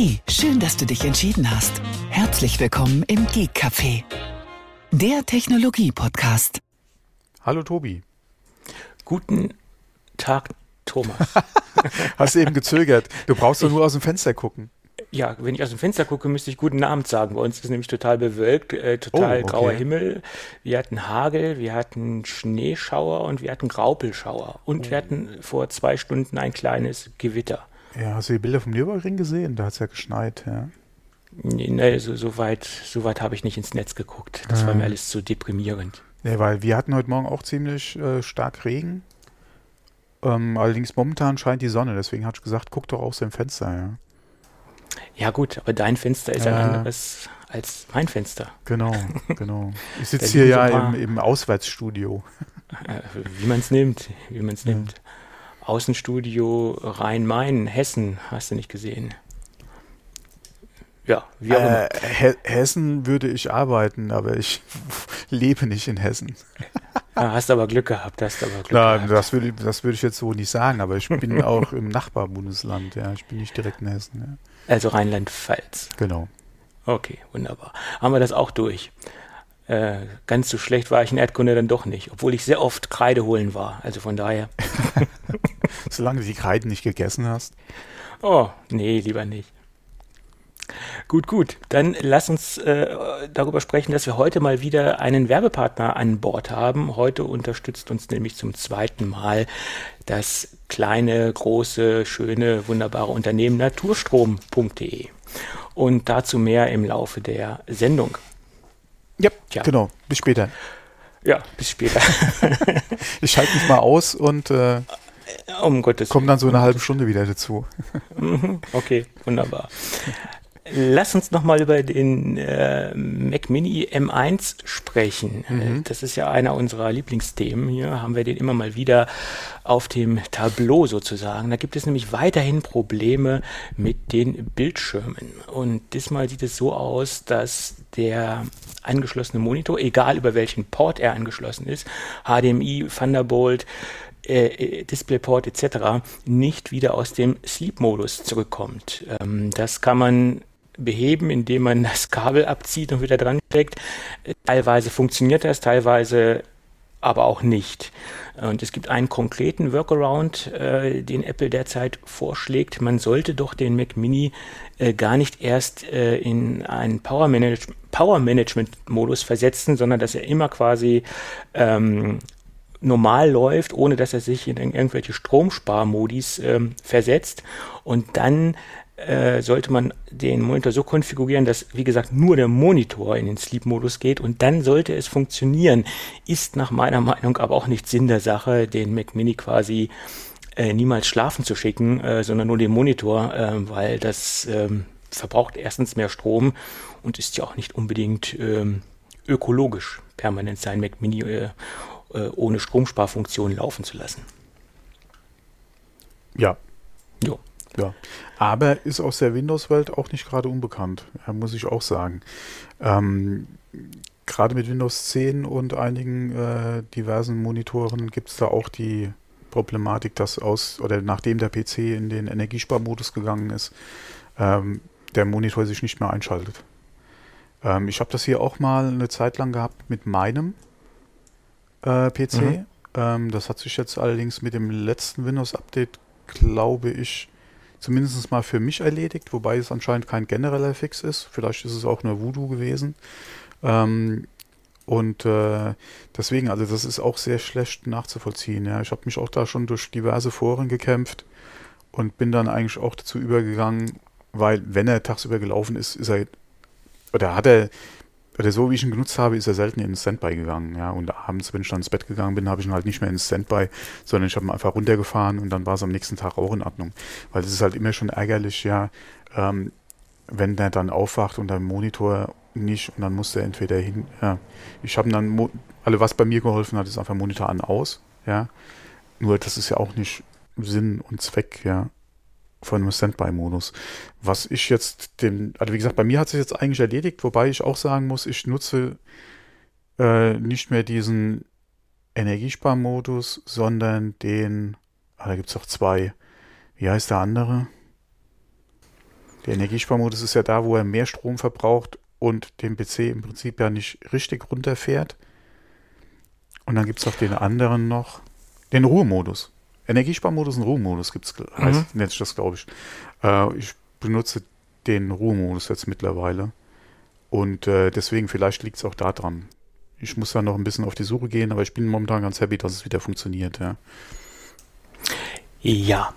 Hey, schön, dass du dich entschieden hast. Herzlich willkommen im Geek Café, der Technologie-Podcast. Hallo Tobi. Guten Tag, Thomas. Hast du eben gezögert. Du brauchst doch nur aus dem Fenster gucken. Ja, wenn ich aus dem Fenster gucke, müsste ich guten Abend sagen. Bei uns ist es nämlich total bewölkt, äh, total Oh, okay. grauer Himmel. Wir hatten Hagel, wir hatten Schneeschauer und wir hatten Graupelschauer. Und wir hatten vor zwei Stunden ein kleines Gewitter. Ja, hast du die Bilder vom Nürburgring gesehen? Da hat es ja geschneit, ja. Nee, nee, so, so weit, so weit habe ich nicht ins Netz geguckt. Das war mir alles zu deprimierend. Ja, weil wir hatten heute Morgen auch ziemlich äh, stark Regen. Ähm, allerdings momentan scheint die Sonne, deswegen hatte ich gesagt, guck doch aus dem Fenster, ja. Ja gut, aber dein Fenster ist Ja. ein anderes als mein Fenster. Genau, genau. Ich sitze hier ja im, im Auswärtsstudio. Äh, wie man es nimmt, wie man es nimmt. Außenstudio Rhein-Main, Hessen, hast du nicht gesehen. Ja, wie auch. Äh, He Hessen würde ich arbeiten, aber ich lebe nicht in Hessen. Ja, hast aber Glück gehabt, hast aber Glück Na, gehabt. das würde, das würde ich jetzt so nicht sagen, aber ich bin auch im Nachbarbundesland, ja. Ich bin nicht direkt in Hessen, ja. Also Rheinland-Pfalz. Genau. Okay, wunderbar. Haben wir das auch durch. Äh, ganz so schlecht war ich in Erdkunde dann doch nicht, obwohl ich sehr oft Kreide holen war. Also von daher, Solange du die Kreiden nicht gegessen hast. oh, nee, lieber nicht. Gut, gut. Dann lass uns äh, darüber sprechen, dass wir heute mal wieder einen Werbepartner an Bord haben. Heute unterstützt uns nämlich zum zweiten Mal das kleine, große, schöne, wunderbare Unternehmen naturstrom.de. Und dazu mehr im Laufe der Sendung. Ja, Tja. genau. Bis später. Ja, bis später. Ich schalte mich mal aus und äh, um Gottes komme dann so eine halbe Stunde wieder dazu. Okay, wunderbar. Lass uns nochmal über den äh, Mac Mini M1 sprechen. Äh, Das ist ja einer unserer Lieblingsthemen. Hier haben wir den immer mal wieder auf dem Tableau sozusagen. Da gibt es nämlich weiterhin Probleme mit den Bildschirmen. Und diesmal sieht es so aus, dass der angeschlossene Monitor, egal über welchen Port er angeschlossen ist, HDMI, Thunderbolt, äh, äh, DisplayPort etc. nicht wieder aus dem Sleep-Modus zurückkommt. Ähm, das kann man beheben, indem man das Kabel abzieht und wieder dran steckt. Teilweise funktioniert das, teilweise aber auch nicht. Und es gibt einen konkreten Workaround, äh, den Apple derzeit vorschlägt. Man sollte doch den Mac Mini äh, gar nicht erst äh, in einen Power, Manage Power Management Modus versetzen, sondern dass er immer quasi ähm, normal läuft, ohne dass er sich in irgendwelche Stromsparmodis ähm, versetzt. Und dann äh, sollte man den Monitor so konfigurieren, dass, wie gesagt, nur der Monitor in den Sleep-Modus geht und dann sollte es funktionieren. Ist nach meiner Meinung aber auch nicht Sinn der Sache, den Mac Mini quasi äh, niemals schlafen zu schicken, äh, sondern nur den Monitor, äh, weil das ähm, verbraucht erstens mehr Strom und ist ja auch nicht unbedingt ähm, ökologisch, permanent sein Mac Mini äh, äh, ohne Stromsparfunktion laufen zu lassen. Ja, Jo. Ja. Aber ist aus der Windows-Welt auch nicht gerade unbekannt, muss ich auch sagen. Ähm, gerade mit Windows 10 und einigen äh, diversen Monitoren gibt es da auch die Problematik, dass aus, oder nachdem der PC in den Energiesparmodus gegangen ist, ähm, der Monitor sich nicht mehr einschaltet. Ähm, ich habe das hier auch mal eine Zeit lang gehabt mit meinem äh, PC. Mhm. Ähm, das hat sich jetzt allerdings mit dem letzten Windows-Update, glaube ich, zumindest mal für mich erledigt, wobei es anscheinend kein genereller Fix ist. Vielleicht ist es auch nur Voodoo gewesen. Ähm, und äh, deswegen, also das ist auch sehr schlecht nachzuvollziehen. Ja. Ich habe mich auch da schon durch diverse Foren gekämpft und bin dann eigentlich auch dazu übergegangen, weil wenn er tagsüber gelaufen ist, ist er, oder hat er, oder so wie ich ihn genutzt habe, ist er selten in den Standby gegangen. Ja. Und abends, wenn ich dann ins Bett gegangen bin, habe ich ihn halt nicht mehr in Standby, sondern ich habe ihn einfach runtergefahren und dann war es am nächsten Tag auch in Ordnung. Weil es ist halt immer schon ärgerlich, ja, ähm, wenn der dann aufwacht und der Monitor nicht und dann muss der entweder hin, ja. Ich habe dann, Mo also was bei mir geholfen hat, ist einfach Monitor an, aus, ja. Nur das ist ja auch nicht Sinn und Zweck, ja, von einem Standby-Modus. Was ich jetzt den, also wie gesagt, bei mir hat sich jetzt eigentlich erledigt, wobei ich auch sagen muss, ich nutze äh, nicht mehr diesen Energiesparmodus, sondern den, ah, da gibt es auch zwei. Wie heißt der andere? Der Energiesparmodus ist ja da, wo er mehr Strom verbraucht und den PC im Prinzip ja nicht richtig runterfährt. Und dann gibt es auch den anderen noch, den Ruhemodus. Energiesparmodus und Ruhemodus gibt es, heißt, mhm. nennt sich das, glaube ich. Äh, ich benutze den Ruhemodus jetzt mittlerweile. Und äh, deswegen, vielleicht liegt es auch daran. Ich muss da noch ein bisschen auf die Suche gehen, aber ich bin momentan ganz happy, dass es wieder funktioniert, ja. Ja,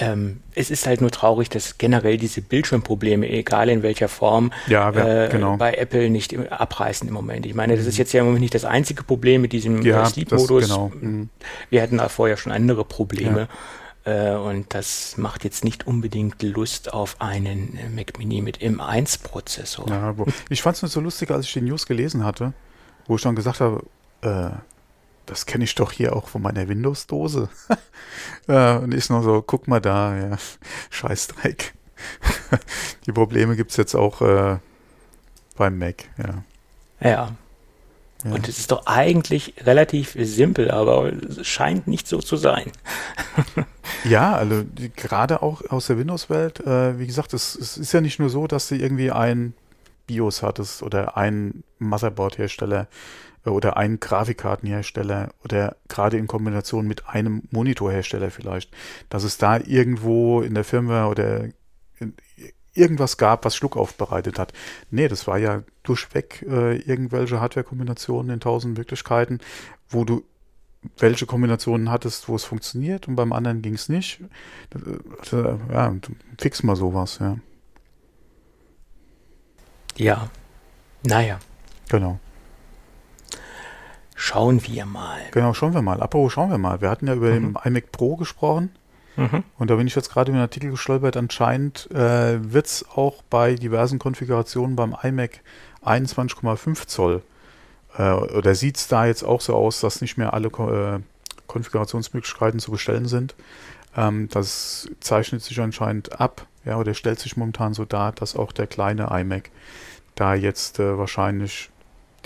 ähm, es ist halt nur traurig, dass generell diese Bildschirmprobleme, egal in welcher Form, ja, äh, genau. bei Apple nicht im, abreißen im Moment. Ich meine, das ist mhm. jetzt ja im Moment nicht das einzige Problem mit diesem ja, Sleep-Modus. Genau. Mhm. Wir hatten da vorher schon andere Probleme. Ja. Äh, und das macht jetzt nicht unbedingt Lust auf einen Mac Mini mit M1-Prozessor. Ja, ich fand es nur so lustig, als ich die News gelesen hatte, wo ich dann gesagt habe, äh, das kenne ich doch hier auch von meiner Windows-Dose. äh, und ich noch so, guck mal da, ja, Scheißdreck. Die Probleme gibt es jetzt auch äh, beim Mac, ja. Ja. Ja. Und es ist doch eigentlich relativ simpel, aber es scheint nicht so zu sein. ja, also gerade auch aus der Windows-Welt, äh, wie gesagt, es, es, ist ja nicht nur so, dass du irgendwie ein BIOS hattest oder ein Motherboard-Hersteller, oder ein Grafikkartenhersteller oder gerade in Kombination mit einem Monitorhersteller vielleicht, dass es da irgendwo in der Firma oder irgendwas gab, was Schluck aufbereitet hat. Nee, das war ja durchweg äh, irgendwelche Hardware-Kombinationen in tausend Möglichkeiten, wo du welche Kombinationen hattest, wo es funktioniert und beim anderen ging es nicht. Äh, ja, fix mal sowas, ja. Ja, naja. Genau. Schauen wir mal. Genau, schauen wir mal. Apropos, schauen wir mal. Wir hatten ja über mhm. den iMac Pro gesprochen. Mhm. Und da bin ich jetzt gerade über einen Artikel gestolpert. Anscheinend äh, wird es auch bei diversen Konfigurationen beim iMac 21,5 Zoll äh, oder sieht es da jetzt auch so aus, dass nicht mehr alle äh, Konfigurationsmöglichkeiten zu bestellen sind. Ähm, das zeichnet sich anscheinend ab, ja, oder stellt sich momentan so dar, dass auch der kleine iMac da jetzt äh, wahrscheinlich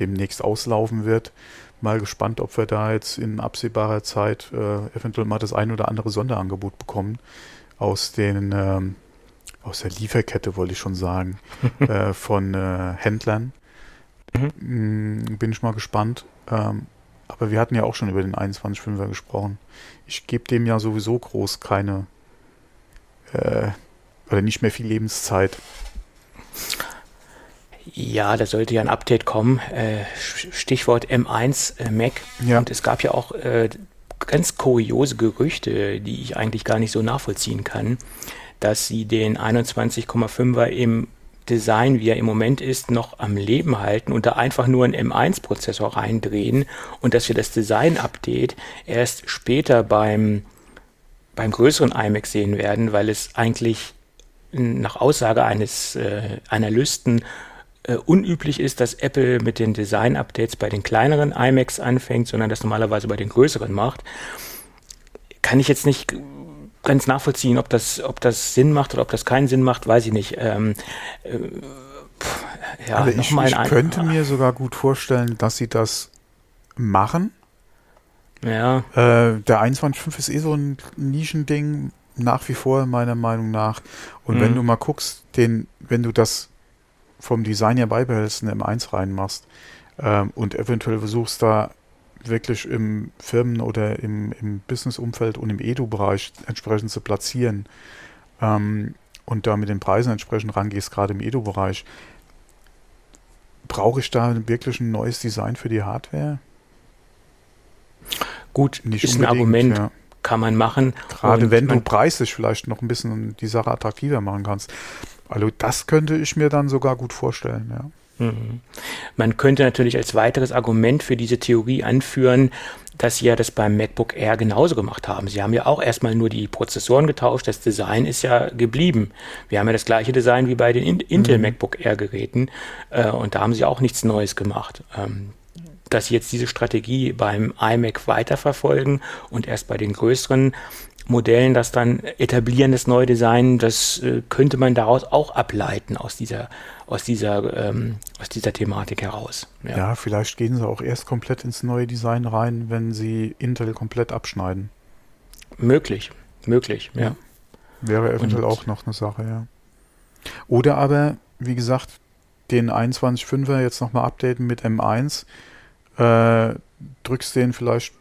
demnächst auslaufen wird mal gespannt, ob wir da jetzt in absehbarer Zeit äh, eventuell mal das ein oder andere Sonderangebot bekommen aus den ähm, aus der Lieferkette, wollte ich schon sagen, äh, von äh, Händlern. Mhm. Mm, bin ich mal gespannt. Ähm, aber wir hatten ja auch schon über den 21.5er gesprochen. Ich gebe dem ja sowieso groß keine äh, oder nicht mehr viel Lebenszeit. Ja, da sollte ja ein Update kommen. Äh, Stichwort M1 äh, Mac. Ja. Und es gab ja auch äh, ganz kuriose Gerüchte, die ich eigentlich gar nicht so nachvollziehen kann, dass sie den 21,5er im Design, wie er im Moment ist, noch am Leben halten und da einfach nur einen M1-Prozessor reindrehen und dass wir das Design-Update erst später beim, beim größeren iMac sehen werden, weil es eigentlich nach Aussage eines Analysten äh, unüblich ist, dass Apple mit den Design-Updates bei den kleineren iMacs anfängt, sondern das normalerweise bei den größeren macht. Kann ich jetzt nicht ganz nachvollziehen, ob das, ob das Sinn macht oder ob das keinen Sinn macht, weiß ich nicht. Ähm, äh, pff, ja, also ich, ich könnte mir sogar gut vorstellen, dass sie das machen. Ja. Äh, der 21.5 ist eh so ein Nischending, nach wie vor meiner Meinung nach. Und mhm. wenn du mal guckst, den, wenn du das vom Design her beibehältst, eine M1 reinmachst ähm, und eventuell versuchst da wirklich im Firmen- oder im, im Business-Umfeld und im Edu-Bereich entsprechend zu platzieren ähm, und da mit den Preisen entsprechend rangehst, gerade im Edu-Bereich, brauche ich da wirklich ein neues Design für die Hardware? Gut, Nicht ist ein Argument, ja. Kann man machen. Gerade wenn du preislich vielleicht noch ein bisschen die Sache attraktiver machen kannst. Also das könnte ich mir dann sogar gut vorstellen, ja. Mhm. Man könnte natürlich als weiteres Argument für diese Theorie anführen, dass sie ja das beim MacBook Air genauso gemacht haben. Sie haben ja auch erstmal nur die Prozessoren getauscht, das Design ist ja geblieben. Wir haben ja das gleiche Design wie bei den Intel mhm. MacBook Air Geräten äh, und da haben sie auch nichts Neues gemacht. Ähm, dass sie jetzt diese Strategie beim iMac weiterverfolgen und erst bei den größeren Modellen das dann etablieren, das neue Design, das äh, könnte man daraus auch ableiten aus dieser, aus dieser, ähm, aus dieser Thematik heraus. Ja. ja. vielleicht gehen sie auch erst komplett ins neue Design rein, wenn sie Intel komplett abschneiden. Möglich, möglich, ja. ja. Wäre eventuell Und, auch noch eine Sache, ja. Oder aber, wie gesagt, den 21.5er jetzt nochmal updaten mit M1, äh, drückst den vielleicht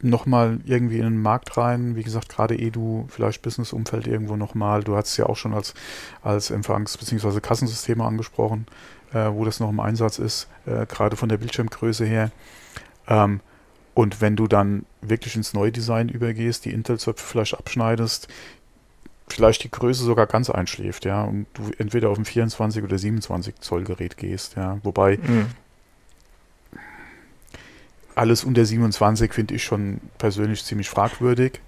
nochmal irgendwie in den Markt rein. Wie gesagt, gerade eh du vielleicht Business-Umfeld irgendwo nochmal. Du hast es ja auch schon als, als Empfangs- bzw. Kassensysteme angesprochen, äh, wo das noch im Einsatz ist, äh, gerade von der Bildschirmgröße her. Ähm, und wenn du dann wirklich ins neue Design übergehst, die Intel-Zöpfe vielleicht abschneidest, vielleicht die Größe sogar ganz einschläft, ja, und du entweder auf ein 24 oder 27 Zoll Gerät gehst, ja, wobei mhm. Alles unter 27 finde ich schon persönlich ziemlich fragwürdig.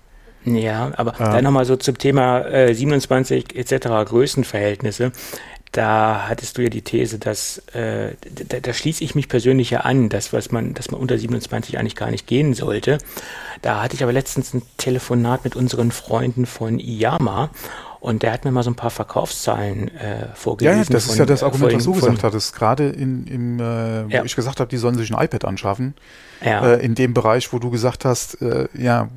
Ja, aber ähm, dann nochmal so zum Thema äh, 27 etc. Größenverhältnisse da hattest du ja die These, dass äh, da, da schließe ich mich persönlich ja an, dass was man, dass man unter 27 eigentlich gar nicht gehen sollte. Da hatte ich aber letztens ein Telefonat mit unseren Freunden von IAMA und der hat mir mal so ein paar Verkaufszahlen äh, vorgelesen. Ja, das von, ist ja das Argument, was du von, gesagt hattest. Gerade in, im, äh, wo ja. ich gesagt habe, die sollen sich ein iPad anschaffen. Ja. Äh, in dem Bereich, wo du gesagt hast, äh, ja,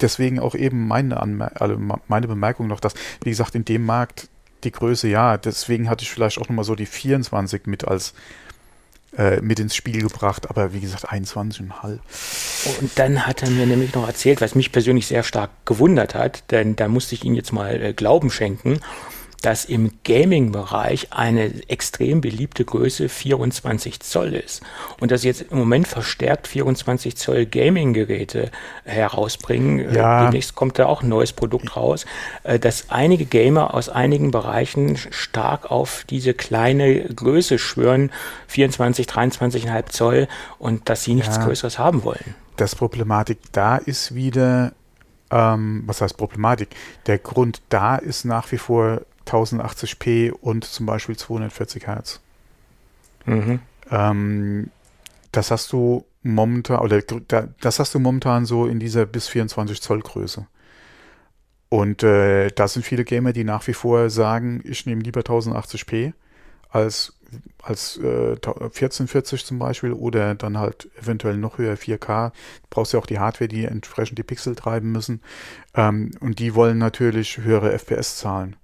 deswegen auch eben meine, Anmer also meine Bemerkung noch, dass, wie gesagt, in dem Markt die Größe, ja, deswegen hatte ich vielleicht auch nochmal so die 24 mit als äh, mit ins Spiel gebracht, aber wie gesagt 21,5. Und dann hat er mir nämlich noch erzählt, was mich persönlich sehr stark gewundert hat, denn da musste ich ihm jetzt mal äh, Glauben schenken dass im Gaming-Bereich eine extrem beliebte Größe 24 Zoll ist und dass jetzt im Moment verstärkt 24 Zoll Gaming-Geräte herausbringen. Äh, ja. Demnächst kommt da auch ein neues Produkt raus, äh, dass einige Gamer aus einigen Bereichen stark auf diese kleine Größe schwören, 24, 23,5 Zoll und dass sie nichts ja. Größeres haben wollen. Das Problematik da ist wieder, ähm, was heißt Problematik? Der Grund da ist nach wie vor 1080p und zum Beispiel 240 Hertz. Mhm. Ähm, das hast du momentan, oder das hast du momentan so in dieser bis 24 Zoll Größe. Und äh, da sind viele Gamer, die nach wie vor sagen, ich nehme lieber 1080p als, als äh, 1440 zum Beispiel oder dann halt eventuell noch höher 4K. Du brauchst ja auch die Hardware, die entsprechend die Pixel treiben müssen. Ähm, und die wollen natürlich höhere FPS-Zahlen.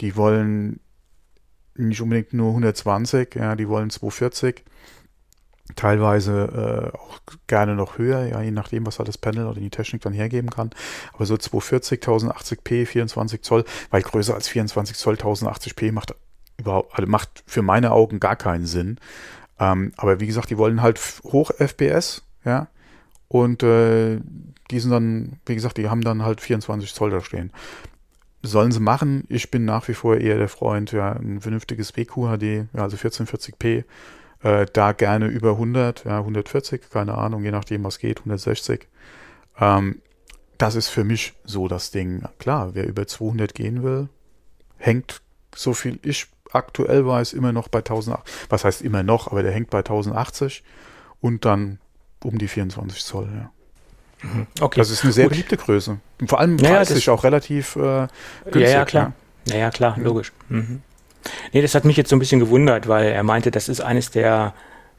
Die wollen nicht unbedingt nur 120, ja, die wollen 240. Teilweise äh, auch gerne noch höher, ja, je nachdem, was halt das Panel oder die Technik dann hergeben kann. Aber so 240, 1080p, 24 Zoll, weil größer als 24 Zoll 1080p macht überhaupt, also macht für meine Augen gar keinen Sinn. Ähm, aber wie gesagt, die wollen halt hoch FPS, ja, und äh, die sind dann, wie gesagt, die haben dann halt 24 Zoll da stehen sollen sie machen. Ich bin nach wie vor eher der Freund, ja, ein vernünftiges WQHD, ja, also 1440p, äh, da gerne über 100, ja, 140, keine Ahnung, je nachdem, was geht, 160. Ähm, das ist für mich so das Ding. Klar, wer über 200 gehen will, hängt, so viel ich aktuell weiß, immer noch bei 1080, was heißt immer noch, aber der hängt bei 1080 und dann um die 24 Zoll, ja. Mhm. Okay. Das ist eine sehr Gut. beliebte Größe. Und vor allem naja, preislich auch relativ äh, günstig. Ja, ja, klar. Ja, ja klar, logisch. Mhm. Nee, das hat mich jetzt so ein bisschen gewundert, weil er meinte, das ist eines der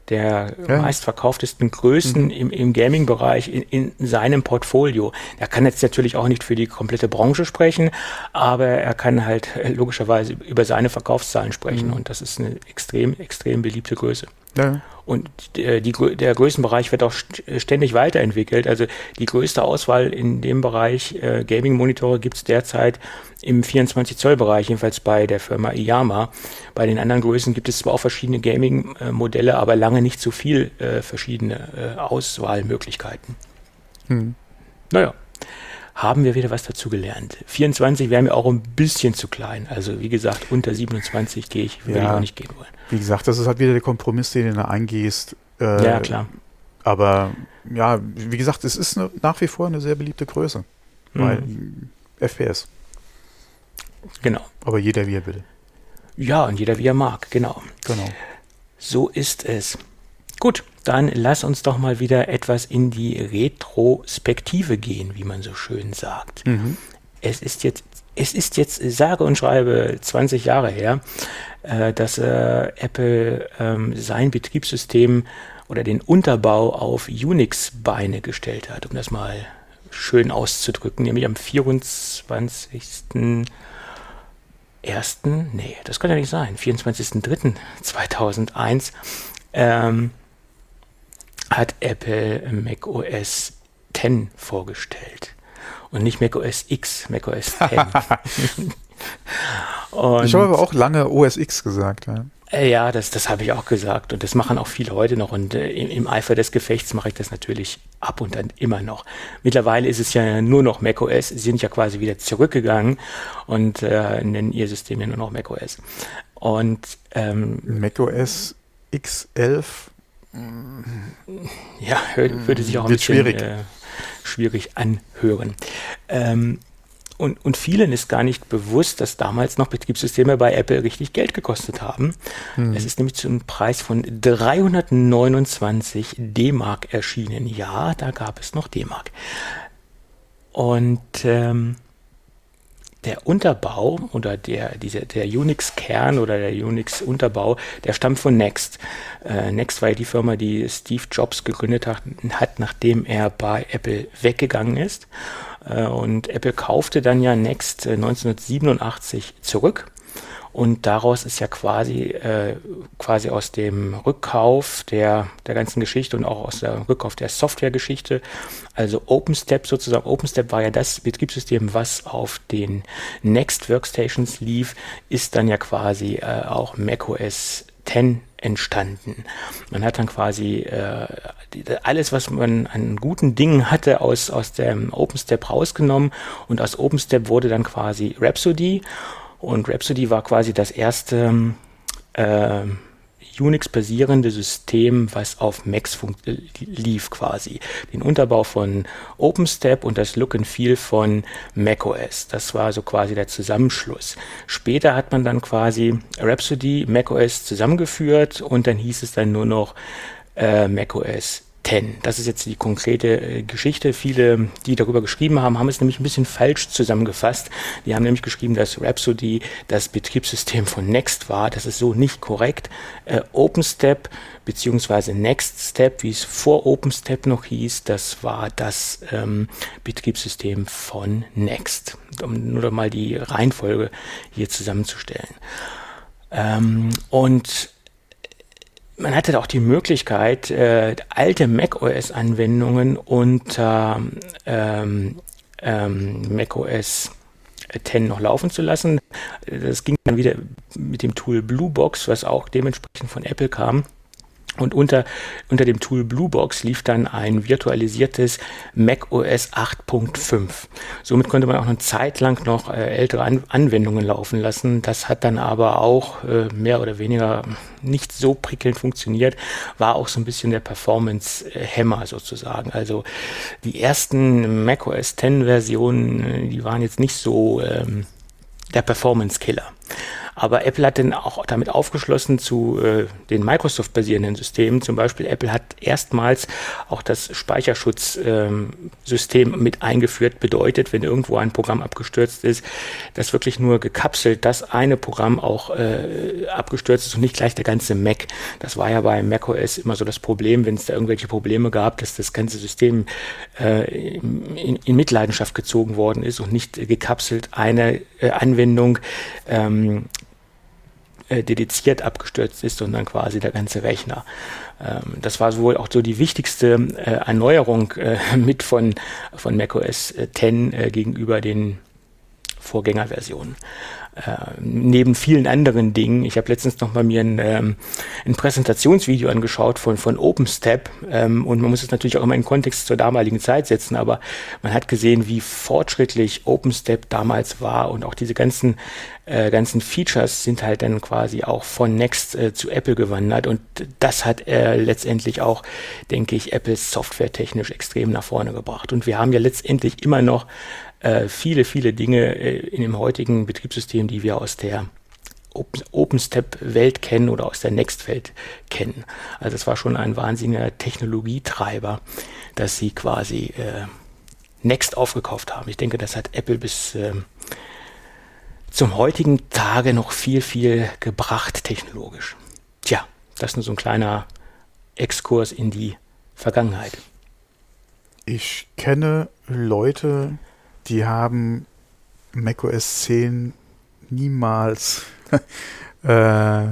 der ja. meistverkauftesten Größen mhm. im, im Gaming-Bereich in, in seinem Portfolio. Er kann jetzt natürlich auch nicht für die komplette Branche sprechen, aber er kann halt logischerweise über seine Verkaufszahlen sprechen mhm. und das ist eine extrem, extrem beliebte Größe. Ja. Und die, die, der Größenbereich wird auch ständig weiterentwickelt. Also die größte Auswahl in dem Bereich äh, Gaming-Monitore gibt es derzeit im 24-Zoll-Bereich, jedenfalls bei der Firma Iyama. Bei den anderen Größen gibt es zwar auch verschiedene Gaming-Modelle, aber lange nicht so viel äh, verschiedene äh, Auswahlmöglichkeiten. Hm. Naja, haben wir wieder was dazu gelernt. 24 wäre mir auch ein bisschen zu klein. Also wie gesagt, unter 27 gehe ich, würde ja. ich auch nicht gehen wollen. Wie gesagt, das ist halt wieder der Kompromiss, den du da eingehst. Äh, ja, klar. Aber ja, wie gesagt, es ist eine, nach wie vor eine sehr beliebte Größe. Mhm. Weil FPS. Genau. Aber jeder wie er will. Ja, und jeder wie er mag, genau. Genau. So ist es. Gut, dann lass uns doch mal wieder etwas in die Retrospektive gehen, wie man so schön sagt. Mhm. Es ist jetzt es ist jetzt sage und schreibe 20 Jahre her, äh, dass äh, Apple ähm, sein Betriebssystem oder den Unterbau auf Unix-Beine gestellt hat, um das mal schön auszudrücken, nämlich am 24. 1., nee, das kann ja nicht sein, 24.03.2001 ähm, hat Apple Mac OS 10 vorgestellt. Und nicht Mac OS X, Mac OS 10. ich habe aber auch lange OS X gesagt. Ja. Äh, ja, das, das habe ich auch gesagt und das machen auch viele heute noch und äh, im, im, Eifer des Gefechts mache ich das natürlich ab und dann immer noch. Mittlerweile ist es ja nur noch macOS, sie sind ja quasi wieder zurückgegangen und äh, nennen ihr System ja nur noch macOS. Und ähm, macOS X11 ja, würde sich auch ein bisschen schwierig, äh, schwierig anhören. Ähm, und, und vielen ist gar nicht bewusst, dass damals noch Betriebssysteme bei Apple richtig Geld gekostet haben. Hm. Es ist nämlich zu einem Preis von 329 D-Mark erschienen. Ja, da gab es noch D-Mark. Und ähm, der Unterbau oder der, diese, der Unix-Kern oder der Unix-Unterbau, der stammt von Next. Äh, Next war ja die Firma, die Steve Jobs gegründet hat, hat nachdem er bei Apple weggegangen ist. Äh, und Apple kaufte dann ja Next 1987 äh, zurück. Und daraus ist ja quasi, äh, quasi aus dem Rückkauf der, der ganzen Geschichte und auch aus dem Rückkauf der Softwaregeschichte, also OpenStep sozusagen. OpenStep war ja das Betriebssystem, was auf den Next Workstations lief, ist dann ja quasi äh, auch macOS 10 entstanden. Man hat dann quasi äh, alles, was man an guten Dingen hatte, aus, aus dem OpenStep rausgenommen und aus OpenStep wurde dann quasi Rhapsody und Rhapsody war quasi das erste äh, Unix-basierende System, was auf Macs lief quasi. Den Unterbau von OpenStep und das Look and Feel von macOS. Das war so quasi der Zusammenschluss. Später hat man dann quasi Rhapsody, macOS zusammengeführt und dann hieß es dann nur noch äh, macOS 10. Das ist jetzt die konkrete äh, Geschichte. Viele, die darüber geschrieben haben, haben es nämlich ein bisschen falsch zusammengefasst. Die haben nämlich geschrieben, dass Rhapsody das Betriebssystem von Next war. Das ist so nicht korrekt. Äh, OpenStep beziehungsweise NextStep, wie es vor OpenStep noch hieß, das war das ähm, Betriebssystem von Next. Um nur mal die Reihenfolge hier zusammenzustellen. Ähm, und man hatte auch die Möglichkeit, äh, alte macOS-Anwendungen unter ähm, ähm, macOS 10 noch laufen zu lassen. Das ging dann wieder mit dem Tool Bluebox, was auch dementsprechend von Apple kam. Und unter, unter dem Tool Bluebox lief dann ein virtualisiertes Mac OS 8.5. Somit konnte man auch eine Zeit lang noch äh, ältere An Anwendungen laufen lassen. Das hat dann aber auch äh, mehr oder weniger nicht so prickelnd funktioniert, war auch so ein bisschen der Performance-Hämmer sozusagen. Also die ersten Mac OS 10 Versionen, äh, die waren jetzt nicht so ähm, der Performance-Killer. Aber Apple hat dann auch damit aufgeschlossen zu äh, den Microsoft-basierenden Systemen. Zum Beispiel Apple hat erstmals auch das Speicherschutzsystem ähm, mit eingeführt. Bedeutet, wenn irgendwo ein Programm abgestürzt ist, dass wirklich nur gekapselt das eine Programm auch äh, abgestürzt ist und nicht gleich der ganze Mac. Das war ja bei macOS immer so das Problem, wenn es da irgendwelche Probleme gab, dass das ganze System äh, in, in, Mitleidenschaft gezogen worden ist und nicht gekapselt eine äh, Anwendung ähm, äh, dediziert abgestürzt ist, sondern quasi der ganze Rechner. Ähm, das war wohl auch so die wichtigste äh, Erneuerung äh, mit von, von macOS 10 äh, gegenüber den Vorgängerversionen äh, neben vielen anderen Dingen. Ich habe letztens noch mal mir ein, ähm, ein Präsentationsvideo angeschaut von, von OpenStep ähm, und man muss es natürlich auch immer in Kontext zur damaligen Zeit setzen, aber man hat gesehen, wie fortschrittlich OpenStep damals war und auch diese ganzen äh, ganzen Features sind halt dann quasi auch von Next äh, zu Apple gewandert und das hat äh, letztendlich auch, denke ich, Apples Software technisch extrem nach vorne gebracht. Und wir haben ja letztendlich immer noch äh, viele, viele Dinge äh, in dem heutigen Betriebssystem, die wir aus der OpenStep-Welt kennen oder aus der Next-Welt kennen. Also es war schon ein wahnsinniger Technologietreiber, dass sie quasi äh, Next aufgekauft haben. Ich denke, das hat Apple bis äh, zum heutigen Tage noch viel, viel gebracht technologisch. Tja, das ist nur so ein kleiner Exkurs in die Vergangenheit. Ich kenne Leute, die haben macOS 10 niemals äh,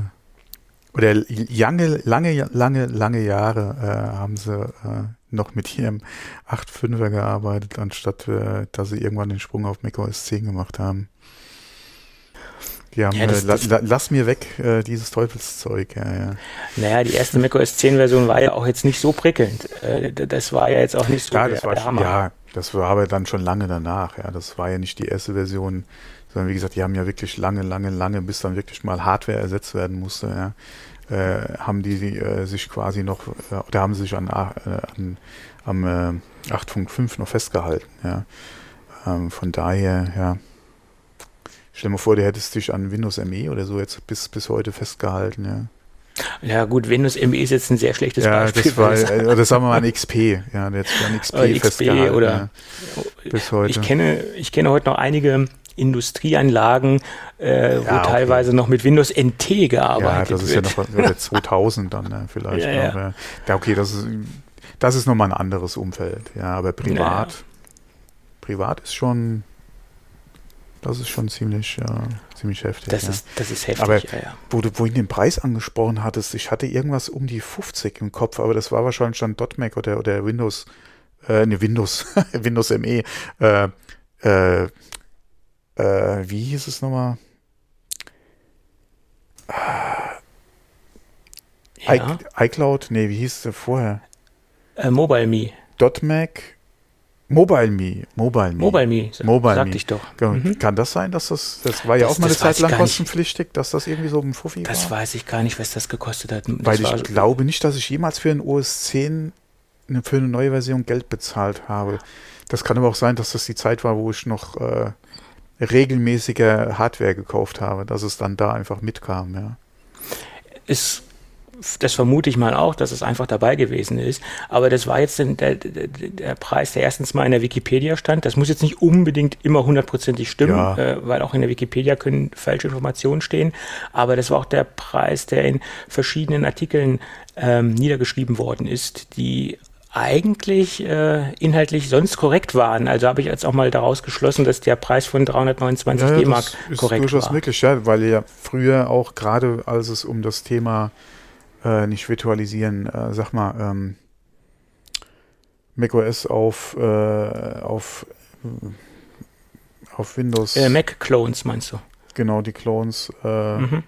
oder lange, lange, lange, lange Jahre äh, haben sie äh, noch mit ihrem 8.5er gearbeitet, anstatt äh, dass sie irgendwann den Sprung auf macOS 10 gemacht haben. Die haben, ja, das, äh, la, la, lass mir weg, äh, dieses Teufelszeug. Ja, ja. Naja, die erste macOS 10 Version war ja auch jetzt nicht so prickelnd. Äh, das war ja jetzt auch nicht so ja, das war schon, Ja, das war aber dann schon lange danach. Ja, das war ja nicht die erste Version, sondern wie gesagt, die haben ja wirklich lange, lange, lange, bis dann wirklich mal Hardware ersetzt werden musste. Ja äh, haben die äh, sich quasi noch, äh, oder haben sich an, äh, an am 8.5 noch festgehalten. Ja. Ähm, von daher, ja. Stell dir mal vor, du hättest dich an Windows ME oder so jetzt bis, bis heute festgehalten, ja. Ja gut, Windows ME ist jetzt ein sehr schlechtes ja, Beispiel. Das war, äh, das sagen wir mal an XP, ja, sich an XP, XP festgehalten. Oder ja, bis heute. Ich kenne, ich kenne heute noch einige Industrieanlagen, äh, ja, wo okay. teilweise noch mit Windows NT gearbeitet wird. Ja, das ist wird. ja noch 2000 dann ne, vielleicht ja, noch. Ja. ja, okay, das ist, das ist nochmal ein anderes Umfeld. Ja, aber privat, privat ist schon, das ist schon ziemlich, ja, ziemlich heftig. Das, ist, das ist heftig, aber ja, Wo du vorhin den Preis angesprochen hattest, ich hatte irgendwas um die 50 im Kopf, aber das war wahrscheinlich dann .Mac oder, oder Windows, äh, ne, Windows, Windows ME, äh, äh, äh, wie hieß es nochmal? Ja. iCloud? Nee, wie hieß es vorher? Äh, MobileMe. .Mac? MobileMe. MobileMe. MobileMe. Mobile Sagte ich doch. Mhm. Kann das sein, dass das, das war ja das, auch mal eine Zeit lang kostenpflichtig, dass das irgendwie so ein Fuffi das war? Das weiß ich gar nicht, was das gekostet hat. Das Weil ich glaube nicht, dass ich jemals für ein OS 10 für eine neue Version Geld bezahlt habe. Das kann aber auch sein, dass das die Zeit war, wo ich noch äh, regelmäßige Hardware gekauft habe, dass es dann da einfach mitkam, ja. Ist das vermute ich mal auch, dass es einfach dabei gewesen ist. Aber das war jetzt der, der, der, Preis, der erstens mal in der Wikipedia stand. Das muss jetzt nicht unbedingt immer hundertprozentig stimmen, ja. äh, weil auch in der Wikipedia können falsche Informationen stehen. Aber das war auch der Preis, der in verschiedenen Artikeln ähm, niedergeschrieben worden ist, die eigentlich äh, inhaltlich sonst korrekt waren. Also habe ich jetzt auch mal daraus geschlossen, dass der Preis von 329 ja, D-Mark korrekt war. Das ist durchaus möglich, ja, weil ja früher auch gerade, als es um das Thema äh, nicht virtualisieren, äh, sag mal, ähm, macOS auf, äh, auf, auf Windows. Äh, Mac-Clones meinst du? Genau, die Clones. Äh, mhm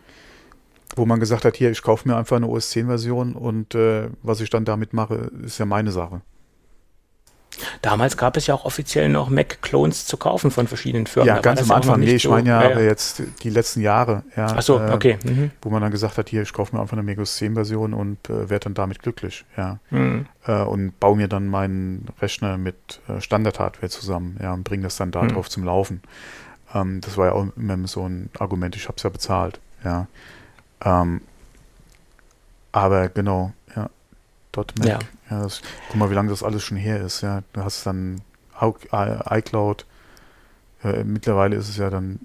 wo man gesagt hat, hier, ich kaufe mir einfach eine OS 10 Version und äh, was ich dann damit mache, ist ja meine Sache. Damals gab es ja auch offiziell noch Mac-Clones zu kaufen von verschiedenen Firmen. Ja, da ganz am Anfang. Nee, ich meine ja, ja, aber jetzt die letzten Jahre. Ja, Ach so, äh, okay. Mhm. Wo man dann gesagt hat, hier, ich kaufe mir einfach eine Mac OS 10 Version und äh, werde dann damit glücklich. Ja. Mhm. Äh, und baue mir dann meinen Rechner mit äh, Standard-Hardware zusammen. Ja, und bringe das dann da mhm. drauf zum Laufen. Ähm, das war ja auch immer so ein Argument, ich habe es ja bezahlt. Ja. Ähm, aber genau, ja. .Mac. Ja. Ja das, guck mal, wie lange das alles schon her ist. Ja, du hast dann iCloud. Äh, mittlerweile ist es ja dann,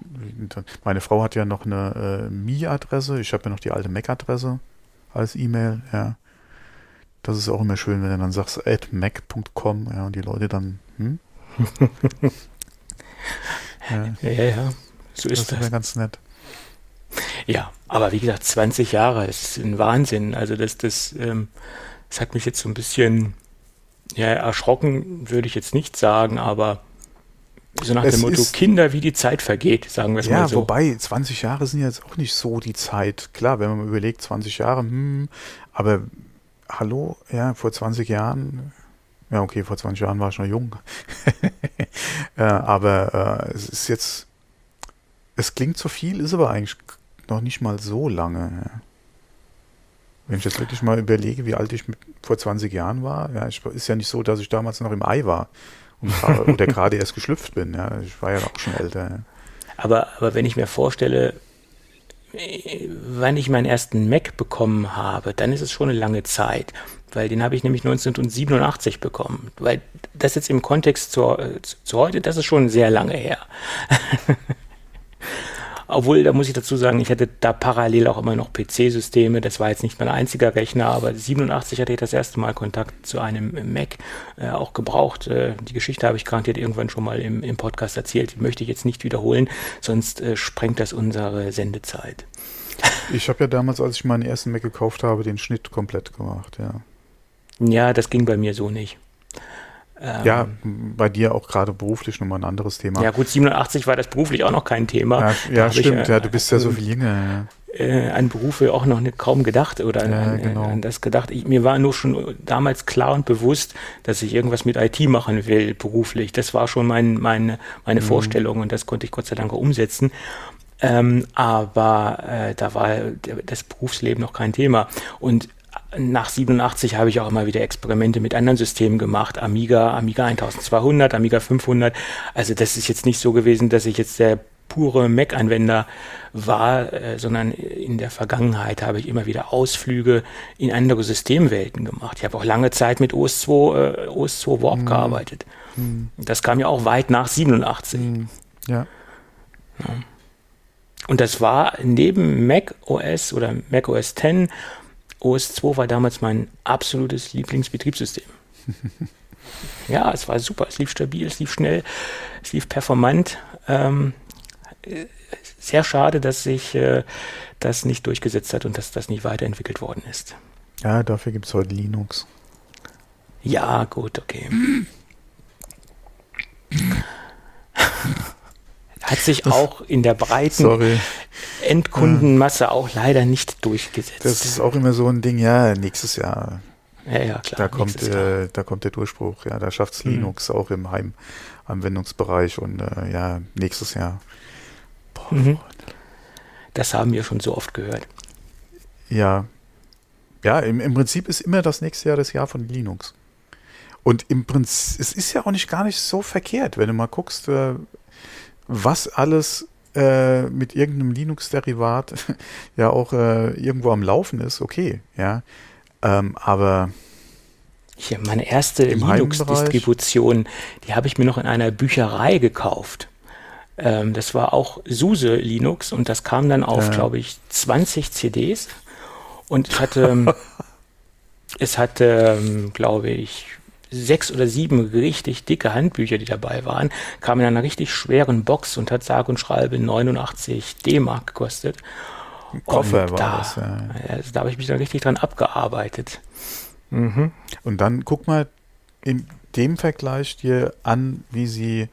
meine Frau hat ja noch eine äh, Mi-Adresse. Ich habe ja noch die alte Mac-Adresse als E-Mail. Ja, das ist auch immer schön, wenn du dann sagst at mac.com. Ja, und die Leute dann. Hm? ja. ja, ja, so ist das. Das ist ja ganz nett. Ja, aber wie gesagt, 20 Jahre, ist ein Wahnsinn. Also das, das, ähm, das hat mich jetzt so ein bisschen ja, erschrocken, würde ich jetzt nicht sagen, aber so nach es dem Motto, Kinder, wie die Zeit vergeht, sagen wir es ja, mal so. Ja, wobei 20 Jahre sind jetzt auch nicht so die Zeit. Klar, wenn man mal überlegt, 20 Jahre, hm, aber hallo, ja, vor 20 Jahren, ja, okay, vor 20 Jahren war ich noch jung. ja, aber äh, es ist jetzt, es klingt zu viel, ist aber eigentlich noch nicht mal so lange. Wenn ich jetzt wirklich mal überlege, wie alt ich mit, vor 20 Jahren war, ja, ich, ist ja nicht so, dass ich damals noch im Ei war und, oder gerade erst geschlüpft bin. Ja. Ich war ja auch schon älter. Ja. Aber, aber wenn ich mir vorstelle, wann ich meinen ersten Mac bekommen habe, dann ist es schon eine lange Zeit, weil den habe ich nämlich 1987 bekommen. Weil das jetzt im Kontext zu, zu heute, das ist schon sehr lange her. Obwohl, da muss ich dazu sagen, ich hatte da parallel auch immer noch PC-Systeme. Das war jetzt nicht mein einziger Rechner, aber 87 hatte ich das erste Mal Kontakt zu einem Mac äh, auch gebraucht. Äh, die Geschichte habe ich garantiert irgendwann schon mal im, im Podcast erzählt. Die möchte ich jetzt nicht wiederholen, sonst äh, sprengt das unsere Sendezeit. Ich habe ja damals, als ich meinen ersten Mac gekauft habe, den Schnitt komplett gemacht, ja. Ja, das ging bei mir so nicht. Ähm, ja, bei dir auch gerade beruflich nochmal ein anderes Thema. Ja gut, 87 war das beruflich auch noch kein Thema. Ja, ja stimmt, ich, äh, ja, du bist ja so viel jünger. Äh, an Berufe auch noch nicht, kaum gedacht oder ja, an, genau. an, das gedacht. Ich, mir war nur schon damals klar und bewusst, dass ich irgendwas mit IT machen will, beruflich. Das war schon mein, mein, meine mhm. Vorstellung und das konnte ich Gott sei Dank auch umsetzen. Ähm, aber äh, da war das Berufsleben noch kein Thema. Und nach 87 habe ich auch immer wieder Experimente mit anderen Systemen gemacht. Amiga, Amiga 1200, Amiga 500. Also das ist jetzt nicht so gewesen, dass ich jetzt der pure Mac-Anwender war, äh, sondern in der Vergangenheit habe ich immer wieder Ausflüge in andere Systemwelten gemacht. Ich habe auch lange Zeit mit OS2, äh, OS2 Warp mhm. gearbeitet. Mhm. Das kam ja auch weit nach 87. Mhm. Ja. ja. Und das war neben Mac OS oder Mac OS X OS 2 war damals mein absolutes Lieblingsbetriebssystem. ja, es war super, es lief stabil, es lief schnell, es lief performant. Ähm, sehr schade, dass sich äh, das nicht durchgesetzt hat und dass das nicht weiterentwickelt worden ist. Ja, dafür gibt es heute Linux. Ja, gut, okay. Hat sich auch in der breiten Sorry. Endkundenmasse auch leider nicht durchgesetzt. Das ist auch immer so ein Ding, ja, nächstes Jahr. Ja, ja, klar. Da kommt, äh, da kommt der Durchbruch, ja, da schafft es mhm. Linux auch im Heimanwendungsbereich und äh, ja, nächstes Jahr. Boah, mhm. Das haben wir schon so oft gehört. Ja. Ja, im, im Prinzip ist immer das nächste Jahr das Jahr von Linux. Und im Prinzip, es ist ja auch nicht gar nicht so verkehrt, wenn du mal guckst, äh, was alles äh, mit irgendeinem Linux-Derivat ja auch äh, irgendwo am Laufen ist, okay, ja. Ähm, aber hier, meine erste Linux-Distribution, die habe ich mir noch in einer Bücherei gekauft. Ähm, das war auch SUSE Linux und das kam dann auf, ja. glaube ich, 20 CDs. Und ich hatte, es hatte, ähm, glaube ich, sechs oder sieben richtig dicke Handbücher, die dabei waren, kam in einer richtig schweren Box und hat sage und schreibe 89 D-Mark gekostet. Koffer und war da, das, ja. Also da habe ich mich dann richtig dran abgearbeitet. Mhm. Und dann guck mal in dem Vergleich dir an, wie sie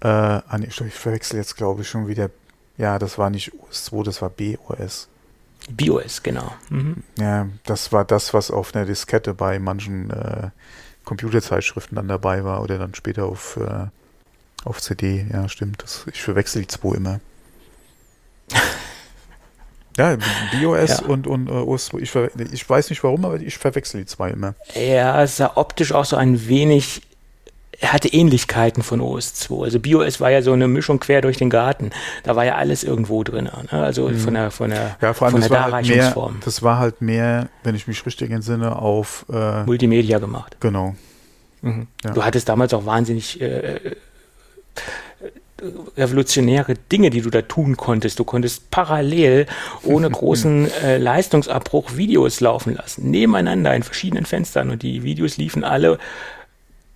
äh, an, ich, verwechsel jetzt glaube ich schon wieder, ja, das war nicht OS2, das war BOS. BOS, genau. Mhm. Ja, das war das, was auf einer Diskette bei manchen äh, Computerzeitschriften dann dabei war oder dann später auf, äh, auf CD. Ja, stimmt. Das, ich verwechsel die zwei immer. ja, BOS ja. und, und uh, OS, ich, ich weiß nicht warum, aber ich verwechsel die zwei immer. Ja, es sah optisch auch so ein wenig er hatte Ähnlichkeiten von OS2. Also BIOS war ja so eine Mischung quer durch den Garten. Da war ja alles irgendwo drin. Ne? Also mhm. von der, von der, ja, vor allem von der Darreichungsform. Halt mehr, das war halt mehr, wenn ich mich richtig entsinne, auf äh, Multimedia gemacht. Genau. Mhm. Ja. Du hattest damals auch wahnsinnig äh, äh, revolutionäre Dinge, die du da tun konntest. Du konntest parallel ohne großen äh, Leistungsabbruch Videos laufen lassen, nebeneinander in verschiedenen Fenstern und die Videos liefen alle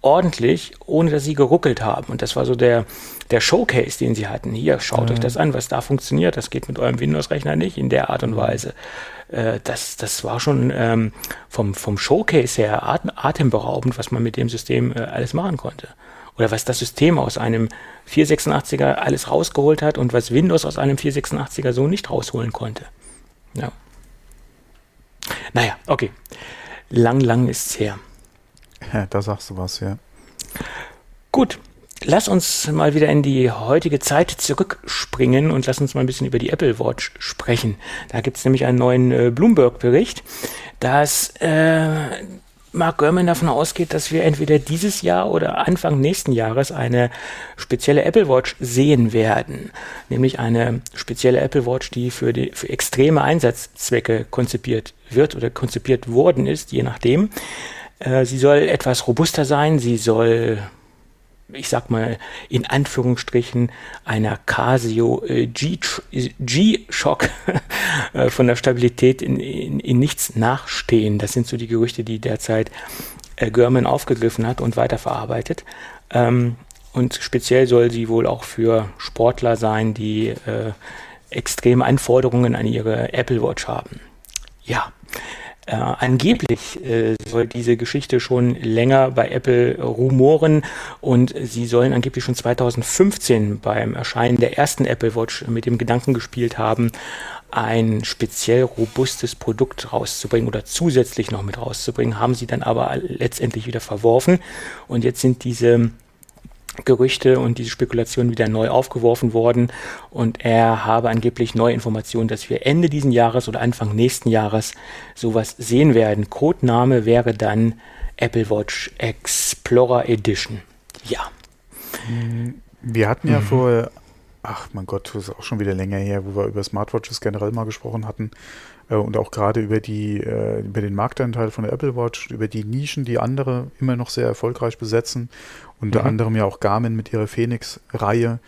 ordentlich, ohne dass sie geruckelt haben. Und das war so der, der Showcase, den sie hatten. Hier, schaut mhm. euch das an, was da funktioniert. Das geht mit eurem Windows-Rechner nicht in der Art und Weise. Äh, das, das war schon ähm, vom, vom Showcase her atemberaubend, was man mit dem System äh, alles machen konnte. Oder was das System aus einem 486er alles rausgeholt hat und was Windows aus einem 486er so nicht rausholen konnte. Ja. Naja, okay. Lang, lang ist's her. Ja, da sagst du was, ja. Gut, lass uns mal wieder in die heutige Zeit zurückspringen und lass uns mal ein bisschen über die Apple Watch sprechen. Da gibt es nämlich einen neuen äh, Bloomberg-Bericht, dass äh, Mark Gurman davon ausgeht, dass wir entweder dieses Jahr oder Anfang nächsten Jahres eine spezielle Apple Watch sehen werden. Nämlich eine spezielle Apple Watch, die für, die, für extreme Einsatzzwecke konzipiert wird oder konzipiert worden ist, je nachdem. Äh, sie soll etwas robuster sein, sie soll ich sag mal in Anführungsstrichen einer Casio äh, G-Shock äh, von der Stabilität in, in, in nichts nachstehen. Das sind so die Gerüchte, die derzeit äh, aufgegriffen hat und weiterverarbeitet. Ähm, und speziell soll sie wohl auch für Sportler sein, die extreme Anforderungen an ihre Apple Watch haben. Ja, äh, angeblich äh, soll diese Geschichte schon länger bei Apple rumoren und sie sollen angeblich schon 2015 beim Erscheinen der ersten Apple Watch mit dem Gedanken gespielt haben, ein speziell robustes Produkt rauszubringen oder zusätzlich noch mit rauszubringen, haben sie dann aber letztendlich wieder verworfen. Und jetzt sind diese Gerüchte und diese Spekulationen wieder neu aufgeworfen worden und er habe angeblich neue Informationen, dass wir Ende diesen Jahres oder Anfang nächsten Jahres sowas sehen werden. Codename wäre dann Apple Watch Explorer Edition. Ja. Wir hatten ja mhm. vor, ach mein Gott, das ist auch schon wieder länger her, wo wir über Smartwatches generell mal gesprochen hatten äh, und auch gerade über die äh, über den Marktanteil von der Apple Watch, über die Nischen, die andere immer noch sehr erfolgreich besetzen unter mhm. anderem ja auch Garmin mit ihrer Phoenix-Reihe,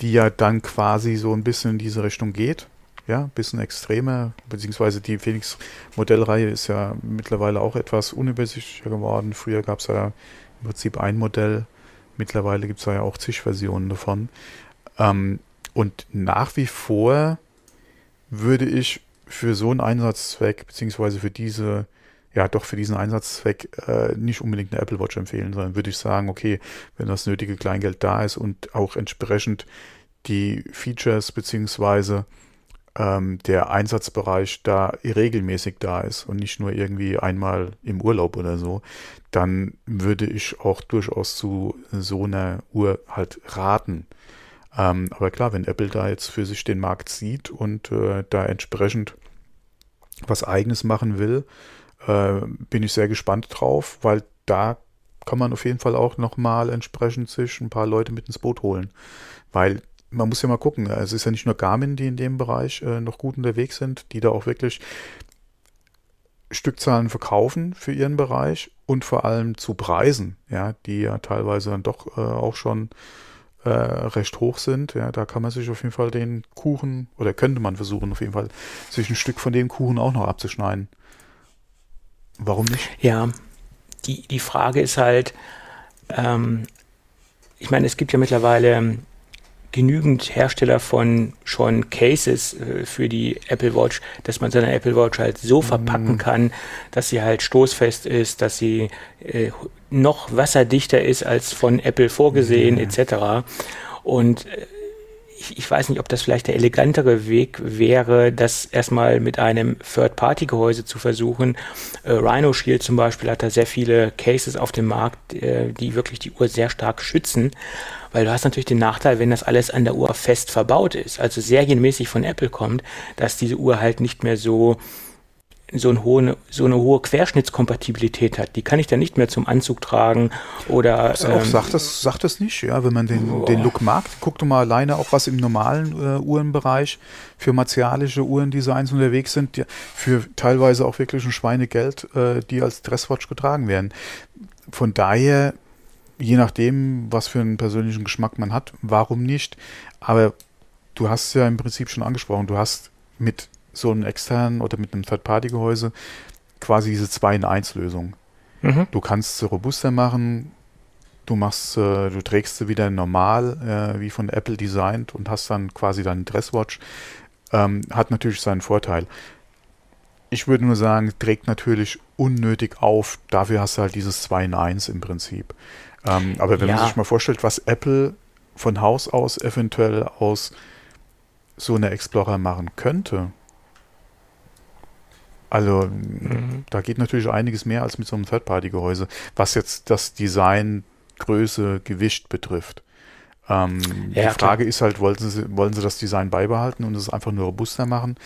die ja dann quasi so ein bisschen in diese Richtung geht. Ja, ein bisschen extremer, beziehungsweise die Phoenix-Modellreihe ist ja mittlerweile auch etwas unübersichtlicher geworden. Früher gab es ja im Prinzip ein Modell, mittlerweile gibt es ja auch zig Versionen davon. Ähm, und nach wie vor würde ich für so einen Einsatzzweck, beziehungsweise für diese ja doch für diesen Einsatzzweck äh, nicht unbedingt eine Apple Watch empfehlen, sondern würde ich sagen, okay, wenn das nötige Kleingeld da ist und auch entsprechend die Features beziehungsweise ähm, der Einsatzbereich da regelmäßig da ist und nicht nur irgendwie einmal im Urlaub oder so, dann würde ich auch durchaus zu so einer Uhr halt raten. Ähm, aber klar, wenn Apple da jetzt für sich den Markt sieht und äh, da entsprechend was eigenes machen will, äh, bin ich sehr gespannt drauf, weil da kann man auf jeden Fall auch nochmal entsprechend sich ein paar Leute mit ins Boot holen. Weil man muss ja mal gucken, es ist ja nicht nur Garmin, die in dem Bereich äh, noch gut unterwegs sind, die da auch wirklich Stückzahlen verkaufen für ihren Bereich und vor allem zu Preisen, ja, die ja teilweise dann doch äh, auch schon äh, recht hoch sind. Ja, da kann man sich auf jeden Fall den Kuchen oder könnte man versuchen, auf jeden Fall sich ein Stück von dem Kuchen auch noch abzuschneiden. Warum nicht? Ja, die, die Frage ist halt, ähm, ich meine, es gibt ja mittlerweile genügend Hersteller von schon Cases äh, für die Apple Watch, dass man seine Apple Watch halt so verpacken mm. kann, dass sie halt stoßfest ist, dass sie äh, noch wasserdichter ist als von Apple vorgesehen, mm. etc. Und äh, ich, ich, weiß nicht, ob das vielleicht der elegantere Weg wäre, das erstmal mit einem Third-Party-Gehäuse zu versuchen. Äh, Rhino Shield zum Beispiel hat da sehr viele Cases auf dem Markt, äh, die wirklich die Uhr sehr stark schützen, weil du hast natürlich den Nachteil, wenn das alles an der Uhr fest verbaut ist, also serienmäßig von Apple kommt, dass diese Uhr halt nicht mehr so so, ein hohe, so eine hohe Querschnittskompatibilität hat. Die kann ich dann nicht mehr zum Anzug tragen oder. Ähm, auch, sagt, das, sagt das nicht, ja, wenn man den, den Look mag. Guck doch mal alleine auch, was im normalen äh, Uhrenbereich für martialische Uhrendesigns unterwegs sind, die, für teilweise auch wirklich ein Schweinegeld, äh, die als Dresswatch getragen werden. Von daher, je nachdem, was für einen persönlichen Geschmack man hat, warum nicht? Aber du hast ja im Prinzip schon angesprochen, du hast mit so einem externen oder mit einem Third-Party-Gehäuse quasi diese 2 in 1 Lösung. Mhm. Du kannst sie robuster machen, du machst, äh, du trägst sie wieder normal, äh, wie von Apple designt und hast dann quasi deinen Dresswatch. Ähm, hat natürlich seinen Vorteil. Ich würde nur sagen, trägt natürlich unnötig auf. Dafür hast du halt dieses 2 in 1 im Prinzip. Ähm, aber wenn ja. man sich mal vorstellt, was Apple von Haus aus eventuell aus so einer Explorer machen könnte, also mhm. da geht natürlich einiges mehr als mit so einem Third-Party-Gehäuse, was jetzt das Design, Größe, Gewicht betrifft. Ähm, ja, die Frage klar. ist halt, wollen sie, wollen sie das Design beibehalten und es einfach nur robuster machen,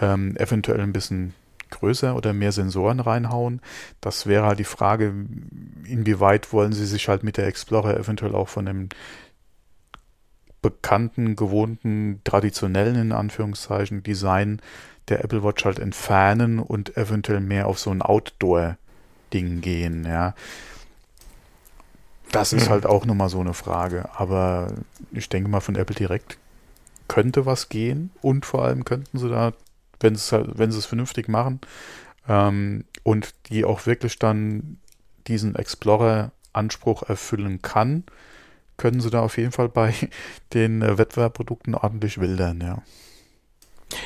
ähm, eventuell ein bisschen größer oder mehr Sensoren reinhauen. Das wäre halt die Frage, inwieweit wollen sie sich halt mit der Explorer eventuell auch von dem bekannten, gewohnten, traditionellen in Anführungszeichen Design der Apple Watch halt entfernen und eventuell mehr auf so ein Outdoor-Ding gehen, ja. Das ist mhm. halt auch nochmal so eine Frage. Aber ich denke mal, von Apple Direct könnte was gehen und vor allem könnten sie da, wenn sie es, halt, wenn sie es vernünftig machen ähm, und die auch wirklich dann diesen Explorer-Anspruch erfüllen kann, können sie da auf jeden Fall bei den äh, Wettbewerbprodukten ordentlich wildern, ja.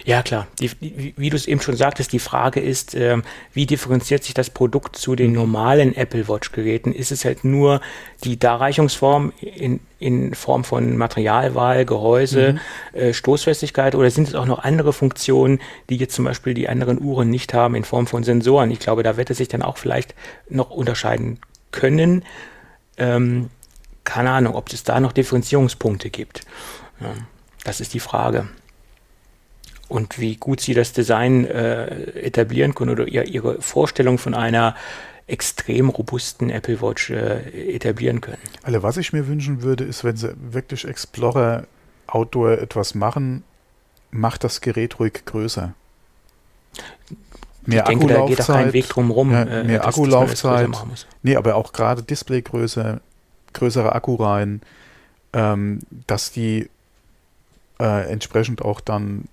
Ja, klar. Die, wie, wie du es eben schon sagtest, die Frage ist, äh, wie differenziert sich das Produkt zu den mhm. normalen Apple Watch-Geräten? Ist es halt nur die Darreichungsform in, in Form von Materialwahl, Gehäuse, mhm. äh, Stoßfestigkeit oder sind es auch noch andere Funktionen, die jetzt zum Beispiel die anderen Uhren nicht haben in Form von Sensoren? Ich glaube, da wird es sich dann auch vielleicht noch unterscheiden können. Ähm, keine Ahnung, ob es da noch Differenzierungspunkte gibt. Ja, das ist die Frage und wie gut sie das Design äh, etablieren können oder ihr, ihre Vorstellung von einer extrem robusten Apple Watch äh, etablieren können. Also was ich mir wünschen würde, ist, wenn sie wirklich Explorer Outdoor etwas machen, macht das Gerät ruhig größer. Mehr ich denke, da geht auch kein Weg drum rum. Ja, äh, mehr dass, Akkulaufzeit. Dass nee, aber auch gerade Displaygröße, größere Akku rein, ähm, dass die äh, entsprechend auch dann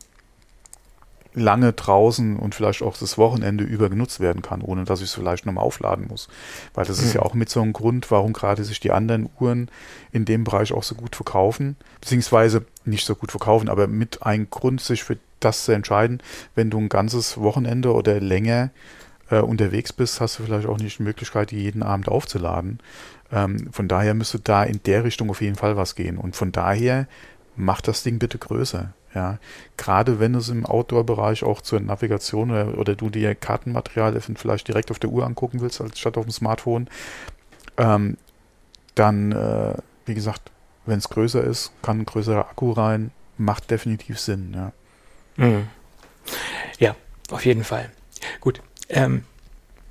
lange draußen und vielleicht auch das Wochenende über genutzt werden kann, ohne dass ich es vielleicht nochmal aufladen muss. Weil das ist ja auch mit so einem Grund, warum gerade sich die anderen Uhren in dem Bereich auch so gut verkaufen, beziehungsweise nicht so gut verkaufen, aber mit einem Grund, sich für das zu entscheiden, wenn du ein ganzes Wochenende oder länger äh, unterwegs bist, hast du vielleicht auch nicht die Möglichkeit, die jeden Abend aufzuladen. Ähm, von daher müsste da in der Richtung auf jeden Fall was gehen. Und von daher macht das Ding bitte größer. Ja, gerade wenn es im Outdoor-Bereich auch zur Navigation oder, oder, du dir Kartenmaterial vielleicht direkt auf der Uhr angucken willst, als statt auf dem Smartphone, ähm, dann, äh, wie gesagt, wenn es größer ist, kann ein größerer Akku rein, macht definitiv Sinn. Ja, mhm. ja auf jeden Fall. Gut. Ähm,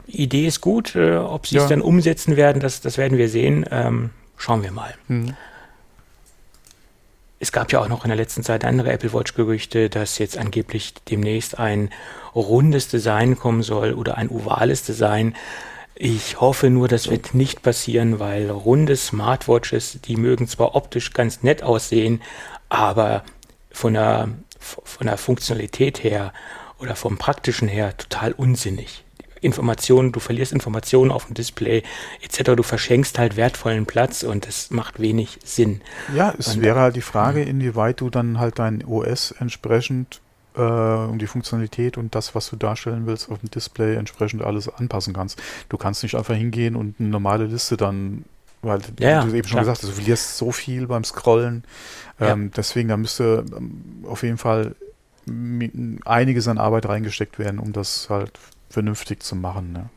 Idee ist gut. Äh, ob sie es ja. dann umsetzen werden, das, das werden wir sehen. Ähm, schauen wir mal. Mhm es gab ja auch noch in der letzten Zeit andere Apple Watch-Gerüchte, dass jetzt angeblich demnächst ein rundes Design kommen soll oder ein ovales Design. Ich hoffe nur, das wird nicht passieren, weil runde Smartwatches, die mögen zwar optisch ganz nett aussehen, aber von der, von der Funktionalität her oder vom praktischen her total unsinnig. Informationen, du verlierst Informationen auf dem Display etc. Du verschenkst halt wertvollen Platz und es macht wenig Sinn. Ja, es und, wäre halt die Frage, inwieweit du dann halt dein OS entsprechend äh, um die Funktionalität und das, was du darstellen willst, auf dem Display entsprechend alles anpassen kannst. Du kannst nicht einfach hingehen und eine normale Liste dann weil ja, du eben schon klar. gesagt hast, du verlierst so viel beim Scrollen. Ähm, ja. Deswegen, da müsste ähm, auf jeden Fall einiges an Arbeit reingesteckt werden, um das halt vernünftig zu machen. Ne?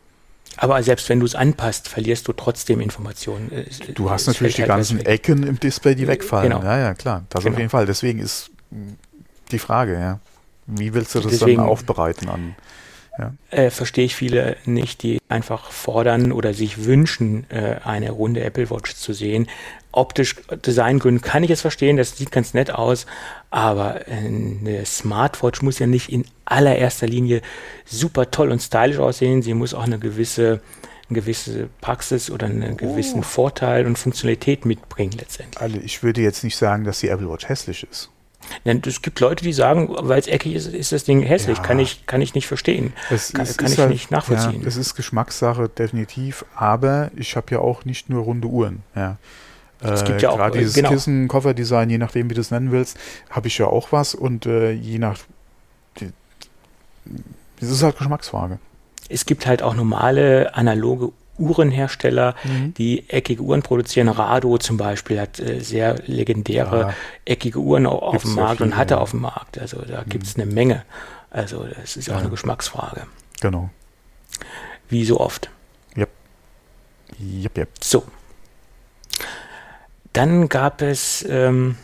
Aber selbst wenn du es anpasst, verlierst du trotzdem Informationen. Du hast natürlich die halt ganzen Ecken im Display, die wegfallen. Genau. Ja, ja, klar. Das genau. auf jeden Fall. Deswegen ist die Frage, ja. Wie willst du das Deswegen, dann aufbereiten an? Ja. Äh, verstehe ich viele nicht, die einfach fordern oder sich wünschen, äh, eine runde Apple Watch zu sehen. Optisch, Designgründen kann ich es verstehen, das sieht ganz nett aus, aber eine Smartwatch muss ja nicht in allererster Linie super toll und stylisch aussehen. Sie muss auch eine gewisse, eine gewisse Praxis oder einen gewissen oh. Vorteil und Funktionalität mitbringen letztendlich. Also ich würde jetzt nicht sagen, dass die Apple Watch hässlich ist. Denn es gibt Leute, die sagen, weil es eckig ist, ist das Ding hässlich. Ja. Kann, ich, kann ich nicht verstehen. Es kann, ist, kann ich halt, nicht nachvollziehen. Ja, es ist Geschmackssache, definitiv. Aber ich habe ja auch nicht nur runde Uhren. Ja. Es gibt ja äh, auch gerade dieses genau. Kissen, Kofferdesign, je nachdem, wie du es nennen willst, habe ich ja auch was und äh, je nach. Das ist halt Geschmacksfrage. Es gibt halt auch normale analoge Uhrenhersteller, mhm. die eckige Uhren produzieren. Rado zum Beispiel hat äh, sehr legendäre ja. eckige Uhren auf, auf dem Markt viel, und hatte ja. auf dem Markt. Also da mhm. gibt es eine Menge. Also das ist ja. auch eine Geschmacksfrage. Genau. Wie so oft. Yep. Yep, yep. So. Dann gab es, ähm,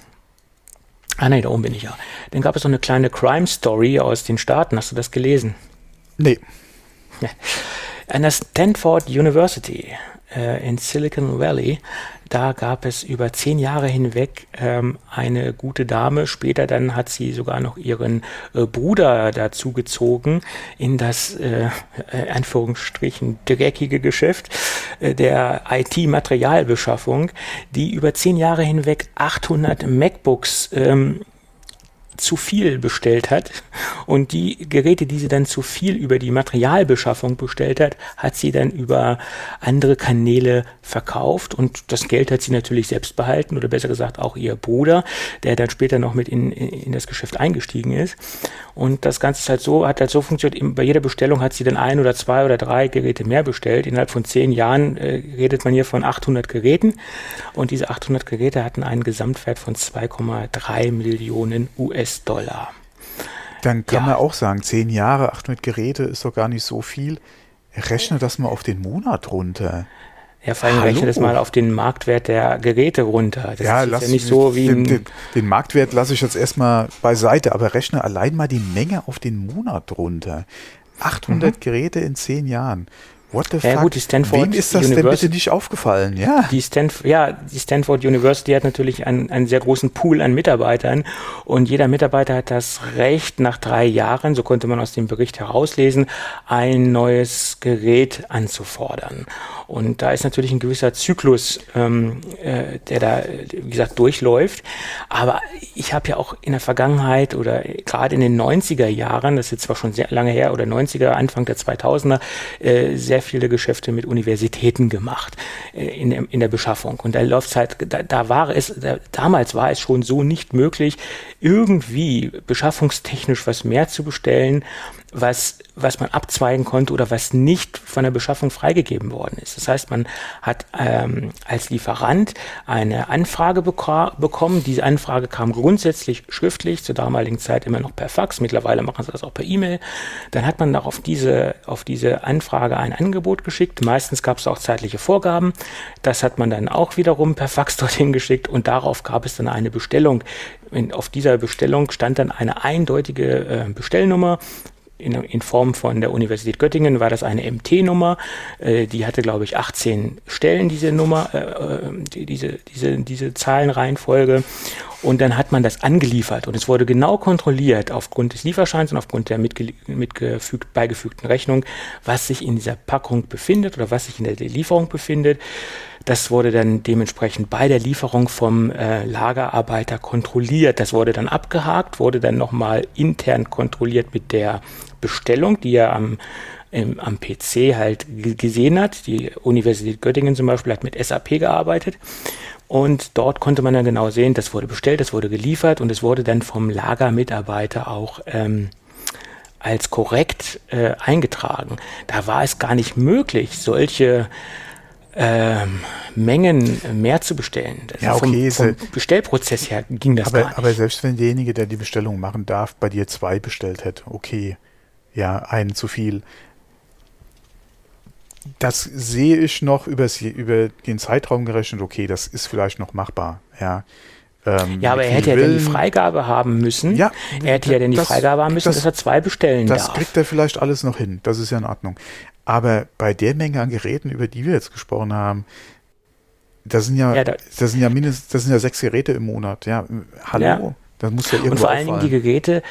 ah nein, da oben bin ich ja. Dann gab es so eine kleine Crime Story aus den Staaten. Hast du das gelesen? Nee. An der Stanford University äh, in Silicon Valley. Da gab es über zehn Jahre hinweg ähm, eine gute Dame. Später dann hat sie sogar noch ihren äh, Bruder dazu gezogen in das äh, äh Anführungsstrichen dreckige Geschäft äh, der IT-Materialbeschaffung, die über zehn Jahre hinweg 800 MacBooks ähm, zu viel bestellt hat und die Geräte, die sie dann zu viel über die Materialbeschaffung bestellt hat, hat sie dann über andere Kanäle verkauft und das Geld hat sie natürlich selbst behalten oder besser gesagt auch ihr Bruder, der dann später noch mit in, in das Geschäft eingestiegen ist. Und das Ganze ist halt so, hat halt so funktioniert, bei jeder Bestellung hat sie dann ein oder zwei oder drei Geräte mehr bestellt. Innerhalb von zehn Jahren äh, redet man hier von 800 Geräten und diese 800 Geräte hatten einen Gesamtwert von 2,3 Millionen US US-Dollar. Dann kann ja. man auch sagen, zehn Jahre, 800 Geräte ist doch gar nicht so viel. Rechne das mal auf den Monat runter. Ja, vor allem Hallo. rechne das mal auf den Marktwert der Geräte runter. Das ja, ist lass, ja nicht so wie den, den, den Marktwert lasse ich jetzt erstmal beiseite, aber rechne allein mal die Menge auf den Monat runter. 800 mhm. Geräte in zehn Jahren. What the ja, fuck? Gut, die Stanford Wem ist das University, denn bitte nicht aufgefallen? Ja. Die Stanf ja, die Stanford University hat natürlich einen, einen sehr großen Pool an Mitarbeitern und jeder Mitarbeiter hat das Recht, nach drei Jahren, so konnte man aus dem Bericht herauslesen, ein neues Gerät anzufordern. Und da ist natürlich ein gewisser Zyklus, ähm, äh, der da, wie gesagt, durchläuft. Aber ich habe ja auch in der Vergangenheit oder gerade in den 90er Jahren, das ist jetzt zwar schon sehr lange her, oder 90er, Anfang der 2000er, äh, sehr viele Geschäfte mit Universitäten gemacht äh, in, der, in der Beschaffung. Und da läuft halt, da, da war es, da, damals war es schon so nicht möglich, irgendwie beschaffungstechnisch was mehr zu bestellen was, was man abzweigen konnte oder was nicht von der Beschaffung freigegeben worden ist. Das heißt, man hat ähm, als Lieferant eine Anfrage bekommen. Diese Anfrage kam grundsätzlich schriftlich, zur damaligen Zeit immer noch per Fax. Mittlerweile machen sie das auch per E-Mail. Dann hat man auf diese, auf diese Anfrage ein Angebot geschickt. Meistens gab es auch zeitliche Vorgaben. Das hat man dann auch wiederum per Fax dorthin geschickt und darauf gab es dann eine Bestellung. In, auf dieser Bestellung stand dann eine eindeutige äh, Bestellnummer in, in, Form von der Universität Göttingen war das eine MT-Nummer. Äh, die hatte, glaube ich, 18 Stellen, diese Nummer, äh, äh, die, diese, diese, diese Zahlenreihenfolge. Und dann hat man das angeliefert und es wurde genau kontrolliert aufgrund des Lieferscheins und aufgrund der mitgefügt, beigefügten Rechnung, was sich in dieser Packung befindet oder was sich in der Lieferung befindet. Das wurde dann dementsprechend bei der Lieferung vom äh, Lagerarbeiter kontrolliert. Das wurde dann abgehakt, wurde dann nochmal intern kontrolliert mit der Bestellung, die er am, im, am PC halt gesehen hat. Die Universität Göttingen zum Beispiel hat mit SAP gearbeitet. Und dort konnte man dann genau sehen, das wurde bestellt, das wurde geliefert und es wurde dann vom Lagermitarbeiter auch ähm, als korrekt äh, eingetragen. Da war es gar nicht möglich, solche ähm, Mengen mehr zu bestellen. Das ja, okay, vom, vom Bestellprozess her ging das aber, gar nicht. Aber selbst wenn derjenige, der die Bestellung machen darf, bei dir zwei bestellt hätte, okay, ja, einen zu viel. Das sehe ich noch übers, über den Zeitraum gerechnet, okay, das ist vielleicht noch machbar, ja. Ähm, ja, aber er hätte ja dann die Freigabe haben müssen. Ja, er hätte ja dann die das, Freigabe haben müssen, das, dass er zwei bestellen das darf. Das kriegt er vielleicht alles noch hin. Das ist ja in Ordnung. Aber bei der Menge an Geräten, über die wir jetzt gesprochen haben, das sind ja, ja da, das sind ja mindestens, das sind ja sechs Geräte im Monat. Ja, hallo, ja. das muss ja irgendwo Und vor allen Dingen die Geräte,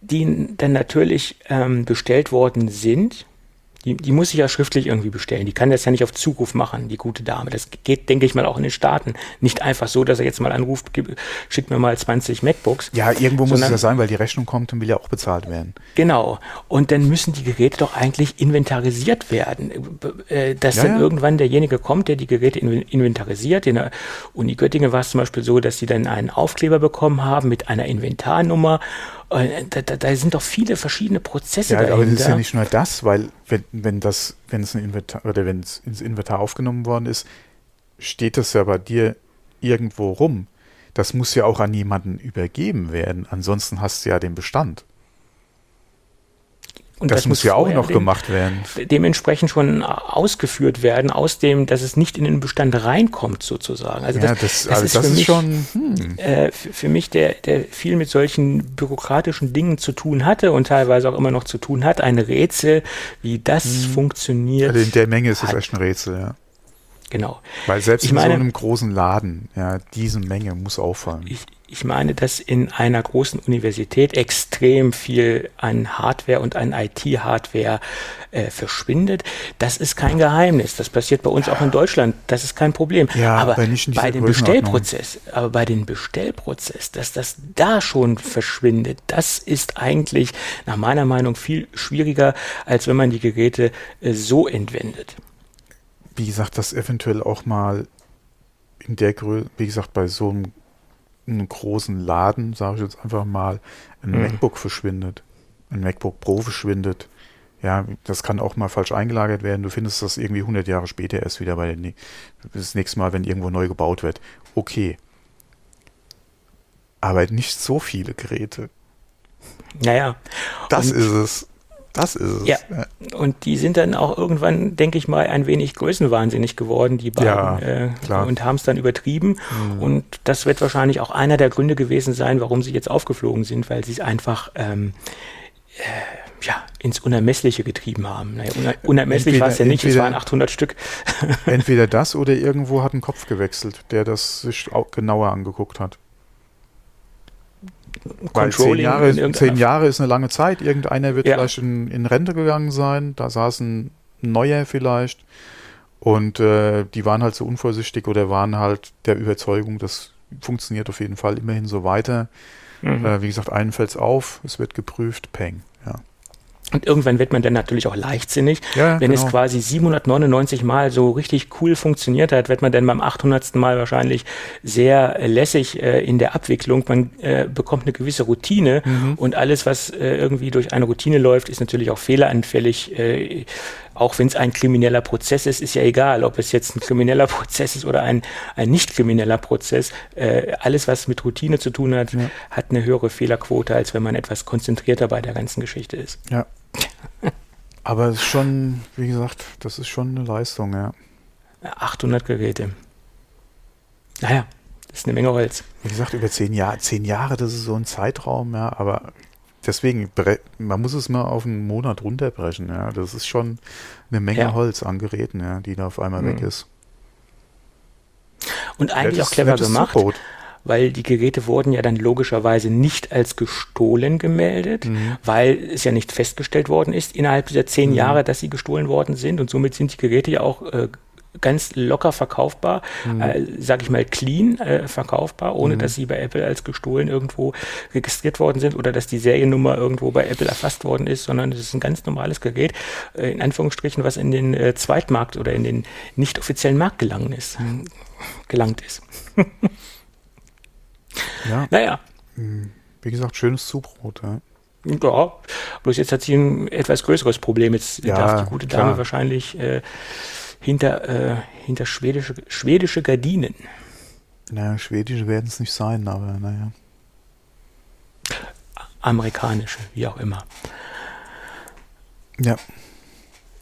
die dann natürlich ähm, bestellt worden sind, die, die muss ich ja schriftlich irgendwie bestellen. Die kann das ja nicht auf Zuruf machen, die gute Dame. Das geht, denke ich mal, auch in den Staaten. Nicht einfach so, dass er jetzt mal anruft, schickt mir mal 20 MacBooks. Ja, irgendwo muss es ja sein, weil die Rechnung kommt und will ja auch bezahlt werden. Genau. Und dann müssen die Geräte doch eigentlich inventarisiert werden. Äh, dass ja, dann ja. irgendwann derjenige kommt, der die Geräte inventarisiert. In der Uni Göttingen war es zum Beispiel so, dass sie dann einen Aufkleber bekommen haben mit einer Inventarnummer da, da, da, sind doch viele verschiedene Prozesse ja, dahinter. Aber das ist ja nicht nur das, weil wenn, wenn das, wenn es ein Inventar oder wenn es ins Inventar aufgenommen worden ist, steht das ja bei dir irgendwo rum. Das muss ja auch an jemanden übergeben werden. Ansonsten hast du ja den Bestand. Und das, das muss ja auch noch gemacht werden. Dementsprechend schon ausgeführt werden, aus dem, dass es nicht in den Bestand reinkommt, sozusagen. Also ja, das, das, das also ist, das ist mich, schon hm. äh, für, für, mich, der, der viel mit solchen bürokratischen Dingen zu tun hatte und teilweise auch immer noch zu tun hat, ein Rätsel, wie das hm. funktioniert. Also in der Menge ist es echt ein Rätsel, ja. genau. Weil selbst ich in meine, so einem großen Laden, ja, diese Menge muss auffallen. Ich, ich meine, dass in einer großen Universität extrem viel an Hardware und an IT-Hardware äh, verschwindet. Das ist kein Geheimnis. Das passiert bei uns auch in Deutschland. Das ist kein Problem. Ja, aber bei dem Bestellprozess, aber bei dem Bestellprozess, dass das da schon verschwindet, das ist eigentlich nach meiner Meinung viel schwieriger, als wenn man die Geräte äh, so entwendet. Wie gesagt, das eventuell auch mal in der Größe, wie gesagt, bei so einem einen großen Laden, sage ich jetzt einfach mal, ein mhm. MacBook verschwindet, ein MacBook Pro verschwindet. Ja, das kann auch mal falsch eingelagert werden. Du findest das irgendwie 100 Jahre später erst wieder bei den, das nächste Mal, wenn irgendwo neu gebaut wird. Okay. Aber nicht so viele Geräte. Naja. Das ist es. Das ist es. Ja. Und die sind dann auch irgendwann, denke ich mal, ein wenig größenwahnsinnig geworden, die beiden, ja, äh, und haben es dann übertrieben. Mhm. Und das wird wahrscheinlich auch einer der Gründe gewesen sein, warum sie jetzt aufgeflogen sind, weil sie es einfach ähm, äh, ja, ins Unermessliche getrieben haben. Naja, uner unermesslich war es ja nicht, entweder, es waren 800 Stück. entweder das oder irgendwo hat ein Kopf gewechselt, der das sich auch genauer angeguckt hat. Weil zehn Jahre, zehn Jahre ist eine lange Zeit. Irgendeiner wird ja. vielleicht in, in, Rente gegangen sein. Da saß ein neuer vielleicht. Und äh, die waren halt so unvorsichtig oder waren halt der Überzeugung, das funktioniert auf jeden Fall immerhin so weiter. Mhm. Äh, wie gesagt, einen fällt es auf, es wird geprüft, peng. Und irgendwann wird man dann natürlich auch leichtsinnig. Ja, Wenn genau. es quasi 799 Mal so richtig cool funktioniert hat, wird man dann beim 800. Mal wahrscheinlich sehr lässig äh, in der Abwicklung. Man äh, bekommt eine gewisse Routine mhm. und alles, was äh, irgendwie durch eine Routine läuft, ist natürlich auch fehleranfällig. Äh, auch wenn es ein krimineller Prozess ist, ist ja egal, ob es jetzt ein krimineller Prozess ist oder ein, ein nicht krimineller Prozess. Äh, alles, was mit Routine zu tun hat, ja. hat eine höhere Fehlerquote, als wenn man etwas konzentrierter bei der ganzen Geschichte ist. Ja. Aber es ist schon, wie gesagt, das ist schon eine Leistung, ja. 800 Geräte. Naja, das ist eine Menge Holz. Wie gesagt, über zehn Jahre, zehn Jahre, das ist so ein Zeitraum, ja, aber deswegen, man muss es mal auf einen Monat runterbrechen, ja. Das ist schon eine Menge ja. Holz an Geräten, ja, die da auf einmal mhm. weg ist. Und eigentlich auch clever gemacht. Support weil die Geräte wurden ja dann logischerweise nicht als gestohlen gemeldet, mhm. weil es ja nicht festgestellt worden ist innerhalb dieser zehn mhm. Jahre, dass sie gestohlen worden sind und somit sind die Geräte ja auch äh, ganz locker verkaufbar, mhm. äh, sage ich mal clean äh, verkaufbar, ohne mhm. dass sie bei Apple als gestohlen irgendwo registriert worden sind oder dass die Seriennummer irgendwo bei Apple erfasst worden ist, sondern es ist ein ganz normales Gerät, äh, in Anführungsstrichen, was in den äh, Zweitmarkt oder in den nicht offiziellen Markt gelangen ist, mhm. gelangt ist. Ja. Naja. Hm, wie gesagt, schönes Zubrot. Ja. Ja, bloß jetzt hat sie ein etwas größeres Problem. Jetzt ja, darf die gute Dame klar. wahrscheinlich äh, hinter, äh, hinter schwedische, schwedische Gardinen. Naja, schwedische werden es nicht sein, aber naja. Amerikanische, wie auch immer. Ja.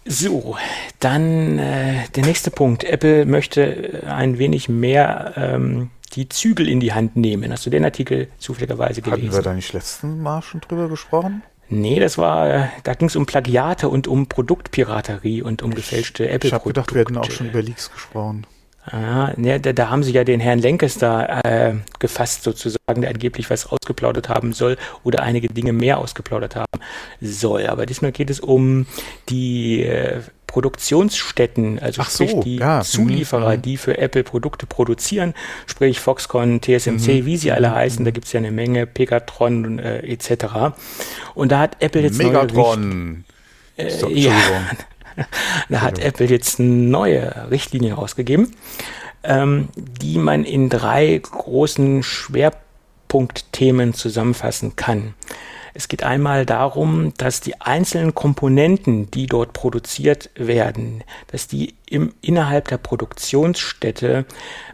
So, dann äh, der nächste Punkt. Apple möchte ein wenig mehr ähm, die Zügel in die Hand nehmen. Hast du den Artikel zufälligerweise gelesen? Hatten wir da nicht letzten Mal schon drüber gesprochen? Nee, das war, da ging es um Plagiate und um Produktpiraterie und um gefälschte Apple-Produkte. Ich habe gedacht, wir hätten auch schon über Leaks gesprochen. Ah, ne, da, da haben sie ja den Herrn da äh, gefasst sozusagen, der angeblich was ausgeplaudert haben soll oder einige Dinge mehr ausgeplaudert haben soll. Aber diesmal geht es um die äh, Produktionsstätten, also Ach sprich so, die ja. Zulieferer, mhm. die für Apple Produkte produzieren, sprich Foxconn, TSMC, mhm. wie sie alle heißen, da gibt es ja eine Menge, Pegatron äh, etc. Und da hat Apple jetzt Megatron. Neue Richt äh, ja, da hat Apple jetzt neue Richtlinien rausgegeben, ähm, die man in drei großen Schwerpunktthemen zusammenfassen kann. Es geht einmal darum, dass die einzelnen Komponenten, die dort produziert werden, dass die im, innerhalb der Produktionsstätte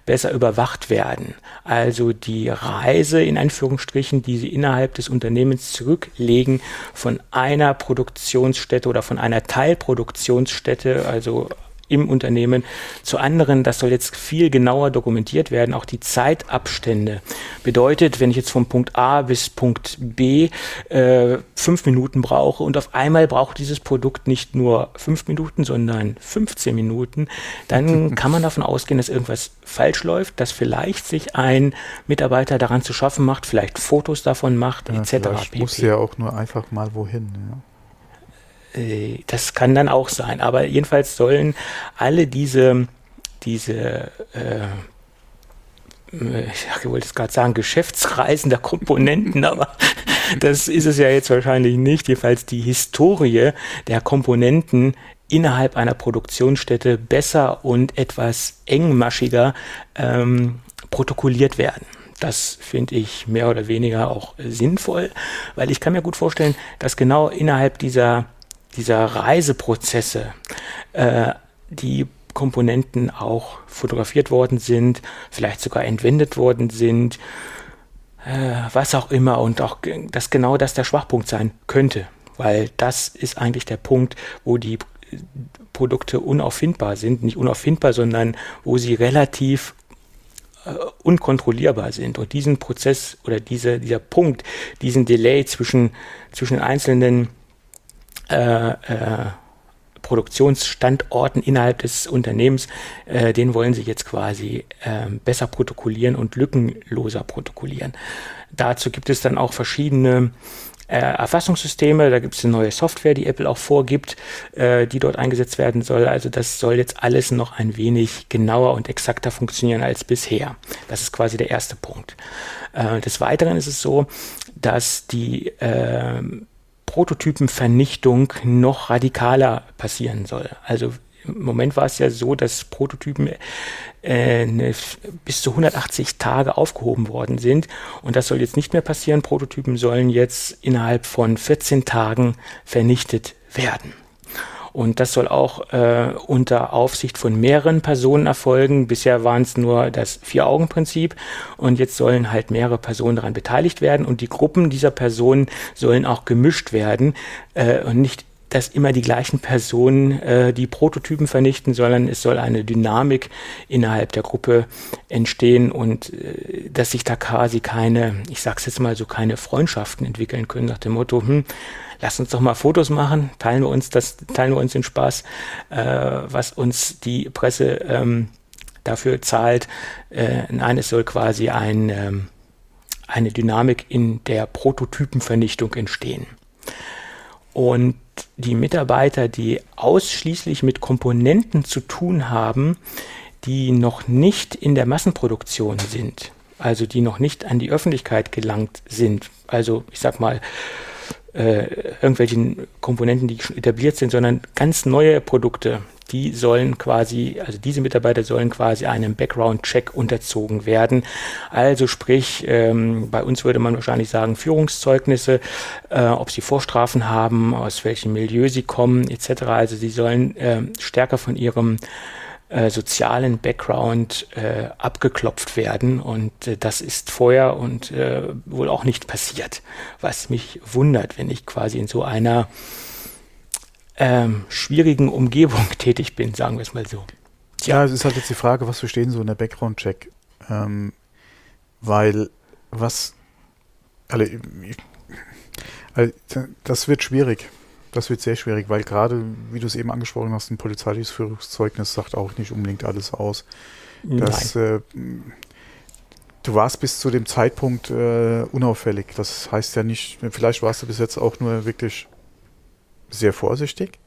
besser überwacht werden. Also die Reise in Anführungsstrichen, die sie innerhalb des Unternehmens zurücklegen von einer Produktionsstätte oder von einer Teilproduktionsstätte, also im Unternehmen zu anderen. Das soll jetzt viel genauer dokumentiert werden. Auch die Zeitabstände bedeutet, wenn ich jetzt vom Punkt A bis Punkt B äh, fünf Minuten brauche und auf einmal braucht dieses Produkt nicht nur fünf Minuten, sondern 15 Minuten, dann kann man davon ausgehen, dass irgendwas falsch läuft, dass vielleicht sich ein Mitarbeiter daran zu schaffen macht, vielleicht Fotos davon macht, ja, etc. Muss ja auch nur einfach mal wohin. Ja. Äh, das kann dann auch sein. Aber jedenfalls sollen alle diese, diese äh, ich wollte es gerade sagen, Geschäftsreisen der Komponenten, aber das ist es ja jetzt wahrscheinlich nicht. Jedenfalls die Historie der Komponenten innerhalb einer Produktionsstätte besser und etwas engmaschiger ähm, protokolliert werden. Das finde ich mehr oder weniger auch sinnvoll, weil ich kann mir gut vorstellen, dass genau innerhalb dieser dieser Reiseprozesse äh, die Komponenten auch fotografiert worden sind, vielleicht sogar entwendet worden sind, äh, was auch immer und auch, dass genau das der Schwachpunkt sein könnte, weil das ist eigentlich der Punkt, wo die Produkte unauffindbar sind, nicht unauffindbar, sondern wo sie relativ äh, unkontrollierbar sind. Und diesen Prozess oder diese, dieser Punkt, diesen Delay zwischen, zwischen einzelnen äh, äh, Produktionsstandorten innerhalb des Unternehmens, äh, den wollen sie jetzt quasi äh, besser protokollieren und lückenloser protokollieren. Dazu gibt es dann auch verschiedene äh, Erfassungssysteme, da gibt es eine neue Software, die Apple auch vorgibt, äh, die dort eingesetzt werden soll. Also das soll jetzt alles noch ein wenig genauer und exakter funktionieren als bisher. Das ist quasi der erste Punkt. Äh, des Weiteren ist es so, dass die äh, Prototypenvernichtung noch radikaler passieren soll. Also im Moment war es ja so, dass Prototypen äh, ne, bis zu 180 Tage aufgehoben worden sind. Und das soll jetzt nicht mehr passieren. Prototypen sollen jetzt innerhalb von 14 Tagen vernichtet werden. Und das soll auch äh, unter Aufsicht von mehreren Personen erfolgen. Bisher waren es nur das Vier-Augen-Prinzip und jetzt sollen halt mehrere Personen daran beteiligt werden und die Gruppen dieser Personen sollen auch gemischt werden äh, und nicht dass immer die gleichen Personen äh, die Prototypen vernichten, sondern es soll eine Dynamik innerhalb der Gruppe entstehen und äh, dass sich da quasi keine, ich sag's jetzt mal so, keine Freundschaften entwickeln können nach dem Motto, hm, lass uns doch mal Fotos machen, teilen wir uns das, teilen wir uns den Spaß, äh, was uns die Presse ähm, dafür zahlt. Äh, nein, es soll quasi ein, ähm, eine Dynamik in der Prototypenvernichtung entstehen. Und die Mitarbeiter, die ausschließlich mit Komponenten zu tun haben, die noch nicht in der Massenproduktion sind, also die noch nicht an die Öffentlichkeit gelangt sind, also ich sag mal äh, irgendwelchen Komponenten, die schon etabliert sind, sondern ganz neue Produkte, die sollen quasi, also diese Mitarbeiter sollen quasi einem Background-Check unterzogen werden. Also sprich, ähm, bei uns würde man wahrscheinlich sagen Führungszeugnisse, äh, ob sie Vorstrafen haben, aus welchem Milieu sie kommen, etc. Also sie sollen äh, stärker von ihrem äh, sozialen Background äh, abgeklopft werden. Und äh, das ist vorher und äh, wohl auch nicht passiert. Was mich wundert, wenn ich quasi in so einer ähm, schwierigen Umgebung tätig bin, sagen wir es mal so. Ja, es ist halt jetzt die Frage, was verstehen so in der Background-Check? Ähm, weil was, also, also, das wird schwierig. Das wird sehr schwierig, weil gerade, wie du es eben angesprochen hast, ein polizeiliches Führungszeugnis sagt auch nicht unbedingt alles aus. Das, äh, du warst bis zu dem Zeitpunkt äh, unauffällig. Das heißt ja nicht, vielleicht warst du bis jetzt auch nur wirklich sehr vorsichtig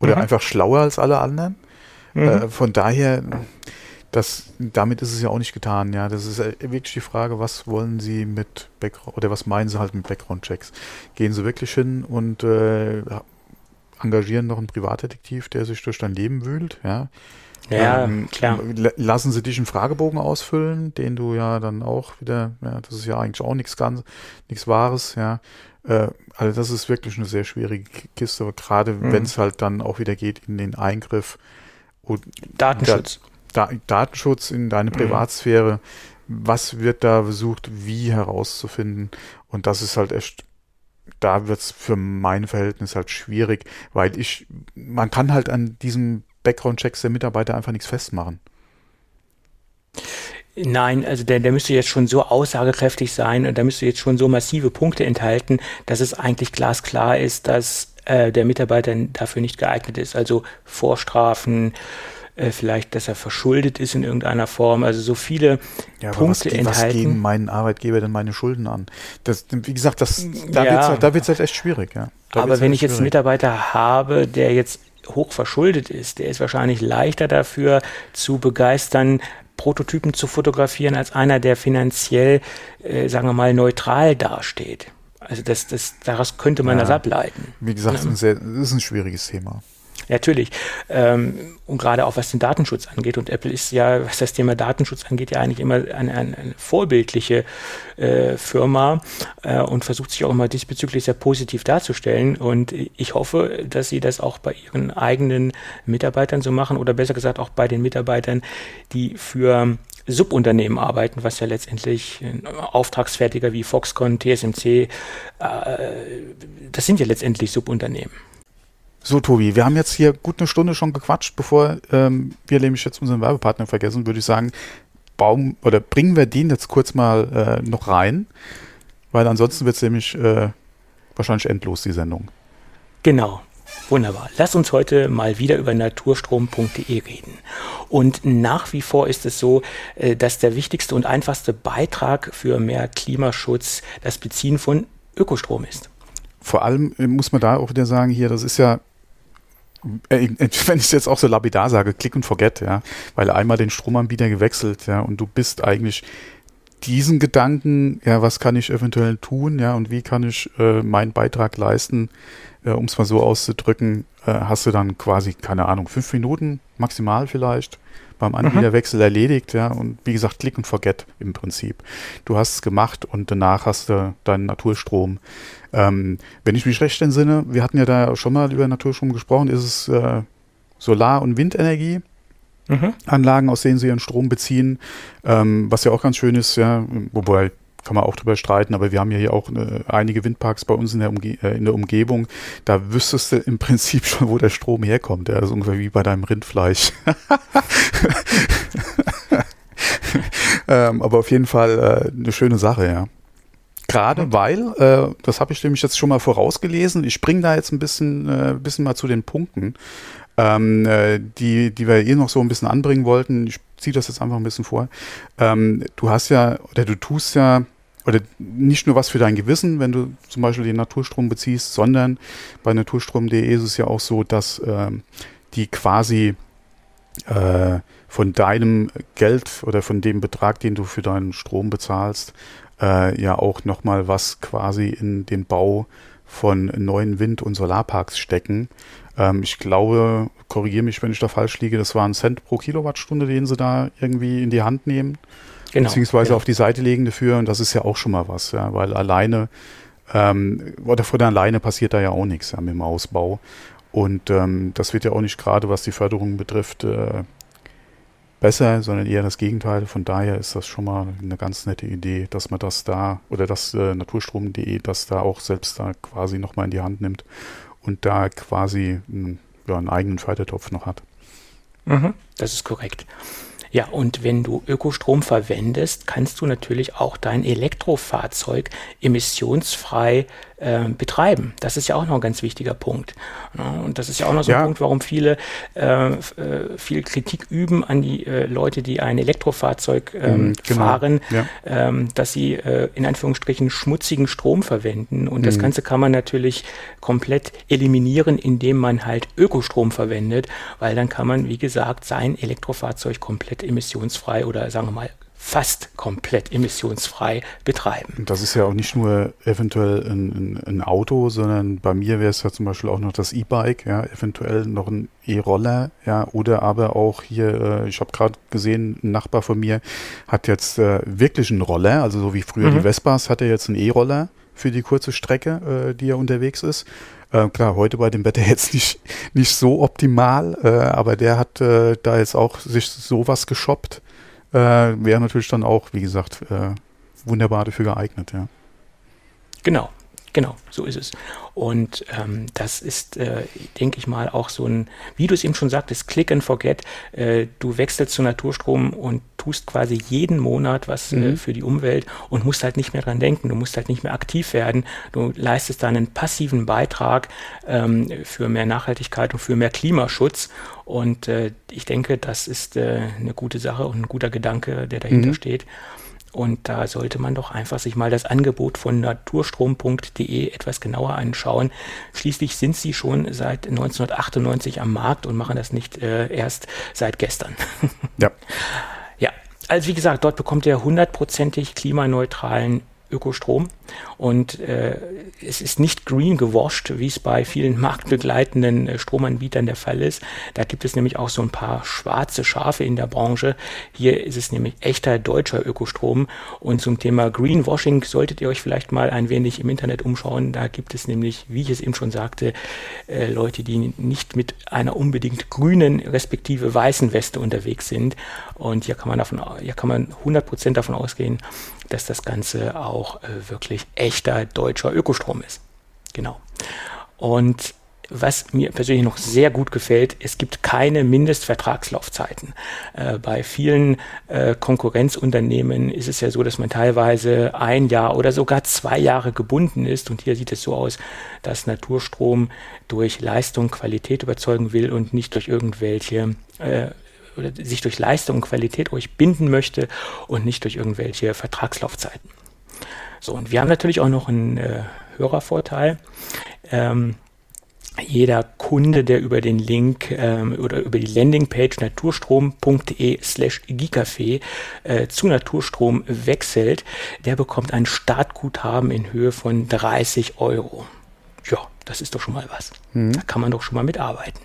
oder mhm. einfach schlauer als alle anderen. Mhm. Äh, von daher, das, damit ist es ja auch nicht getan. Ja, das ist äh, wirklich die Frage, was wollen Sie mit Background oder was meinen Sie halt mit Background-Checks? Gehen Sie wirklich hin und äh, engagieren noch einen Privatdetektiv, der sich durch dein Leben wühlt? Ja. Ja, ähm, klar. Lassen Sie dich einen Fragebogen ausfüllen, den du ja dann auch wieder, ja, das ist ja eigentlich auch nichts ganz, nichts Wahres, ja. Äh, also das ist wirklich eine sehr schwierige Kiste, gerade mhm. wenn es halt dann auch wieder geht in den Eingriff und Datenschutz. Da, Datenschutz in deine mhm. Privatsphäre. Was wird da versucht, wie herauszufinden? Und das ist halt echt, da wird es für mein Verhältnis halt schwierig, weil ich, man kann halt an diesem Background-Checks der Mitarbeiter einfach nichts festmachen. Nein, also der, der müsste jetzt schon so aussagekräftig sein und da müsste jetzt schon so massive Punkte enthalten, dass es eigentlich glasklar ist, dass äh, der Mitarbeiter dafür nicht geeignet ist. Also Vorstrafen, äh, vielleicht, dass er verschuldet ist in irgendeiner Form. Also so viele ja, Punkte was, enthalten. Was gehen meinen Arbeitgeber denn meine Schulden an? Das, wie gesagt, das, da ja, wird es halt, halt echt schwierig. Ja. Da aber wenn halt ich jetzt einen Mitarbeiter habe, der jetzt hoch verschuldet ist, der ist wahrscheinlich leichter dafür zu begeistern, Prototypen zu fotografieren als einer, der finanziell, äh, sagen wir mal, neutral dasteht. Also das, das, daraus könnte man ja, das ableiten. Wie gesagt, ja. das ist ein schwieriges Thema. Natürlich. Ähm, und gerade auch was den Datenschutz angeht. Und Apple ist ja, was das Thema Datenschutz angeht, ja eigentlich immer eine, eine, eine vorbildliche äh, Firma äh, und versucht sich auch immer diesbezüglich sehr positiv darzustellen. Und ich hoffe, dass sie das auch bei ihren eigenen Mitarbeitern so machen oder besser gesagt auch bei den Mitarbeitern, die für Subunternehmen arbeiten, was ja letztendlich Auftragsfertiger wie Foxconn, TSMC, äh, das sind ja letztendlich Subunternehmen. So, Tobi, wir haben jetzt hier gut eine Stunde schon gequatscht, bevor ähm, wir nämlich jetzt unseren Werbepartner vergessen, würde ich sagen, baum oder bringen wir den jetzt kurz mal äh, noch rein, weil ansonsten wird es nämlich äh, wahrscheinlich endlos, die Sendung. Genau. Wunderbar. Lass uns heute mal wieder über naturstrom.de reden. Und nach wie vor ist es so, äh, dass der wichtigste und einfachste Beitrag für mehr Klimaschutz das Beziehen von Ökostrom ist. Vor allem äh, muss man da auch wieder sagen, hier, das ist ja wenn ich es jetzt auch so lapidar sage, click und forget, ja, weil einmal den Stromanbieter gewechselt, ja, und du bist eigentlich diesen Gedanken, ja, was kann ich eventuell tun, ja, und wie kann ich äh, meinen Beitrag leisten, äh, um es mal so auszudrücken, äh, hast du dann quasi, keine Ahnung, fünf Minuten maximal vielleicht beim Anbieterwechsel mhm. erledigt, ja, und wie gesagt, click und forget im Prinzip. Du hast es gemacht und danach hast du deinen Naturstrom. Ähm, wenn ich mich recht entsinne, wir hatten ja da schon mal über Naturstrom gesprochen, ist es äh, Solar- und Windenergie. Mhm. Anlagen, aus denen sie ihren Strom beziehen, ähm, was ja auch ganz schön ist, ja, wobei kann man auch drüber streiten, aber wir haben ja hier auch äh, einige Windparks bei uns in der, Umge äh, in der Umgebung. Da wüsstest du im Prinzip schon, wo der Strom herkommt. Ja, also ungefähr wie bei deinem Rindfleisch. ähm, aber auf jeden Fall äh, eine schöne Sache, ja. Gerade weil, äh, das habe ich nämlich jetzt schon mal vorausgelesen, ich springe da jetzt ein bisschen, äh, bisschen mal zu den Punkten, ähm, äh, die, die wir eh noch so ein bisschen anbringen wollten. Ich ziehe das jetzt einfach ein bisschen vor. Ähm, du hast ja, oder du tust ja, oder nicht nur was für dein Gewissen, wenn du zum Beispiel den Naturstrom beziehst, sondern bei naturstrom.de ist es ja auch so, dass äh, die quasi äh, von deinem Geld oder von dem Betrag, den du für deinen Strom bezahlst, äh, ja auch nochmal was quasi in den Bau von neuen Wind- und Solarparks stecken. Ähm, ich glaube, korrigiere mich, wenn ich da falsch liege, das war ein Cent pro Kilowattstunde, den sie da irgendwie in die Hand nehmen. Genau, beziehungsweise genau. auf die Seite legen dafür. Und das ist ja auch schon mal was, ja, weil alleine ähm, oder von alleine passiert da ja auch nichts ja, mit dem Ausbau. Und ähm, das wird ja auch nicht gerade, was die Förderung betrifft, äh, besser, sondern eher das Gegenteil. Von daher ist das schon mal eine ganz nette Idee, dass man das da oder dass äh, Naturstrom.de das da auch selbst da quasi nochmal in die Hand nimmt und da quasi einen, ja, einen eigenen Fördertopf noch hat. Mhm, das ist korrekt. Ja, und wenn du Ökostrom verwendest, kannst du natürlich auch dein Elektrofahrzeug emissionsfrei äh, betreiben. Das ist ja auch noch ein ganz wichtiger Punkt. Ja, und das ist ja auch noch so ja. ein Punkt, warum viele äh, äh, viel Kritik üben an die äh, Leute, die ein Elektrofahrzeug ähm, mhm, genau. fahren, ja. ähm, dass sie äh, in Anführungsstrichen schmutzigen Strom verwenden. Und mhm. das Ganze kann man natürlich komplett eliminieren, indem man halt Ökostrom verwendet, weil dann kann man, wie gesagt, sein Elektrofahrzeug komplett emissionsfrei oder sagen wir mal fast komplett emissionsfrei betreiben. Das ist ja auch nicht nur eventuell ein, ein, ein Auto, sondern bei mir wäre es ja zum Beispiel auch noch das E-Bike, ja, eventuell noch ein E-Roller, ja, oder aber auch hier, äh, ich habe gerade gesehen, ein Nachbar von mir hat jetzt äh, wirklich einen Roller, also so wie früher mhm. die Vespas, hat er jetzt einen E-Roller für die kurze Strecke, äh, die er unterwegs ist. Äh, klar, heute bei dem Wetter jetzt nicht, nicht so optimal, äh, aber der hat äh, da jetzt auch sich sowas geshoppt äh, wäre natürlich dann auch, wie gesagt, äh, wunderbar dafür geeignet, ja. Genau. Genau, so ist es. Und ähm, das ist, äh, denke ich mal, auch so ein, wie du es eben schon sagtest, Click and Forget. Äh, du wechselst zu Naturstrom und tust quasi jeden Monat was äh, mhm. äh, für die Umwelt und musst halt nicht mehr dran denken. Du musst halt nicht mehr aktiv werden. Du leistest da einen passiven Beitrag ähm, für mehr Nachhaltigkeit und für mehr Klimaschutz. Und äh, ich denke, das ist äh, eine gute Sache und ein guter Gedanke, der dahinter mhm. steht. Und da sollte man doch einfach sich mal das Angebot von naturstrom.de etwas genauer anschauen. Schließlich sind sie schon seit 1998 am Markt und machen das nicht äh, erst seit gestern. Ja. Ja, also wie gesagt, dort bekommt ihr hundertprozentig klimaneutralen Ökostrom. Und äh, es ist nicht green gewascht, wie es bei vielen marktbegleitenden äh, Stromanbietern der Fall ist. Da gibt es nämlich auch so ein paar schwarze Schafe in der Branche. Hier ist es nämlich echter deutscher Ökostrom. Und zum Thema Greenwashing solltet ihr euch vielleicht mal ein wenig im Internet umschauen. Da gibt es nämlich, wie ich es eben schon sagte, äh, Leute, die nicht mit einer unbedingt grünen respektive weißen Weste unterwegs sind. Und hier kann man davon, hier kann man 100% davon ausgehen, dass das Ganze auch äh, wirklich echter deutscher Ökostrom ist. Genau. Und was mir persönlich noch sehr gut gefällt, es gibt keine Mindestvertragslaufzeiten. Äh, bei vielen äh, Konkurrenzunternehmen ist es ja so, dass man teilweise ein Jahr oder sogar zwei Jahre gebunden ist. Und hier sieht es so aus, dass Naturstrom durch Leistung Qualität überzeugen will und nicht durch irgendwelche äh, oder sich durch Leistung Qualität euch binden möchte und nicht durch irgendwelche Vertragslaufzeiten. So, und wir haben natürlich auch noch einen äh, Hörervorteil. Ähm, jeder Kunde, der über den Link ähm, oder über die Landingpage naturstrom.de slash gigafee äh, zu Naturstrom wechselt, der bekommt ein Startguthaben in Höhe von 30 Euro. Ja, das ist doch schon mal was. Mhm. Da kann man doch schon mal mitarbeiten.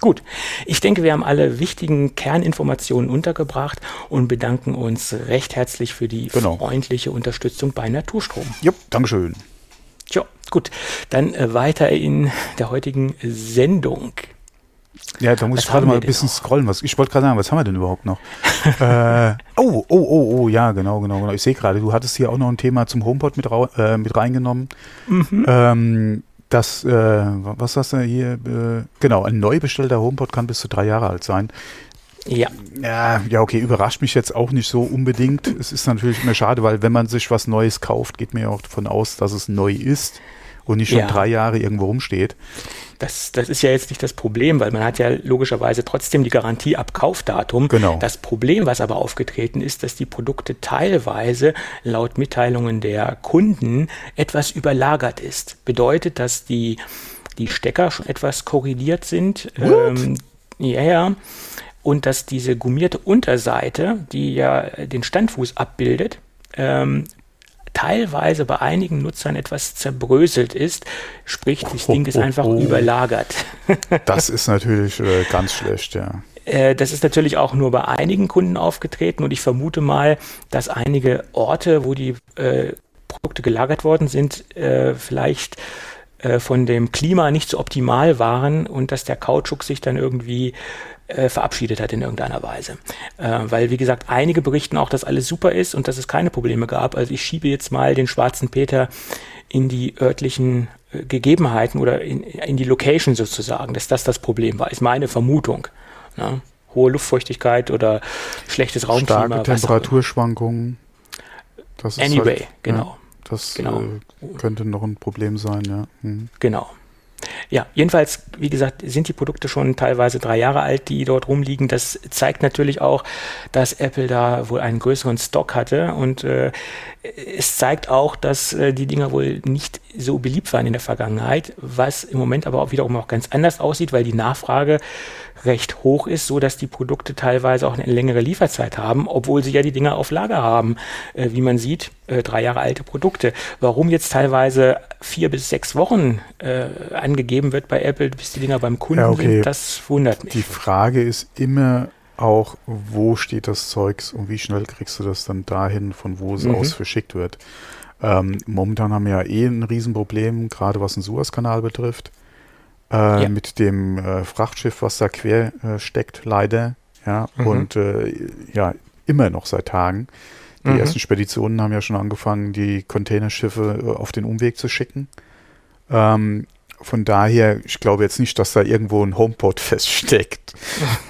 Gut, ich denke, wir haben alle wichtigen Kerninformationen untergebracht und bedanken uns recht herzlich für die genau. freundliche Unterstützung bei Naturstrom. Ja, Dankeschön. Tja, gut, dann äh, weiter in der heutigen Sendung. Ja, da muss was ich gerade mal ein bisschen scrollen. Was, ich wollte gerade sagen, was haben wir denn überhaupt noch? äh, oh, oh, oh, oh, ja, genau, genau, genau. Ich sehe gerade, du hattest hier auch noch ein Thema zum HomePod mit, äh, mit reingenommen. Mhm. Ähm, das, äh, was hast du hier? Äh, genau, ein neu bestellter HomePod kann bis zu drei Jahre alt sein. Ja. ja. Ja, okay, überrascht mich jetzt auch nicht so unbedingt. Es ist natürlich immer schade, weil wenn man sich was Neues kauft, geht mir ja auch davon aus, dass es neu ist und nicht schon ja. drei Jahre irgendwo rumsteht. Das, das ist ja jetzt nicht das Problem, weil man hat ja logischerweise trotzdem die Garantie ab Kaufdatum. Genau. Das Problem, was aber aufgetreten ist, dass die Produkte teilweise laut Mitteilungen der Kunden etwas überlagert ist. Bedeutet, dass die, die Stecker schon etwas korrigiert sind. Ähm, ja, ja. Und dass diese gummierte Unterseite, die ja den Standfuß abbildet, ähm, teilweise bei einigen Nutzern etwas zerbröselt ist. Sprich, das Ding ist einfach oh, überlagert. das ist natürlich äh, ganz schlecht, ja. Äh, das ist natürlich auch nur bei einigen Kunden aufgetreten und ich vermute mal, dass einige Orte, wo die äh, Produkte gelagert worden sind, äh, vielleicht äh, von dem Klima nicht so optimal waren und dass der Kautschuk sich dann irgendwie äh, verabschiedet hat in irgendeiner Weise. Äh, weil, wie gesagt, einige berichten auch, dass alles super ist und dass es keine Probleme gab. Also ich schiebe jetzt mal den schwarzen Peter in die örtlichen äh, Gegebenheiten oder in, in die Location sozusagen, dass das das Problem war, ist meine Vermutung. Ne? Hohe Luftfeuchtigkeit oder schlechtes Raumklima. Starke Temperaturschwankungen. anyway, halt, genau. Ja, das genau. Äh, könnte noch ein Problem sein, ja. Hm. Genau. Ja, jedenfalls, wie gesagt, sind die Produkte schon teilweise drei Jahre alt, die dort rumliegen. Das zeigt natürlich auch, dass Apple da wohl einen größeren Stock hatte und äh, es zeigt auch, dass äh, die Dinger wohl nicht so beliebt waren in der Vergangenheit, was im Moment aber auch wiederum auch ganz anders aussieht, weil die Nachfrage recht hoch ist, so dass die Produkte teilweise auch eine längere Lieferzeit haben, obwohl sie ja die Dinger auf Lager haben. Äh, wie man sieht, äh, drei Jahre alte Produkte. Warum jetzt teilweise vier bis sechs Wochen äh, angegeben wird bei Apple, bis die Dinger beim Kunden ja, okay. sind, das wundert mich. Die Frage ist immer auch, wo steht das Zeugs und wie schnell kriegst du das dann dahin, von wo es mhm. aus verschickt wird. Ähm, momentan haben wir ja eh ein Riesenproblem, gerade was den Suezkanal betrifft äh, ja. mit dem äh, Frachtschiff, was da quer äh, steckt, leider. Ja, mhm. und äh, ja, immer noch seit Tagen. Die mhm. ersten Speditionen haben ja schon angefangen, die Containerschiffe äh, auf den Umweg zu schicken. Ähm, von daher, ich glaube jetzt nicht, dass da irgendwo ein HomePod feststeckt.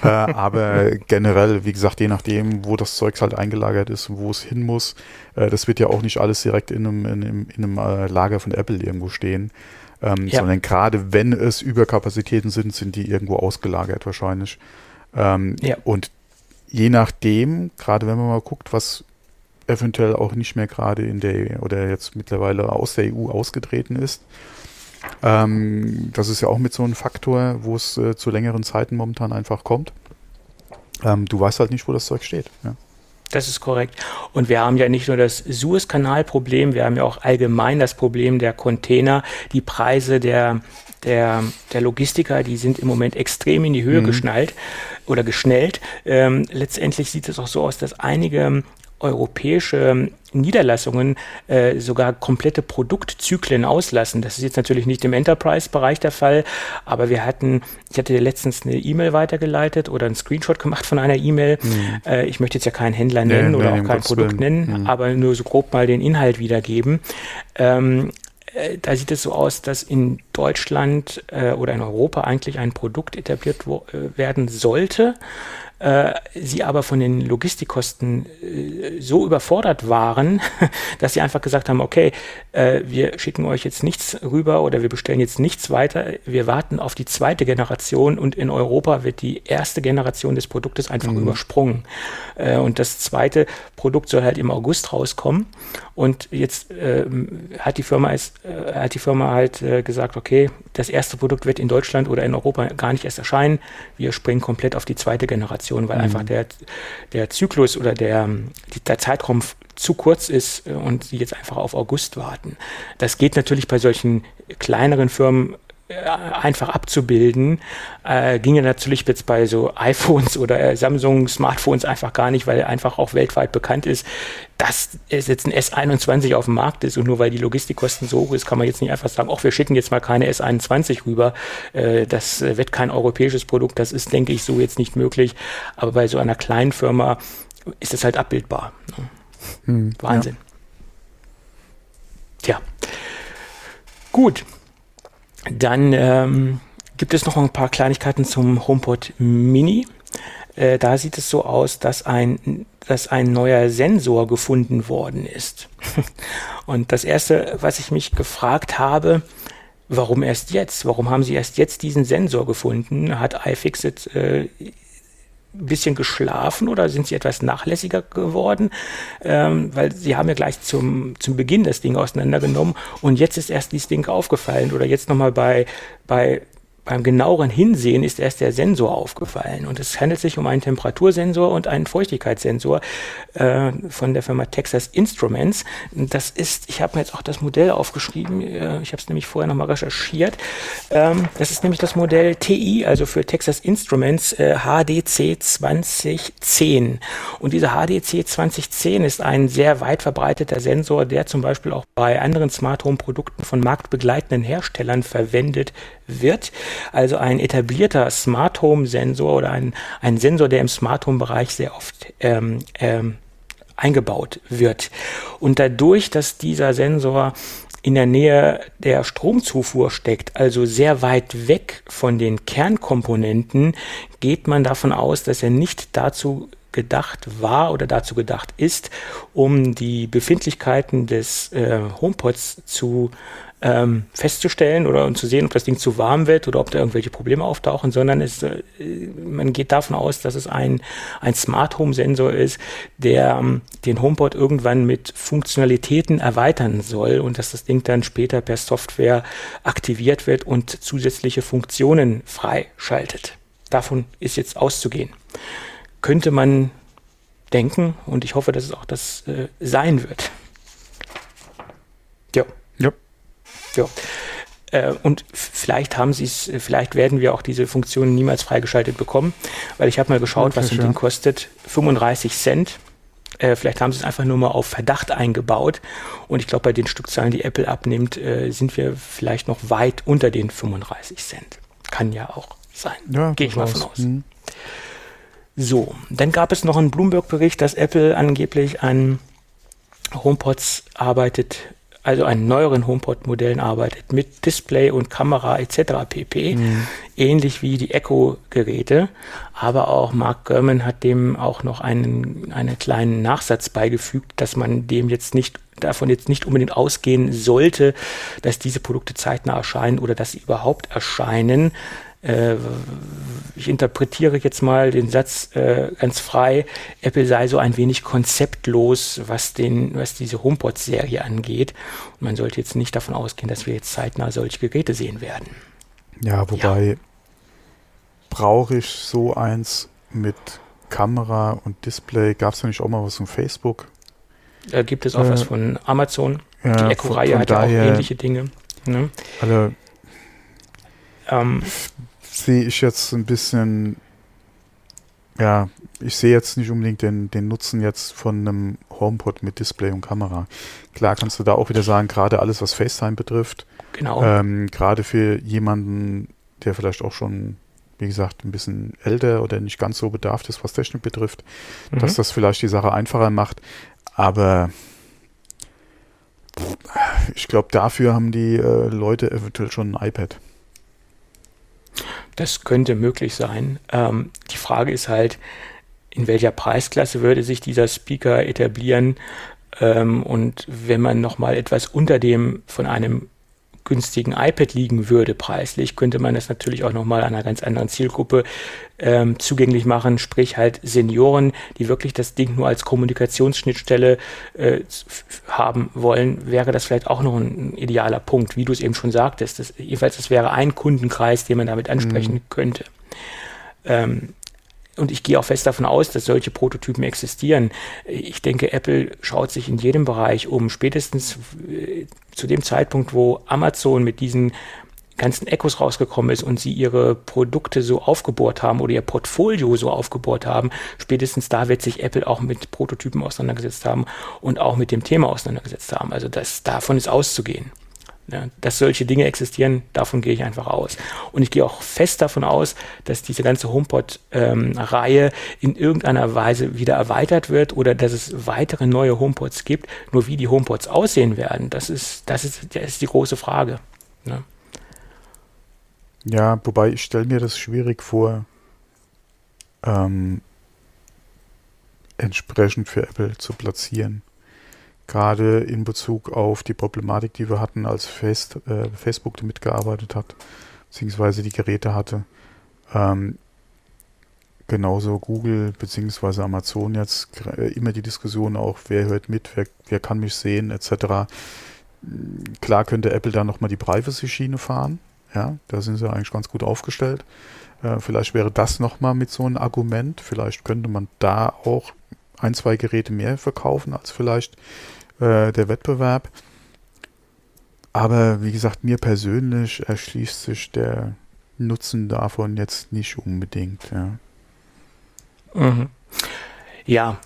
äh, aber generell, wie gesagt, je nachdem, wo das Zeug halt eingelagert ist und wo es hin muss, äh, das wird ja auch nicht alles direkt in einem, in einem, in einem äh, Lager von Apple irgendwo stehen. Ähm, ja. Sondern gerade wenn es Überkapazitäten sind, sind die irgendwo ausgelagert wahrscheinlich. Ähm, ja. Und je nachdem, gerade wenn man mal guckt, was eventuell auch nicht mehr gerade in der oder jetzt mittlerweile aus der EU ausgetreten ist, ähm, das ist ja auch mit so einem Faktor, wo es äh, zu längeren Zeiten momentan einfach kommt. Ähm, du weißt halt nicht, wo das Zeug steht. Ja. Das ist korrekt. Und wir haben ja nicht nur das Suezkanal-Problem, wir haben ja auch allgemein das Problem der Container. Die Preise der, der, der Logistiker, die sind im Moment extrem in die Höhe mhm. geschnallt oder geschnellt. Ähm, letztendlich sieht es auch so aus, dass einige europäische Niederlassungen äh, sogar komplette Produktzyklen auslassen. Das ist jetzt natürlich nicht im Enterprise-Bereich der Fall, aber wir hatten, ich hatte letztens eine E-Mail weitergeleitet oder einen Screenshot gemacht von einer E-Mail. Mhm. Äh, ich möchte jetzt ja keinen Händler nennen nee, oder nee, auch kein Produkt nennen, mhm. aber nur so grob mal den Inhalt wiedergeben. Ähm, äh, da sieht es so aus, dass in Deutschland äh, oder in Europa eigentlich ein Produkt etabliert äh, werden sollte, äh, sie aber von den Logistikkosten äh, so überfordert waren, dass sie einfach gesagt haben, okay, äh, wir schicken euch jetzt nichts rüber oder wir bestellen jetzt nichts weiter, wir warten auf die zweite Generation und in Europa wird die erste Generation des Produktes einfach mhm. übersprungen. Äh, und das zweite Produkt soll halt im August rauskommen und jetzt ähm, hat die Firma es, äh, hat die Firma halt gesagt, okay, das erste Produkt wird in Deutschland oder in Europa gar nicht erst erscheinen, wir springen komplett auf die zweite Generation. Generation, weil mhm. einfach der, der Zyklus oder der, der Zeitraum zu kurz ist äh, und sie jetzt einfach auf August warten. Das geht natürlich bei solchen kleineren Firmen einfach abzubilden, äh, ginge natürlich jetzt bei so iPhones oder äh, Samsung Smartphones einfach gar nicht, weil einfach auch weltweit bekannt ist, dass es jetzt ein S21 auf dem Markt ist und nur weil die Logistikkosten so hoch ist, kann man jetzt nicht einfach sagen, ach, wir schicken jetzt mal keine S21 rüber. Äh, das wird kein europäisches Produkt, das ist, denke ich, so jetzt nicht möglich. Aber bei so einer kleinen Firma ist es halt abbildbar. Ne? Hm, Wahnsinn. Ja. Tja. Gut. Dann ähm, gibt es noch ein paar Kleinigkeiten zum HomePod Mini. Äh, da sieht es so aus, dass ein, dass ein neuer Sensor gefunden worden ist. Und das erste, was ich mich gefragt habe, warum erst jetzt? Warum haben sie erst jetzt diesen Sensor gefunden? Hat iFixit äh, bisschen geschlafen oder sind sie etwas nachlässiger geworden? Ähm, weil sie haben ja gleich zum, zum Beginn das Ding auseinandergenommen und jetzt ist erst dieses Ding aufgefallen oder jetzt nochmal bei, bei beim genaueren Hinsehen ist erst der Sensor aufgefallen. Und es handelt sich um einen Temperatursensor und einen Feuchtigkeitssensor äh, von der Firma Texas Instruments. Das ist, ich habe mir jetzt auch das Modell aufgeschrieben, äh, ich habe es nämlich vorher nochmal recherchiert. Ähm, das ist nämlich das Modell TI, also für Texas Instruments äh, HDC 2010. Und dieser HDC 2010 ist ein sehr weit verbreiteter Sensor, der zum Beispiel auch bei anderen Smart Home Produkten von marktbegleitenden Herstellern verwendet wird. Also ein etablierter Smart Home Sensor oder ein, ein Sensor, der im Smart Home Bereich sehr oft ähm, ähm, eingebaut wird. Und dadurch, dass dieser Sensor in der Nähe der Stromzufuhr steckt, also sehr weit weg von den Kernkomponenten, geht man davon aus, dass er nicht dazu gedacht war oder dazu gedacht ist, um die Befindlichkeiten des äh, HomePods zu ähm, festzustellen oder um zu sehen, ob das Ding zu warm wird oder ob da irgendwelche Probleme auftauchen, sondern es, äh, man geht davon aus, dass es ein, ein Smart Home Sensor ist, der ähm, den HomePod irgendwann mit Funktionalitäten erweitern soll und dass das Ding dann später per Software aktiviert wird und zusätzliche Funktionen freischaltet. Davon ist jetzt auszugehen. Könnte man denken und ich hoffe, dass es auch das äh, sein wird. Ja. Ja. Ja. Äh, und vielleicht haben sie es, vielleicht werden wir auch diese Funktionen niemals freigeschaltet bekommen, weil ich habe mal geschaut, was so ein Ding kostet. 35 Cent. Äh, vielleicht haben sie es einfach nur mal auf Verdacht eingebaut. Und ich glaube, bei den Stückzahlen, die Apple abnimmt, äh, sind wir vielleicht noch weit unter den 35 Cent. Kann ja auch sein. Ja, Gehe ich mal von aus. Mhm. So, dann gab es noch einen Bloomberg-Bericht, dass Apple angeblich an HomePods arbeitet, also an neueren HomePod-Modellen arbeitet mit Display und Kamera etc. pp. Mhm. Ähnlich wie die Echo-Geräte. Aber auch Mark Gurman hat dem auch noch einen, einen kleinen Nachsatz beigefügt, dass man dem jetzt nicht davon jetzt nicht unbedingt ausgehen sollte, dass diese Produkte zeitnah erscheinen oder dass sie überhaupt erscheinen, äh, ich interpretiere jetzt mal den Satz äh, ganz frei, Apple sei so ein wenig konzeptlos, was, den, was diese HomePod-Serie angeht. Und man sollte jetzt nicht davon ausgehen, dass wir jetzt zeitnah solche Geräte sehen werden. Ja, wobei ja. brauche ich so eins mit Kamera und Display? Gab es ja nicht auch mal was von Facebook? Da gibt es auch äh, was von Amazon. Die Echo-Reihe hat ja auch ähnliche Dinge. Ne? Also, ähm, sehe ich jetzt ein bisschen, ja, ich sehe jetzt nicht unbedingt den, den Nutzen jetzt von einem HomePod mit Display und Kamera. Klar kannst du da auch wieder sagen, gerade alles, was FaceTime betrifft, genau. ähm, gerade für jemanden, der vielleicht auch schon, wie gesagt, ein bisschen älter oder nicht ganz so bedarft ist, was Technik betrifft, mhm. dass das vielleicht die Sache einfacher macht. Aber ich glaube, dafür haben die äh, Leute eventuell schon ein iPad. Das könnte möglich sein. Ähm, die Frage ist halt, in welcher Preisklasse würde sich dieser Speaker etablieren? Ähm, und wenn man nochmal etwas unter dem von einem günstigen iPad liegen würde preislich, könnte man das natürlich auch nochmal einer ganz anderen Zielgruppe ähm, zugänglich machen, sprich halt Senioren, die wirklich das Ding nur als Kommunikationsschnittstelle äh, haben wollen, wäre das vielleicht auch noch ein, idealer Punkt, wie du es eben schon sagtest. Das, jedenfalls, das wäre ein Kundenkreis, den man damit ansprechen mhm. könnte. Ähm, und ich gehe auch fest davon aus, dass solche Prototypen existieren. Ich denke, Apple schaut sich in jedem Bereich um. Spätestens äh, zu dem Zeitpunkt, wo Amazon mit diesen ganzen Echos rausgekommen ist und sie ihre Produkte so aufgebohrt haben oder ihr Portfolio so aufgebohrt haben, spätestens da wird sich Apple auch mit Prototypen auseinandergesetzt haben und auch mit dem Thema auseinandergesetzt haben. Also das, davon ist auszugehen. Ja, dass solche Dinge existieren, davon gehe ich einfach aus. Und ich gehe auch fest davon aus, dass diese ganze HomePod-Reihe ähm, in irgendeiner Weise wieder erweitert wird oder dass es weitere neue HomePods gibt. Nur wie die HomePods aussehen werden, das ist, das ist, das ist die große Frage. Ne? Ja, wobei ich stelle mir das schwierig vor, ähm, entsprechend für Apple zu platzieren gerade in Bezug auf die Problematik, die wir hatten, als Face, äh, Facebook mitgearbeitet hat, beziehungsweise die Geräte hatte. Ähm, genauso Google beziehungsweise Amazon jetzt äh, immer die Diskussion auch, wer hört mit, wer, wer kann mich sehen, etc. Klar könnte Apple da nochmal die Privacy-Schiene fahren. Ja, da sind sie eigentlich ganz gut aufgestellt. Äh, vielleicht wäre das nochmal mit so einem Argument. Vielleicht könnte man da auch ein, zwei Geräte mehr verkaufen als vielleicht äh, der Wettbewerb. Aber wie gesagt, mir persönlich erschließt sich der Nutzen davon jetzt nicht unbedingt. Ja, mhm. ja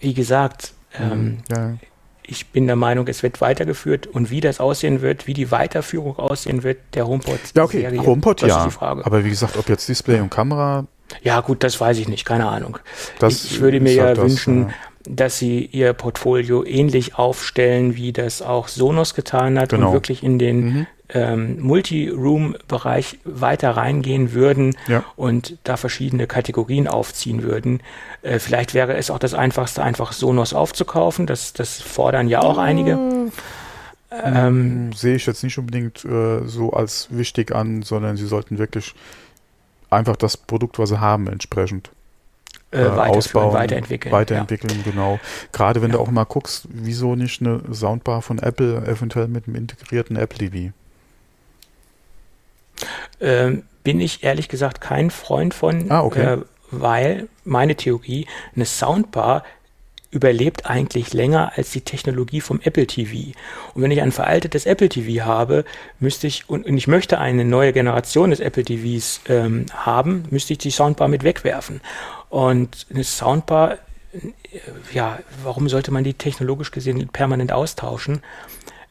wie gesagt, mhm, ähm, ja. ich bin der Meinung, es wird weitergeführt und wie das aussehen wird, wie die Weiterführung aussehen wird, der HomePod. Ja, okay, Serie, HomePod ja. Aber wie gesagt, ob jetzt Display und Kamera. Ja, gut, das weiß ich nicht, keine Ahnung. Das ich, ich würde mir ja halt wünschen, ja dass sie ihr Portfolio ähnlich aufstellen, wie das auch Sonos getan hat genau. und wirklich in den mhm. ähm, Multi-Room-Bereich weiter reingehen würden ja. und da verschiedene Kategorien aufziehen würden. Äh, vielleicht wäre es auch das Einfachste, einfach Sonos aufzukaufen. Das, das fordern ja auch einige. Mhm. Ähm, Sehe ich jetzt nicht unbedingt äh, so als wichtig an, sondern sie sollten wirklich einfach das Produkt, was sie haben, entsprechend äh, ausbauen, weiterentwickeln. Weiterentwickeln, ja. genau. Gerade wenn ja. du auch mal guckst, wieso nicht eine Soundbar von Apple eventuell mit einem integrierten Apple TV? Ähm, bin ich ehrlich gesagt kein Freund von, ah, okay. äh, weil meine Theorie, eine Soundbar überlebt eigentlich länger als die Technologie vom Apple TV. Und wenn ich ein veraltetes Apple TV habe, müsste ich, und, und ich möchte eine neue Generation des Apple TVs ähm, haben, müsste ich die Soundbar mit wegwerfen. Und eine Soundbar, ja, warum sollte man die technologisch gesehen permanent austauschen?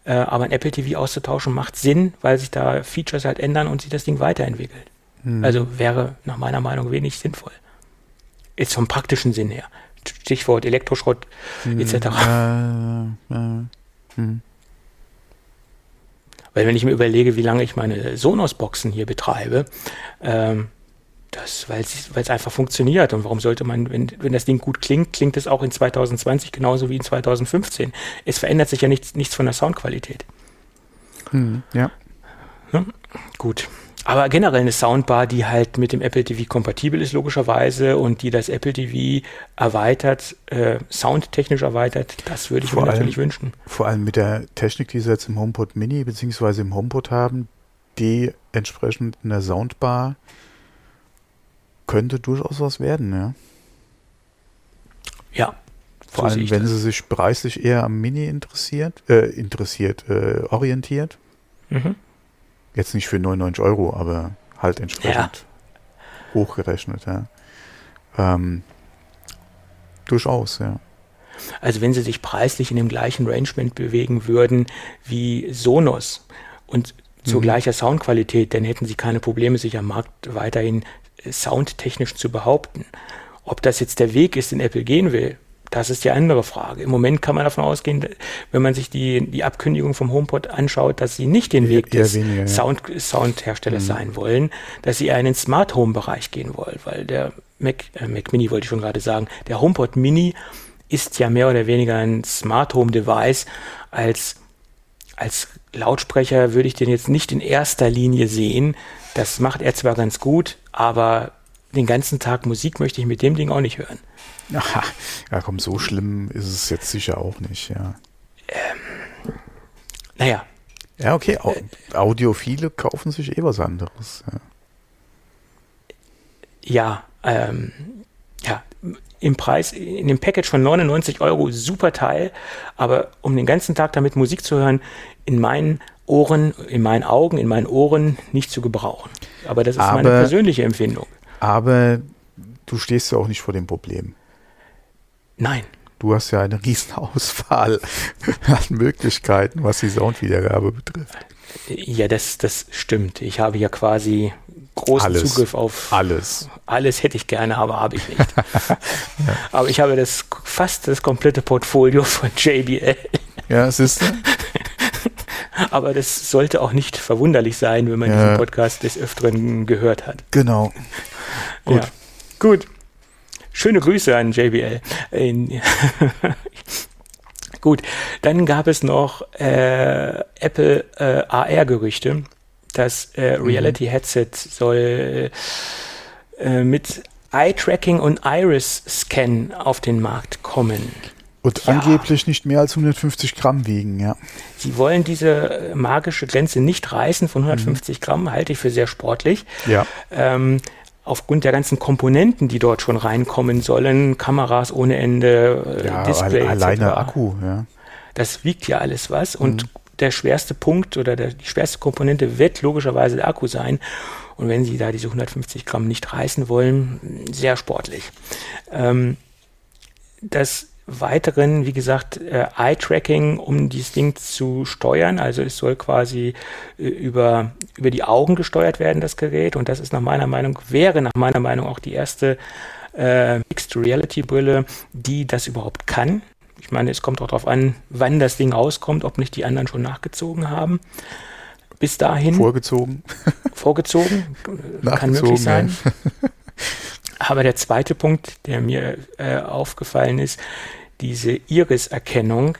Äh, aber ein Apple TV auszutauschen macht Sinn, weil sich da Features halt ändern und sich das Ding weiterentwickelt. Hm. Also wäre nach meiner Meinung wenig sinnvoll. Ist vom praktischen Sinn her. Stichwort Elektroschrott hm, etc. Äh, äh, hm. Weil wenn ich mir überlege, wie lange ich meine Sonos-Boxen hier betreibe, ähm, das, weil es einfach funktioniert. Und warum sollte man, wenn, wenn das Ding gut klingt, klingt es auch in 2020 genauso wie in 2015. Es verändert sich ja nichts, nichts von der Soundqualität. Hm, ja. ja. Gut. Aber generell eine Soundbar, die halt mit dem Apple TV kompatibel ist, logischerweise, und die das Apple TV erweitert, äh, soundtechnisch erweitert, das würde ich vor mir allem, natürlich wünschen. Vor allem mit der Technik, die sie jetzt im HomePod Mini bzw. im HomePod haben, die entsprechend in der Soundbar könnte durchaus was werden, ja. Ja. Vor allem, wenn das. sie sich preislich eher am Mini interessiert, äh, interessiert, äh, orientiert. Mhm Jetzt nicht für 99 Euro, aber halt entsprechend ja. hochgerechnet, ja. Ähm, durchaus, ja. Also wenn sie sich preislich in dem gleichen Rangement bewegen würden wie Sonos und zu mhm. gleicher Soundqualität, dann hätten sie keine Probleme, sich am Markt weiterhin soundtechnisch zu behaupten. Ob das jetzt der Weg ist, den Apple gehen will, das ist die andere Frage. Im Moment kann man davon ausgehen, wenn man sich die, die Abkündigung vom HomePod anschaut, dass sie nicht den Weg des weniger, Sound, Soundherstellers mhm. sein wollen, dass sie eher in den Smart Home Bereich gehen wollen, weil der Mac, äh, Mac Mini wollte ich schon gerade sagen, der HomePod Mini ist ja mehr oder weniger ein Smart Home Device als als Lautsprecher würde ich den jetzt nicht in erster Linie sehen. Das macht er zwar ganz gut, aber den ganzen Tag Musik möchte ich mit dem Ding auch nicht hören. Aha. Ja, komm, so schlimm ist es jetzt sicher auch nicht, ja. Ähm, naja. Ja, okay. Au Audiophile kaufen sich eh was anderes. Ja, ja, ähm, ja, im Preis, in dem Package von 99 Euro, super Teil, aber um den ganzen Tag damit Musik zu hören, in meinen Ohren, in meinen Augen, in meinen Ohren nicht zu gebrauchen. Aber das ist aber, meine persönliche Empfindung. Aber du stehst ja auch nicht vor dem Problem. Nein. Du hast ja eine riesen Auswahl an Möglichkeiten, was die Soundwiedergabe betrifft. Ja, das, das stimmt. Ich habe ja quasi großen alles, Zugriff auf alles. Alles hätte ich gerne, aber habe ich nicht. ja. Aber ich habe das fast das komplette Portfolio von JBL. Ja, es ist. Aber das sollte auch nicht verwunderlich sein, wenn man ja. diesen Podcast des Öfteren gehört hat. Genau. Gut. Ja. Gut. Schöne Grüße an JBL. Gut, dann gab es noch äh, Apple äh, AR-Gerüchte. Das äh, mhm. Reality-Headset soll äh, mit Eye-Tracking und Iris-Scan auf den Markt kommen. Und ja. angeblich nicht mehr als 150 Gramm wiegen, ja. Sie wollen diese magische Grenze nicht reißen von 150 mhm. Gramm, halte ich für sehr sportlich. Ja. Ähm, aufgrund der ganzen Komponenten, die dort schon reinkommen sollen, Kameras ohne Ende, äh, ja, Display. Alleine etc. Akku, ja. Das wiegt ja alles was und mhm. der schwerste Punkt oder der, die schwerste Komponente wird logischerweise der Akku sein. Und wenn Sie da diese 150 Gramm nicht reißen wollen, sehr sportlich. Ähm, das weiteren, wie gesagt, äh, Eye-Tracking, um dieses Ding zu steuern. Also es soll quasi äh, über, über die Augen gesteuert werden, das Gerät. Und das ist nach meiner Meinung, wäre nach meiner Meinung auch die erste äh, Mixed Reality Brille, die das überhaupt kann. Ich meine, es kommt auch darauf an, wann das Ding rauskommt, ob nicht die anderen schon nachgezogen haben. Bis dahin. Vorgezogen. Vorgezogen. kann möglich sein. Ja. Aber der zweite Punkt, der mir äh, aufgefallen ist, diese Iris-Erkennung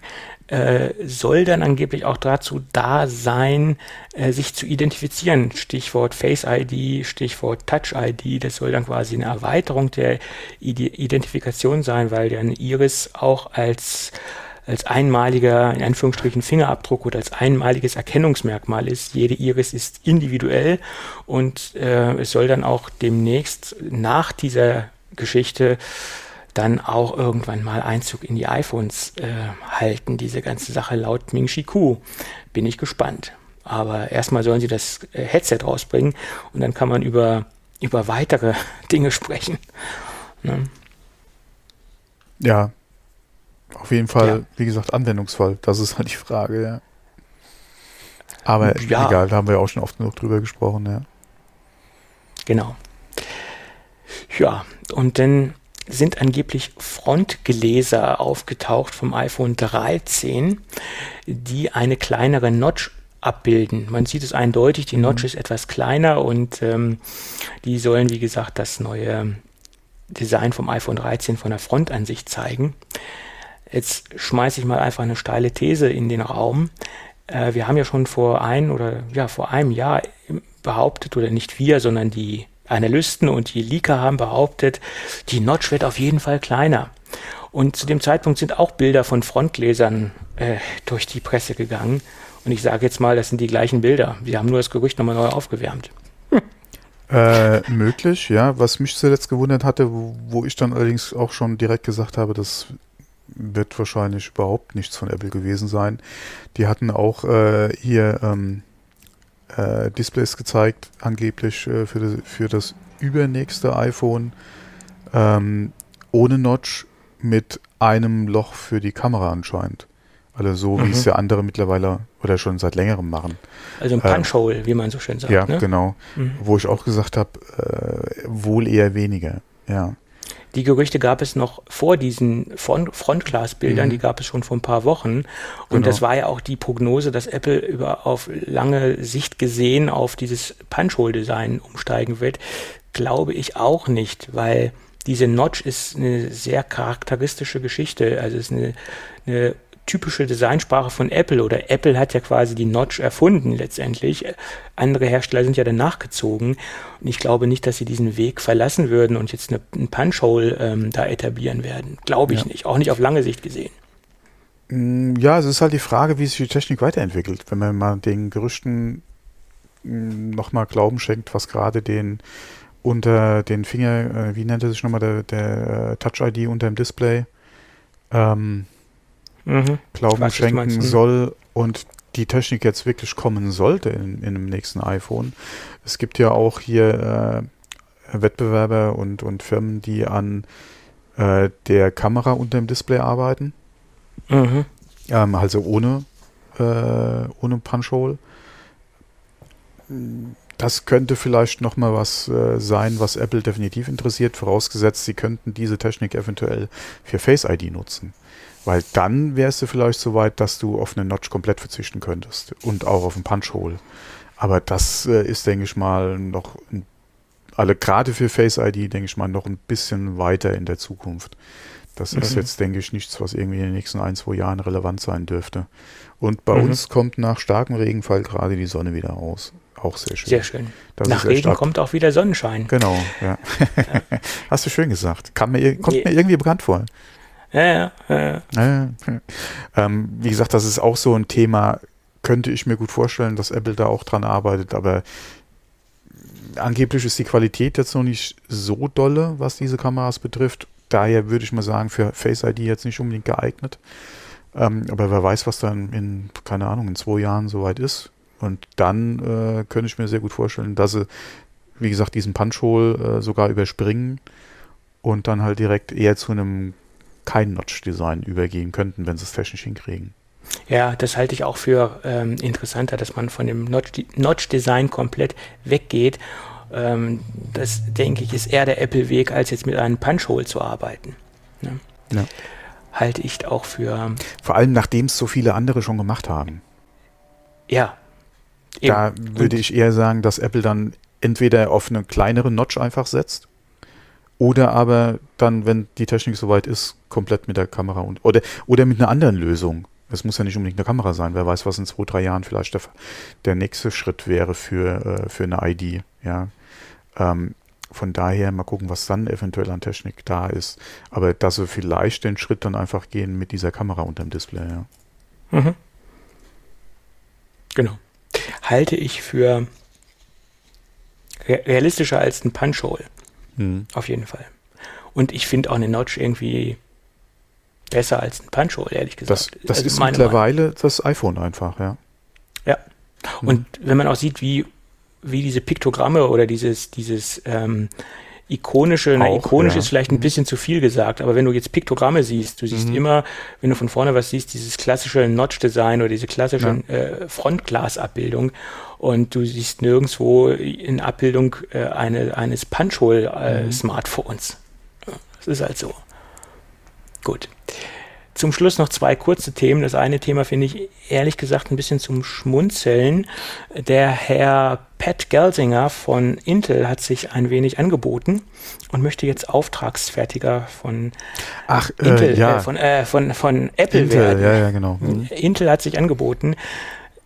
äh, soll dann angeblich auch dazu da sein, äh, sich zu identifizieren. Stichwort Face ID, Stichwort Touch ID. Das soll dann quasi eine Erweiterung der Identifikation sein, weil eine Iris auch als als einmaliger, in Anführungsstrichen, Fingerabdruck oder als einmaliges Erkennungsmerkmal ist. Jede Iris ist individuell und äh, es soll dann auch demnächst nach dieser Geschichte dann auch irgendwann mal Einzug in die iPhones äh, halten, diese ganze Sache laut Ming Chi Ku. Bin ich gespannt. Aber erstmal sollen sie das äh, Headset rausbringen und dann kann man über, über weitere Dinge sprechen. Ne? Ja, auf jeden Fall, ja. wie gesagt, Anwendungsfall. Das ist halt die Frage, ja. Aber ja. egal, da haben wir auch schon oft genug drüber gesprochen, ja. Genau. Ja, und dann sind angeblich Frontgläser aufgetaucht vom iPhone 13, die eine kleinere Notch abbilden. Man sieht es eindeutig, die Notch mhm. ist etwas kleiner und ähm, die sollen, wie gesagt, das neue Design vom iPhone 13 von der Frontansicht zeigen. Jetzt schmeiße ich mal einfach eine steile These in den Raum. Äh, wir haben ja schon vor ein oder ja vor einem Jahr behauptet, oder nicht wir, sondern die Analysten und die Leaker haben behauptet, die Notch wird auf jeden Fall kleiner. Und zu dem Zeitpunkt sind auch Bilder von Frontgläsern äh, durch die Presse gegangen. Und ich sage jetzt mal, das sind die gleichen Bilder. Wir haben nur das Gerücht nochmal neu aufgewärmt. Hm. Äh, möglich, ja. Was mich zuletzt gewundert hatte, wo, wo, ich dann allerdings auch schon direkt gesagt habe, das wird wahrscheinlich überhaupt nichts von Apple gewesen sein. Die hatten auch äh, hier ähm, äh, Displays gezeigt, angeblich äh, für, das, für das übernächste iPhone ähm, ohne Notch mit einem Loch für die Kamera anscheinend. Also so, mhm. wie es ja andere mittlerweile oder schon seit längerem machen. Also ein Punch-Hole, äh, wie man so schön sagt. Ja, ne? genau. Mhm. Wo ich auch gesagt habe, äh, wohl eher weniger. Ja. Die Gerüchte gab es noch vor diesen Front Frontglas-Bildern, mhm. die gab es schon vor ein paar Wochen. Und genau. das war ja auch die Prognose, dass Apple über auf lange Sicht gesehen auf dieses Punch-Hole-Design umsteigen wird. Glaube ich auch nicht, weil diese Notch ist eine sehr charakteristische Geschichte. Also es ist eine, eine typische Designsprache von Apple oder Apple hat ja quasi die Notch erfunden letztendlich. Andere Hersteller sind ja danach gezogen und ich glaube nicht, dass sie diesen Weg verlassen würden und jetzt eine, ein Punch-Hole ähm, da etablieren werden. Glaube ich ja. nicht, auch nicht auf lange Sicht gesehen. Mm, ja, es ist halt die Frage, wie sich die Technik weiterentwickelt. Wenn man mal den Gerüchten mm, nochmal Glauben schenkt, was gerade den unter den Finger, äh, wie nennt er sich nochmal, der, der äh, Touch-ID unter dem Display, ähm, mhm. Glauben weiß, schenken mhm. soll und die Technik jetzt wirklich kommen sollte in, in einem nächsten iPhone. Es gibt ja auch hier äh, Wettbewerber und, und Firmen, die an äh, der Kamera unter dem Display arbeiten. Mhm. Ähm, also ohne, äh, ohne Punch-Hole. Das könnte vielleicht nochmal was äh, sein, was Apple definitiv interessiert, vorausgesetzt, sie könnten diese Technik eventuell für Face ID nutzen. Weil dann wärst du vielleicht so weit, dass du auf eine Notch komplett verzichten könntest und auch auf ein Punch-Hole. Aber das äh, ist, denke ich mal, noch, ein, alle gerade für Face ID, denke ich mal, noch ein bisschen weiter in der Zukunft. Das mhm. ist jetzt, denke ich, nichts, was irgendwie in den nächsten ein, zwei Jahren relevant sein dürfte. Und bei mhm. uns kommt nach starkem Regenfall gerade die Sonne wieder aus. Auch sehr schön. Sehr schön. Das nach Regen kommt auch wieder Sonnenschein. Genau, ja. ja. Hast du schön gesagt. Kam mir, kommt mir irgendwie bekannt vor. Ja, ja, ja. Ähm, wie gesagt, das ist auch so ein Thema, könnte ich mir gut vorstellen, dass Apple da auch dran arbeitet, aber angeblich ist die Qualität jetzt noch nicht so dolle, was diese Kameras betrifft. Daher würde ich mal sagen, für Face ID jetzt nicht unbedingt geeignet. Ähm, aber wer weiß, was dann in, keine Ahnung, in zwei Jahren soweit ist. Und dann äh, könnte ich mir sehr gut vorstellen, dass sie, wie gesagt, diesen Punch-Hole äh, sogar überspringen und dann halt direkt eher zu einem kein Notch-Design übergehen könnten, wenn sie es technisch hinkriegen. Ja, das halte ich auch für ähm, interessanter, dass man von dem Notch-Design komplett weggeht. Ähm, das, denke ich, ist eher der Apple-Weg, als jetzt mit einem Punch-Hole zu arbeiten. Ne? Ja. Halte ich auch für. Vor allem, nachdem es so viele andere schon gemacht haben. Ja. Eben. Da würde ich eher sagen, dass Apple dann entweder auf eine kleinere Notch einfach setzt oder aber dann, wenn die Technik soweit ist, komplett mit der Kamera und oder, oder mit einer anderen Lösung. Es muss ja nicht unbedingt eine Kamera sein. Wer weiß, was in zwei, drei Jahren vielleicht der, der nächste Schritt wäre für, äh, für eine ID. Ja. Ähm, von daher mal gucken, was dann eventuell an Technik da ist. Aber dass sie vielleicht den Schritt dann einfach gehen mit dieser Kamera unterm Display. Ja. Mhm. Genau. Halte ich für realistischer als ein Punch-Hole. Mhm. Auf jeden Fall. Und ich finde auch eine Notch irgendwie besser als ein Punch-Hole, ehrlich gesagt. Das, das also ist mittlerweile Meinung. das iPhone einfach, ja. Ja. Mhm. Und wenn man auch sieht, wie, wie diese Piktogramme oder dieses, dieses ähm, ikonische, na, ikonisch ja. ist vielleicht ein mhm. bisschen zu viel gesagt, aber wenn du jetzt Piktogramme siehst, du siehst mhm. immer, wenn du von vorne was siehst, dieses klassische Notch-Design oder diese klassische ja. äh, Frontglas-Abbildung und du siehst nirgendwo in Abbildung äh, eine, eines Punch-Hole-Smartphones. Äh, mhm. Es ist halt so. Gut. Zum Schluss noch zwei kurze Themen. Das eine Thema finde ich ehrlich gesagt ein bisschen zum Schmunzeln. Der Herr Pat Gelsinger von Intel hat sich ein wenig angeboten und möchte jetzt Auftragsfertiger von Ach, Intel, äh, ja. äh, von, äh, von, von Apple Intel, werden. ja, ja, genau. Mhm. Intel hat sich angeboten,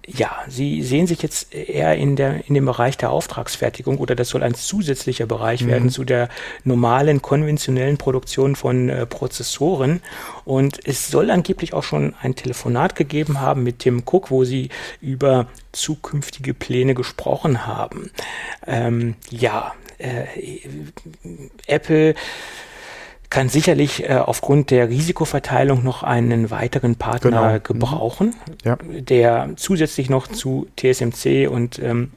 ja, Sie sehen sich jetzt eher in, der, in dem Bereich der Auftragsfertigung oder das soll ein zusätzlicher Bereich Mhm. werden zu der normalen konventionellen Produktion von äh, Prozessoren. Und es soll angeblich auch schon ein Telefonat gegeben haben mit Tim Cook, wo Sie über zukünftige Pläne gesprochen haben. Ähm, ja, äh, Apple kann sicherlich äh, aufgrund der Risikoverteilung noch einen weiteren Partner Genau. Mhm. gebrauchen, Ja. der zusätzlich noch zu TSMC und ähm,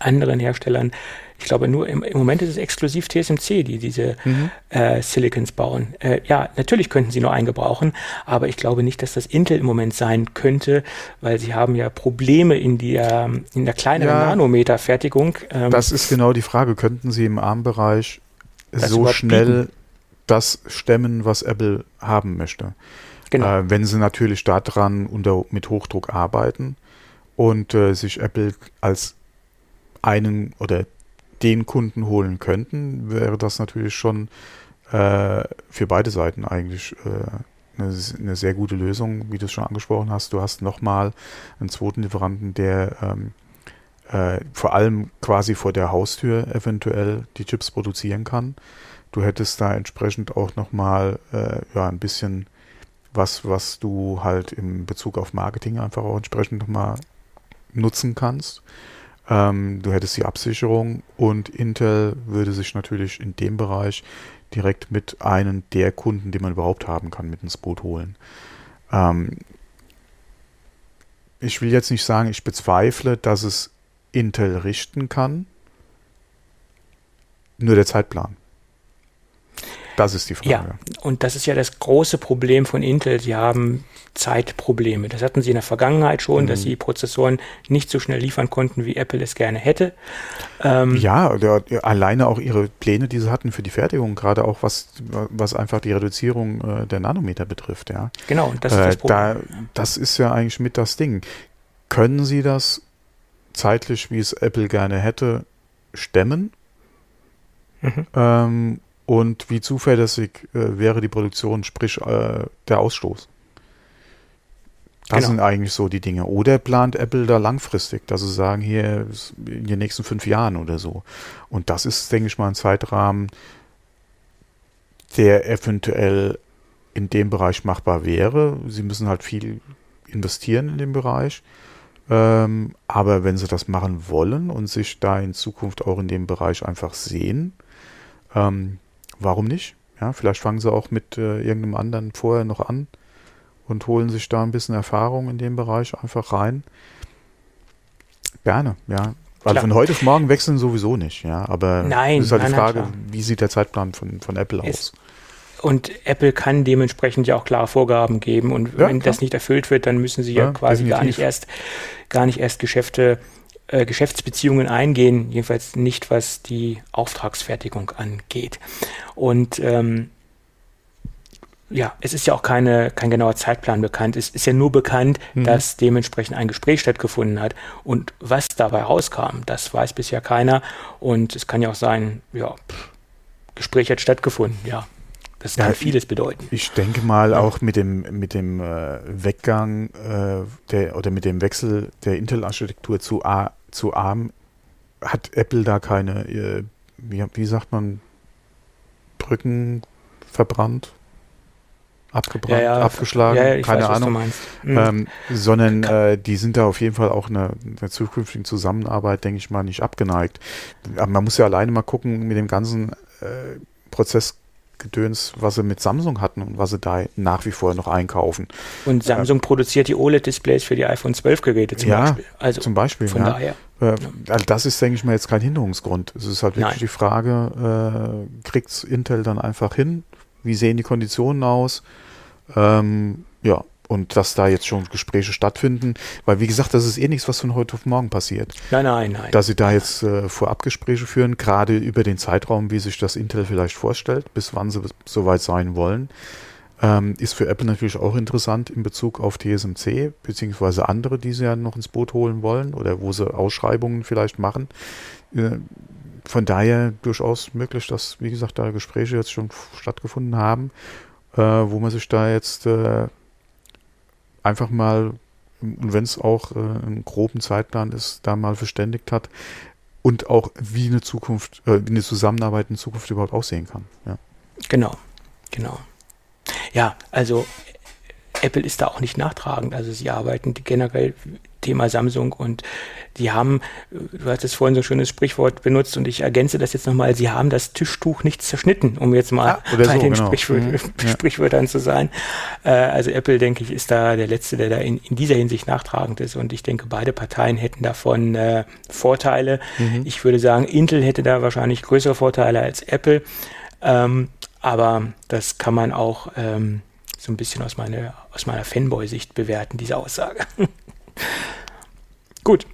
anderen Herstellern, ich glaube nur im, im Moment ist es exklusiv TSMC, die diese Mhm. äh, Silicons bauen. Äh, ja, natürlich könnten sie nur einen gebrauchen, aber ich glaube nicht, dass das Intel im Moment sein könnte, weil sie haben ja Probleme in der, in der kleineren Ja. Nanometerfertigung. Ähm, Das ist genau die Frage. Könnten Sie im ARM-Bereich so überhaupt schnell? Das stemmen, was Apple haben möchte? genau. Äh, wenn Sie natürlich daran unter, mit Hochdruck arbeiten und äh, sich Apple als einen oder den Kunden holen könnten, wäre das natürlich schon äh, für beide Seiten eigentlich äh, eine, eine sehr gute Lösung, wie du es schon angesprochen hast. Du hast nochmal einen zweiten Lieferanten, der ähm, äh, vor allem quasi vor der Haustür eventuell die Chips produzieren kann. Du hättest da entsprechend auch nochmal äh, ja, ein bisschen was, was du halt im Bezug auf Marketing einfach auch entsprechend nochmal nutzen kannst. Ähm, du hättest die Absicherung und Intel würde sich natürlich in dem Bereich direkt mit einem der Kunden, den man überhaupt haben kann, mit ins Boot holen. Ähm, ich will jetzt nicht sagen, ich bezweifle, dass es Intel richten kann. Nur der Zeitplan. Das ist die Frage. Ja, und das ist ja das große Problem von Intel. Sie haben Zeitprobleme. Das hatten sie in der Vergangenheit schon, Mhm. dass sie Prozessoren nicht so schnell liefern konnten, wie Apple es gerne hätte. Ähm, Ja, der, alleine auch ihre Pläne, die sie hatten für die Fertigung, gerade auch was, was einfach die Reduzierung äh, der Nanometer betrifft, ja. Genau, das ist Äh, das Problem. da, das ist ja eigentlich mit das Ding. Können sie das zeitlich, wie es Apple gerne hätte, stemmen? Mhm. Ähm, und wie zuverlässig äh, wäre die Produktion, sprich äh, der Ausstoß? Das Genau. sind eigentlich so die Dinge. Oder plant Apple da langfristig, dass sie sagen, hier in den nächsten fünf Jahren oder so. Und das ist, denke ich mal, ein Zeitrahmen, der eventuell in dem Bereich machbar wäre. Sie müssen halt viel investieren in dem Bereich. Ähm, aber wenn sie das machen wollen und sich da in Zukunft auch in dem Bereich einfach sehen, ähm, warum nicht? Ja, vielleicht fangen sie auch mit äh, irgendeinem anderen vorher noch an und holen sich da ein bisschen Erfahrung in dem Bereich einfach rein. Gerne, ja. Weil Klar. von heute auf morgen wechseln sowieso nicht, ja. Aber Nein, ist halt die nein, nein, Frage, klar. wie sieht der Zeitplan von, von Apple aus? Und Apple kann dementsprechend ja auch klare Vorgaben geben. Und Ja, wenn klar. das nicht erfüllt wird, dann müssen sie ja, Ja, quasi gar definitiv. nicht erst, gar nicht erst Geschäfte, äh, Geschäftsbeziehungen eingehen, jedenfalls nicht, was die Auftragsfertigung angeht. Und ähm, ja, es ist ja auch keine, kein genauer Zeitplan bekannt. Es ist ja nur bekannt, Mhm. dass dementsprechend ein Gespräch stattgefunden hat. Und was dabei rauskam, das weiß bisher keiner. Und es kann ja auch sein, ja, pff, Gespräch hat stattgefunden, ja. Das Ja, kann ich- vieles bedeuten. Ich denke mal auch mit dem, mit dem äh, Weggang äh, der, oder mit dem Wechsel der Intel-Architektur zu, A, zu ARM hat Apple da keine, äh, wie, wie sagt man, Brücken verbrannt, abgebrannt, abgeschlagen, ja, ja, ich keine weiß, Ahnung. meinst. Mhm. Ähm, sondern äh, die sind da auf jeden Fall auch einer einer zukünftigen Zusammenarbeit, denke ich mal, nicht abgeneigt. Aber man muss ja alleine mal gucken mit dem ganzen äh, Prozessgedöns, was sie mit Samsung hatten und was sie da nach wie vor noch einkaufen. Und Samsung produziert die OLED-Displays für die iPhone 12-Geräte zum Ja, Beispiel. Also Zum Beispiel. von ja. daher. Äh, also das ist, denke ich mal, jetzt kein Hinderungsgrund. Es ist halt wirklich Nein. die Frage, äh, kriegt Intel dann einfach hin? Wie sehen die Konditionen aus? Ähm, ja, und dass da jetzt schon Gespräche stattfinden, weil wie gesagt, das ist eh nichts, was von heute auf morgen passiert. Nein, nein, nein. Dass sie da jetzt äh, Vorabgespräche führen, gerade über den Zeitraum, wie sich das Intel vielleicht vorstellt, bis wann sie soweit sein wollen, ähm, ist für Apple natürlich auch interessant in Bezug auf TSMC, beziehungsweise andere, die sie ja noch ins Boot holen wollen oder wo sie Ausschreibungen vielleicht machen. Äh, von daher durchaus möglich, dass, wie gesagt, da Gespräche jetzt schon stattgefunden haben, äh, wo man sich da jetzt äh, einfach mal, und wenn es auch äh, einen groben Zeitplan ist, da mal verständigt hat und auch wie eine Zukunft, äh, wie eine Zusammenarbeit in Zukunft überhaupt aussehen kann. Ja. Genau, genau. Ja, also Apple ist da auch nicht nachtragend. Also sie arbeiten generell Thema Samsung und die haben, du hast es vorhin so ein schönes Sprichwort benutzt und ich ergänze das jetzt nochmal, sie haben das Tischtuch nicht zerschnitten, um jetzt mal ja, bei so, den genau. Sprichwör mhm. Sprichwörtern zu sein. Äh, also Apple, denke ich, ist da der Letzte, der da in, in, dieser Hinsicht nachtragend ist und ich denke, beide Parteien hätten davon äh, Vorteile. Mhm. Ich würde sagen, Intel hätte da wahrscheinlich größere Vorteile als Apple, ähm, aber das kann man auch ähm, so ein bisschen aus, meine, aus meiner Fanboy-Sicht bewerten, diese Aussage. Gut.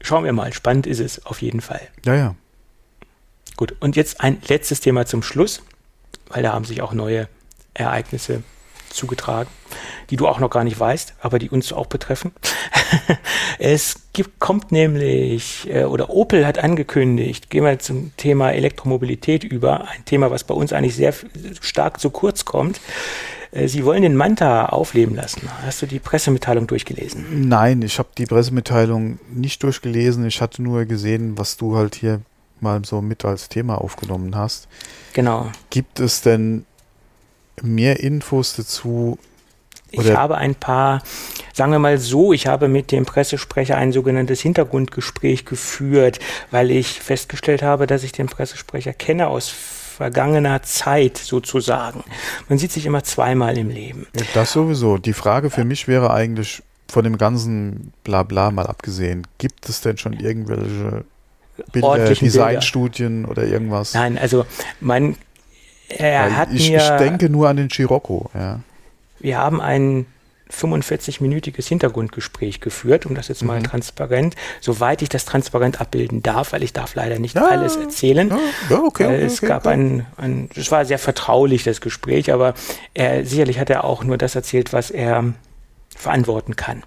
Schauen wir mal. Spannend ist es auf jeden Fall. Ja, ja. Gut. Und jetzt ein letztes Thema zum Schluss, weil da haben sich auch neue Ereignisse zugetragen, die du auch noch gar nicht weißt, aber die uns auch betreffen. es gibt, kommt nämlich, äh, oder Opel hat angekündigt, gehen wir zum Thema Elektromobilität über, ein Thema, was bei uns eigentlich sehr stark zu kurz kommt. Äh, Sie wollen den Manta aufleben lassen. Hast du die Pressemitteilung durchgelesen? Nein, ich habe die Pressemitteilung nicht durchgelesen. Ich hatte nur gesehen, was du halt hier mal so mit als Thema aufgenommen hast. Genau. Gibt es denn mehr Infos dazu? Ich habe ein paar, sagen wir mal so, ich habe mit dem Pressesprecher ein sogenanntes Hintergrundgespräch geführt, weil ich festgestellt habe, dass ich den Pressesprecher kenne aus vergangener Zeit sozusagen. Man sieht sich immer zweimal im Leben. Das sowieso. Die Frage für mich wäre eigentlich, von dem ganzen Blabla mal abgesehen, gibt es denn schon irgendwelche Bilder, Designstudien oder irgendwas? Nein, also mein er Weil hat ich, mir, ich denke nur an den Scirocco, ja. Wir haben ein 45-minütiges Hintergrundgespräch geführt, um das jetzt mal mhm. transparent, soweit ich das transparent abbilden darf, weil ich darf leider nicht ja, alles erzählen. Ja, okay, okay, Es gab okay. ein, ein, es war sehr vertraulich, das Gespräch, aber er, sicherlich hat er auch nur das erzählt, was er verantworten kann.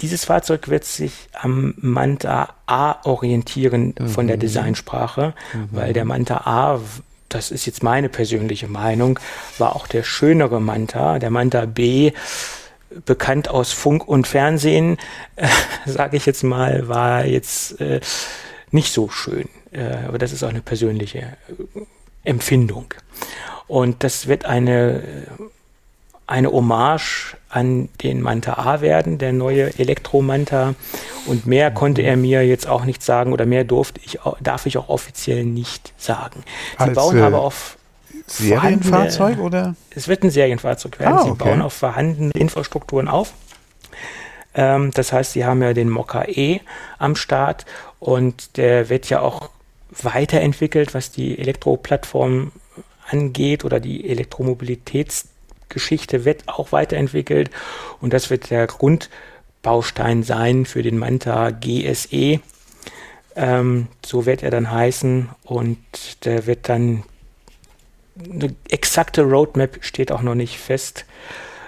Dieses Fahrzeug wird sich am Manta A orientieren mhm. von der Designsprache, mhm. weil der Manta A das ist jetzt meine persönliche Meinung, war auch der schönere Manta, der Manta B, bekannt aus Funk und Fernsehen, äh, sage ich jetzt mal, war jetzt äh, nicht so schön. Äh, aber das ist auch eine persönliche äh, Empfindung. Und das wird eine, eine Hommage an den Manta A werden, der neue Elektromanta. Und mehr konnte er mir jetzt auch nicht sagen oder mehr durfte ich, darf ich auch offiziell nicht sagen. Sie Als, bauen äh, aber auf Serienfahrzeug oder? Es wird ein Serienfahrzeug werden. Ah, Sie okay. bauen auf vorhandene Infrastrukturen auf. Ähm, das heißt, Sie haben ja den Mokka E am Start und der wird ja auch weiterentwickelt, was die Elektroplattform angeht oder die Elektromobilitätsgeschichte wird auch weiterentwickelt und das wird der Grundbaustein sein für den Manta GSE. Ähm, so wird er dann heißen und der wird dann eine exakte Roadmap steht auch noch nicht fest,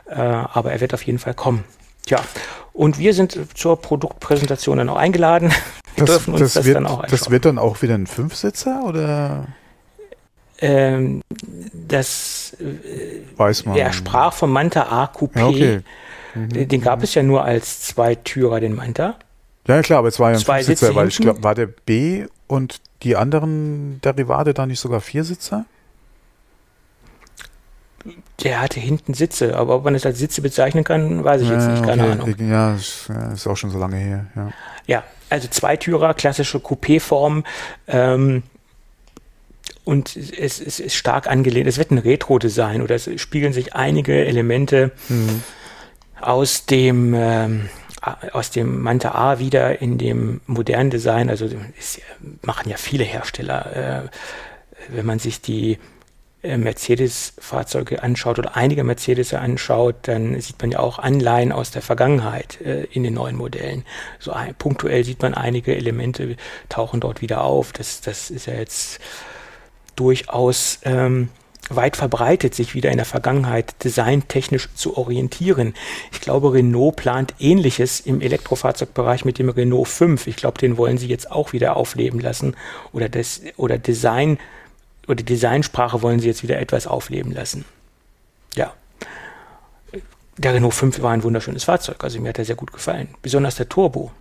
äh, aber er wird auf jeden Fall kommen. Ja, und wir sind zur Produktpräsentation dann auch eingeladen. Wir Das, dürfen uns das, das, wird, dann auch das wird dann auch wieder ein Fünfsitzer oder ähm, das, äh, weiß man? er sprach vom Manta A Coupé. Ja, okay. Mhm. Den gab es ja nur als Zweitürer, den Manta. Ja, klar, aber es war ja ein Zwei Fünfsitzer, Sitze weil ich glaube, war der B und die anderen Derivate da nicht sogar Viersitzer? Der hatte hinten Sitze, aber ob man es als Sitze bezeichnen kann, weiß ich jetzt nicht, keine okay. Ahnung. Ja, ist, ja, ist auch schon so lange her. Ja. Ja, also Zweitürer, klassische Coupé-Form. Ähm, und es, es ist stark angelehnt. Es wird ein Retro-Design oder es spiegeln sich einige Elemente Mhm. aus dem ähm, aus dem Manta A wieder in dem modernen Design. Also es machen ja viele Hersteller. Äh, wenn man sich die äh, Mercedes-Fahrzeuge anschaut oder einige Mercedes anschaut, dann sieht man ja auch Anleihen aus der Vergangenheit äh, in den neuen Modellen. So ein, punktuell sieht man einige Elemente tauchen dort wieder auf. Das, das ist ja jetzt durchaus ähm, weit verbreitet, sich wieder in der Vergangenheit designtechnisch zu orientieren. Ich glaube, Renault plant ähnliches im Elektrofahrzeugbereich mit dem Renault 5. Ich glaube, den wollen sie jetzt auch wieder aufleben lassen oder das oder Design oder Designsprache wollen sie jetzt wieder etwas aufleben lassen. Ja. Der Renault 5 war ein wunderschönes Fahrzeug, also mir hat er sehr gut gefallen. Besonders der Turbo.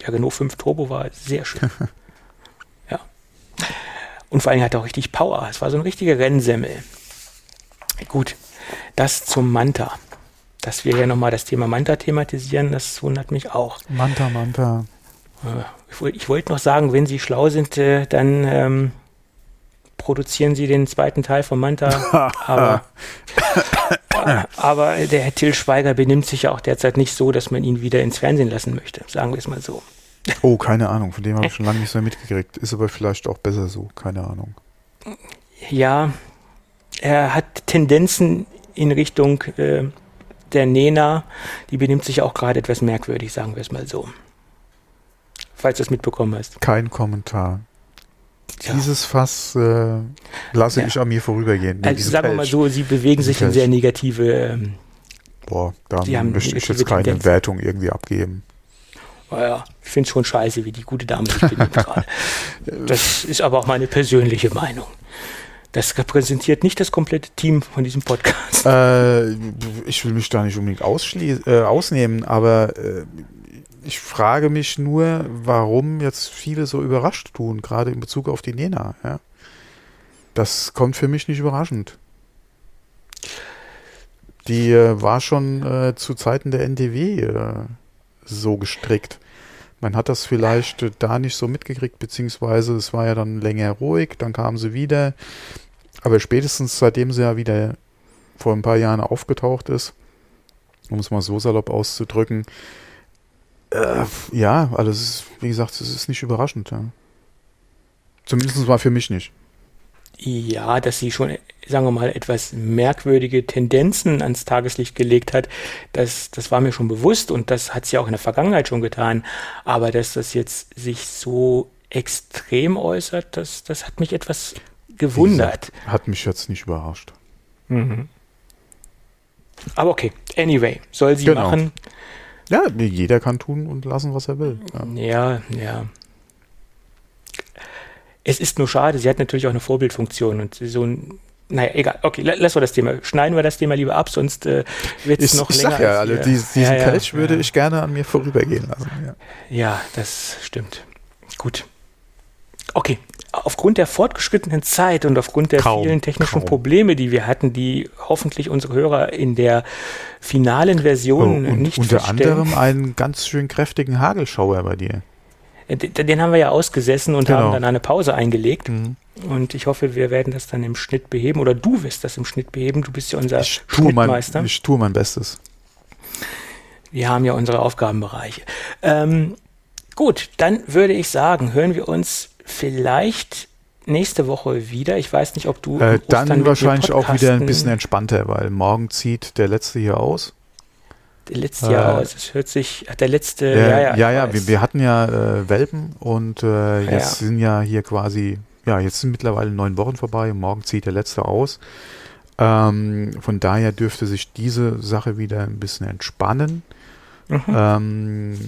Der Renault 5 Turbo war sehr schön. ja. Und vor allem hat er auch richtig Power. Es war so ein richtiger Rennsemmel. Gut, das zum Manta. Dass wir hier nochmal das Thema Manta thematisieren, das wundert mich auch. Manta, Manta. Äh, ich wollte noch sagen, wenn Sie schlau sind, äh, dann ähm, produzieren Sie den zweiten Teil von Manta. aber, aber der Herr Till Schweiger benimmt sich ja auch derzeit nicht so, dass man ihn wieder ins Fernsehen lassen möchte. Sagen wir es mal so. Oh, keine Ahnung, von dem habe ich schon lange nicht so mitgekriegt. Ist aber vielleicht auch besser so, keine Ahnung. Ja, er hat Tendenzen in Richtung äh, der Nena. Die benimmt sich auch gerade etwas merkwürdig, sagen wir es mal so. Falls du es mitbekommen hast. Kein Kommentar. Ja. Dieses Fass äh, lasse ja. ich an mir vorübergehen. Also sagen wir mal so, sie bewegen sich in sehr negative. Ähm, Boah, da möchte ich jetzt keine Tendenz. Wertung irgendwie abgeben naja, ich finde es schon scheiße, wie die gute Dame sich benimmt gerade. Das ist aber auch meine persönliche Meinung. Das repräsentiert nicht das komplette Team von diesem Podcast. Äh, ich will mich da nicht unbedingt äh, ausnehmen, aber äh, ich frage mich nur, warum jetzt viele so überrascht tun, gerade in Bezug auf die Nena. Ja? Das kommt für mich nicht überraschend. Die äh, war schon äh, zu Zeiten der NTW äh, so gestrickt. Man hat das vielleicht da nicht so mitgekriegt, beziehungsweise es war ja dann länger ruhig, dann kamen sie wieder. Aber spätestens seitdem sie ja wieder vor ein paar Jahren aufgetaucht ist, um es mal so salopp auszudrücken, äh, ja, also wie gesagt, es ist nicht überraschend. Ja. Zumindest war für mich nicht. Ja, dass sie schon, sagen wir mal, etwas merkwürdige Tendenzen ans Tageslicht gelegt hat, das, das war mir schon bewusst und das hat sie auch in der Vergangenheit schon getan. Aber dass das jetzt sich so extrem äußert, das, das hat mich etwas gewundert. Gesagt, hat mich jetzt nicht überrascht. Mhm. Aber okay, anyway, soll sie genau. machen. Ja, jeder kann tun und lassen, was er will. Ja, ja. ja. Es ist nur schade, sie hat natürlich auch eine Vorbildfunktion und so ein naja, egal. Okay, lassen wir das Thema. Schneiden wir das Thema lieber ab, sonst äh, wird es noch ich länger. Sag ja, also diesen ja, ja, Kelch würde ja. ich gerne an mir vorübergehen lassen. Ja. ja, das stimmt. Gut. Okay, aufgrund der fortgeschrittenen Zeit und aufgrund der kaum, vielen technischen kaum. Probleme, die wir hatten, die hoffentlich unsere Hörer in der finalen Version oh, und nicht Unter anderem einen ganz schön kräftigen Hagelschauer bei dir. Den haben wir ja ausgesessen und genau. haben dann eine Pause eingelegt. Mhm. Und ich hoffe, wir werden das dann im Schnitt beheben. Oder du wirst das im Schnitt beheben. Du bist ja unser ich Schnittmeister. Mein, ich tue mein Bestes. Wir haben ja unsere Aufgabenbereiche. Ähm, gut, dann würde ich sagen, hören wir uns vielleicht nächste Woche wieder. Ich weiß nicht, ob du. Äh, dann wahrscheinlich auch wieder ein bisschen entspannter, weil morgen zieht der letzte hier aus der letzte Jahr aus. Es hört sich, der letzte, äh, ja, ja. Ja, ja, wir, wir, hatten ja äh, Welpen und äh, jetzt ja. sind ja hier quasi, ja, jetzt sind mittlerweile neun Wochen vorbei und morgen zieht der letzte aus. Ähm, von daher dürfte sich diese Sache wieder ein bisschen entspannen. Mhm. Ähm,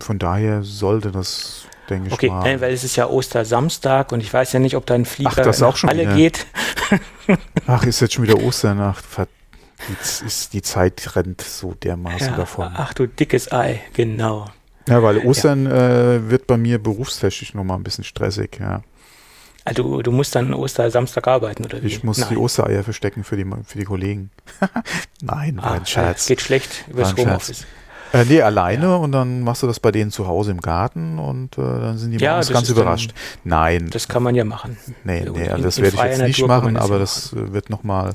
von daher sollte das, denke okay, ich mal. Okay, weil es ist ja Ostersamstag und ich weiß ja nicht, ob da ein Flieger Ach, das auch schon alle geht. Ach, ist jetzt schon wieder Osternacht. Verdammt. Jetzt ist die Zeit rennt so dermaßen ja, davon. Ach du dickes Ei, genau. Ja, weil Ostern ja. äh, wird bei mir berufstechnisch nochmal ein bisschen stressig, ja. Also du musst dann Ostersamstag arbeiten, oder wie? Ich muss Nein. die Ostereier verstecken für die, für die Kollegen. Nein, ah, ein Scherz. Geht schlecht übers Homeoffice. Äh, nee, alleine ja. und dann machst du das bei denen zu Hause im Garten und äh, dann sind die ja, ganz überrascht. Dann, Nein. Das kann man ja machen. Nee, nee, also das werde ich jetzt nicht machen, aber das machen. wird nochmal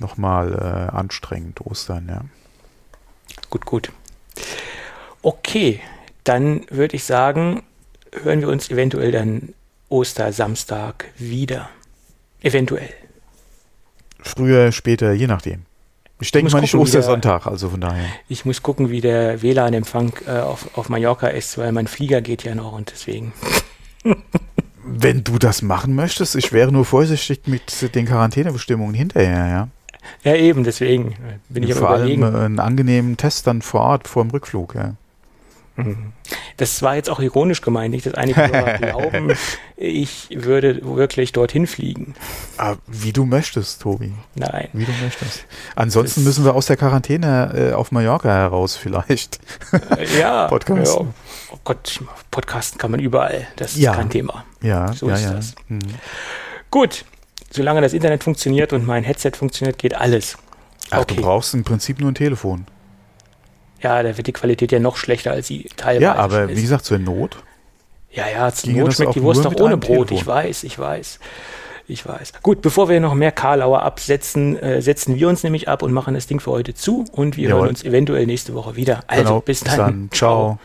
nochmal äh, anstrengend, Ostern, ja. Gut, gut. Okay, dann würde ich sagen, hören wir uns eventuell dann Ostersamstag wieder. Eventuell. früher, später, je nachdem. Ich denke muss mal nicht gucken, wie der- Ostersonntag, also von daher. Ich muss gucken, wie der WLAN-Empfang äh, auf, auf Mallorca ist, weil mein Flieger geht ja noch und deswegen. Wenn du das machen möchtest, ich wäre nur vorsichtig mit den Quarantänebestimmungen hinterher, ja. Ja, eben, deswegen äh, bin ich Vor allem überlegen. äh, einen angenehmen Test dann vor Ort, vor dem Rückflug, ja. Mhm. Das war jetzt auch ironisch gemeint, nicht, dass einige glauben, ich würde wirklich dorthin fliegen. Ah, wie du möchtest, Tobi. Nein. Wie du möchtest. Ansonsten Das- müssen wir aus der Quarantäne äh, auf Mallorca heraus vielleicht. Ja, Podcasten. Ja. Oh Gott, Podcasten kann man überall. Das ist Ja. kein Thema. Ja, So ja, ist ja. das. Mhm. Gut, solange das Internet funktioniert und mein Headset funktioniert, geht alles. Ach, Okay. du brauchst im Prinzip nur ein Telefon. Ja, da wird die Qualität ja noch schlechter als sie teilweise Ja, aber schon wie ist. gesagt, zur Not. Ja, ja, zur Not schmeckt die Wurst doch ohne Brot. Telefon. Ich weiß, ich weiß. Ich weiß. Gut, bevor wir noch mehr Karlauer absetzen, äh, setzen wir uns nämlich ab und machen das Ding für heute zu und wir Jawohl. hören uns eventuell nächste Woche wieder. Also Genau. bis dann. Ciao.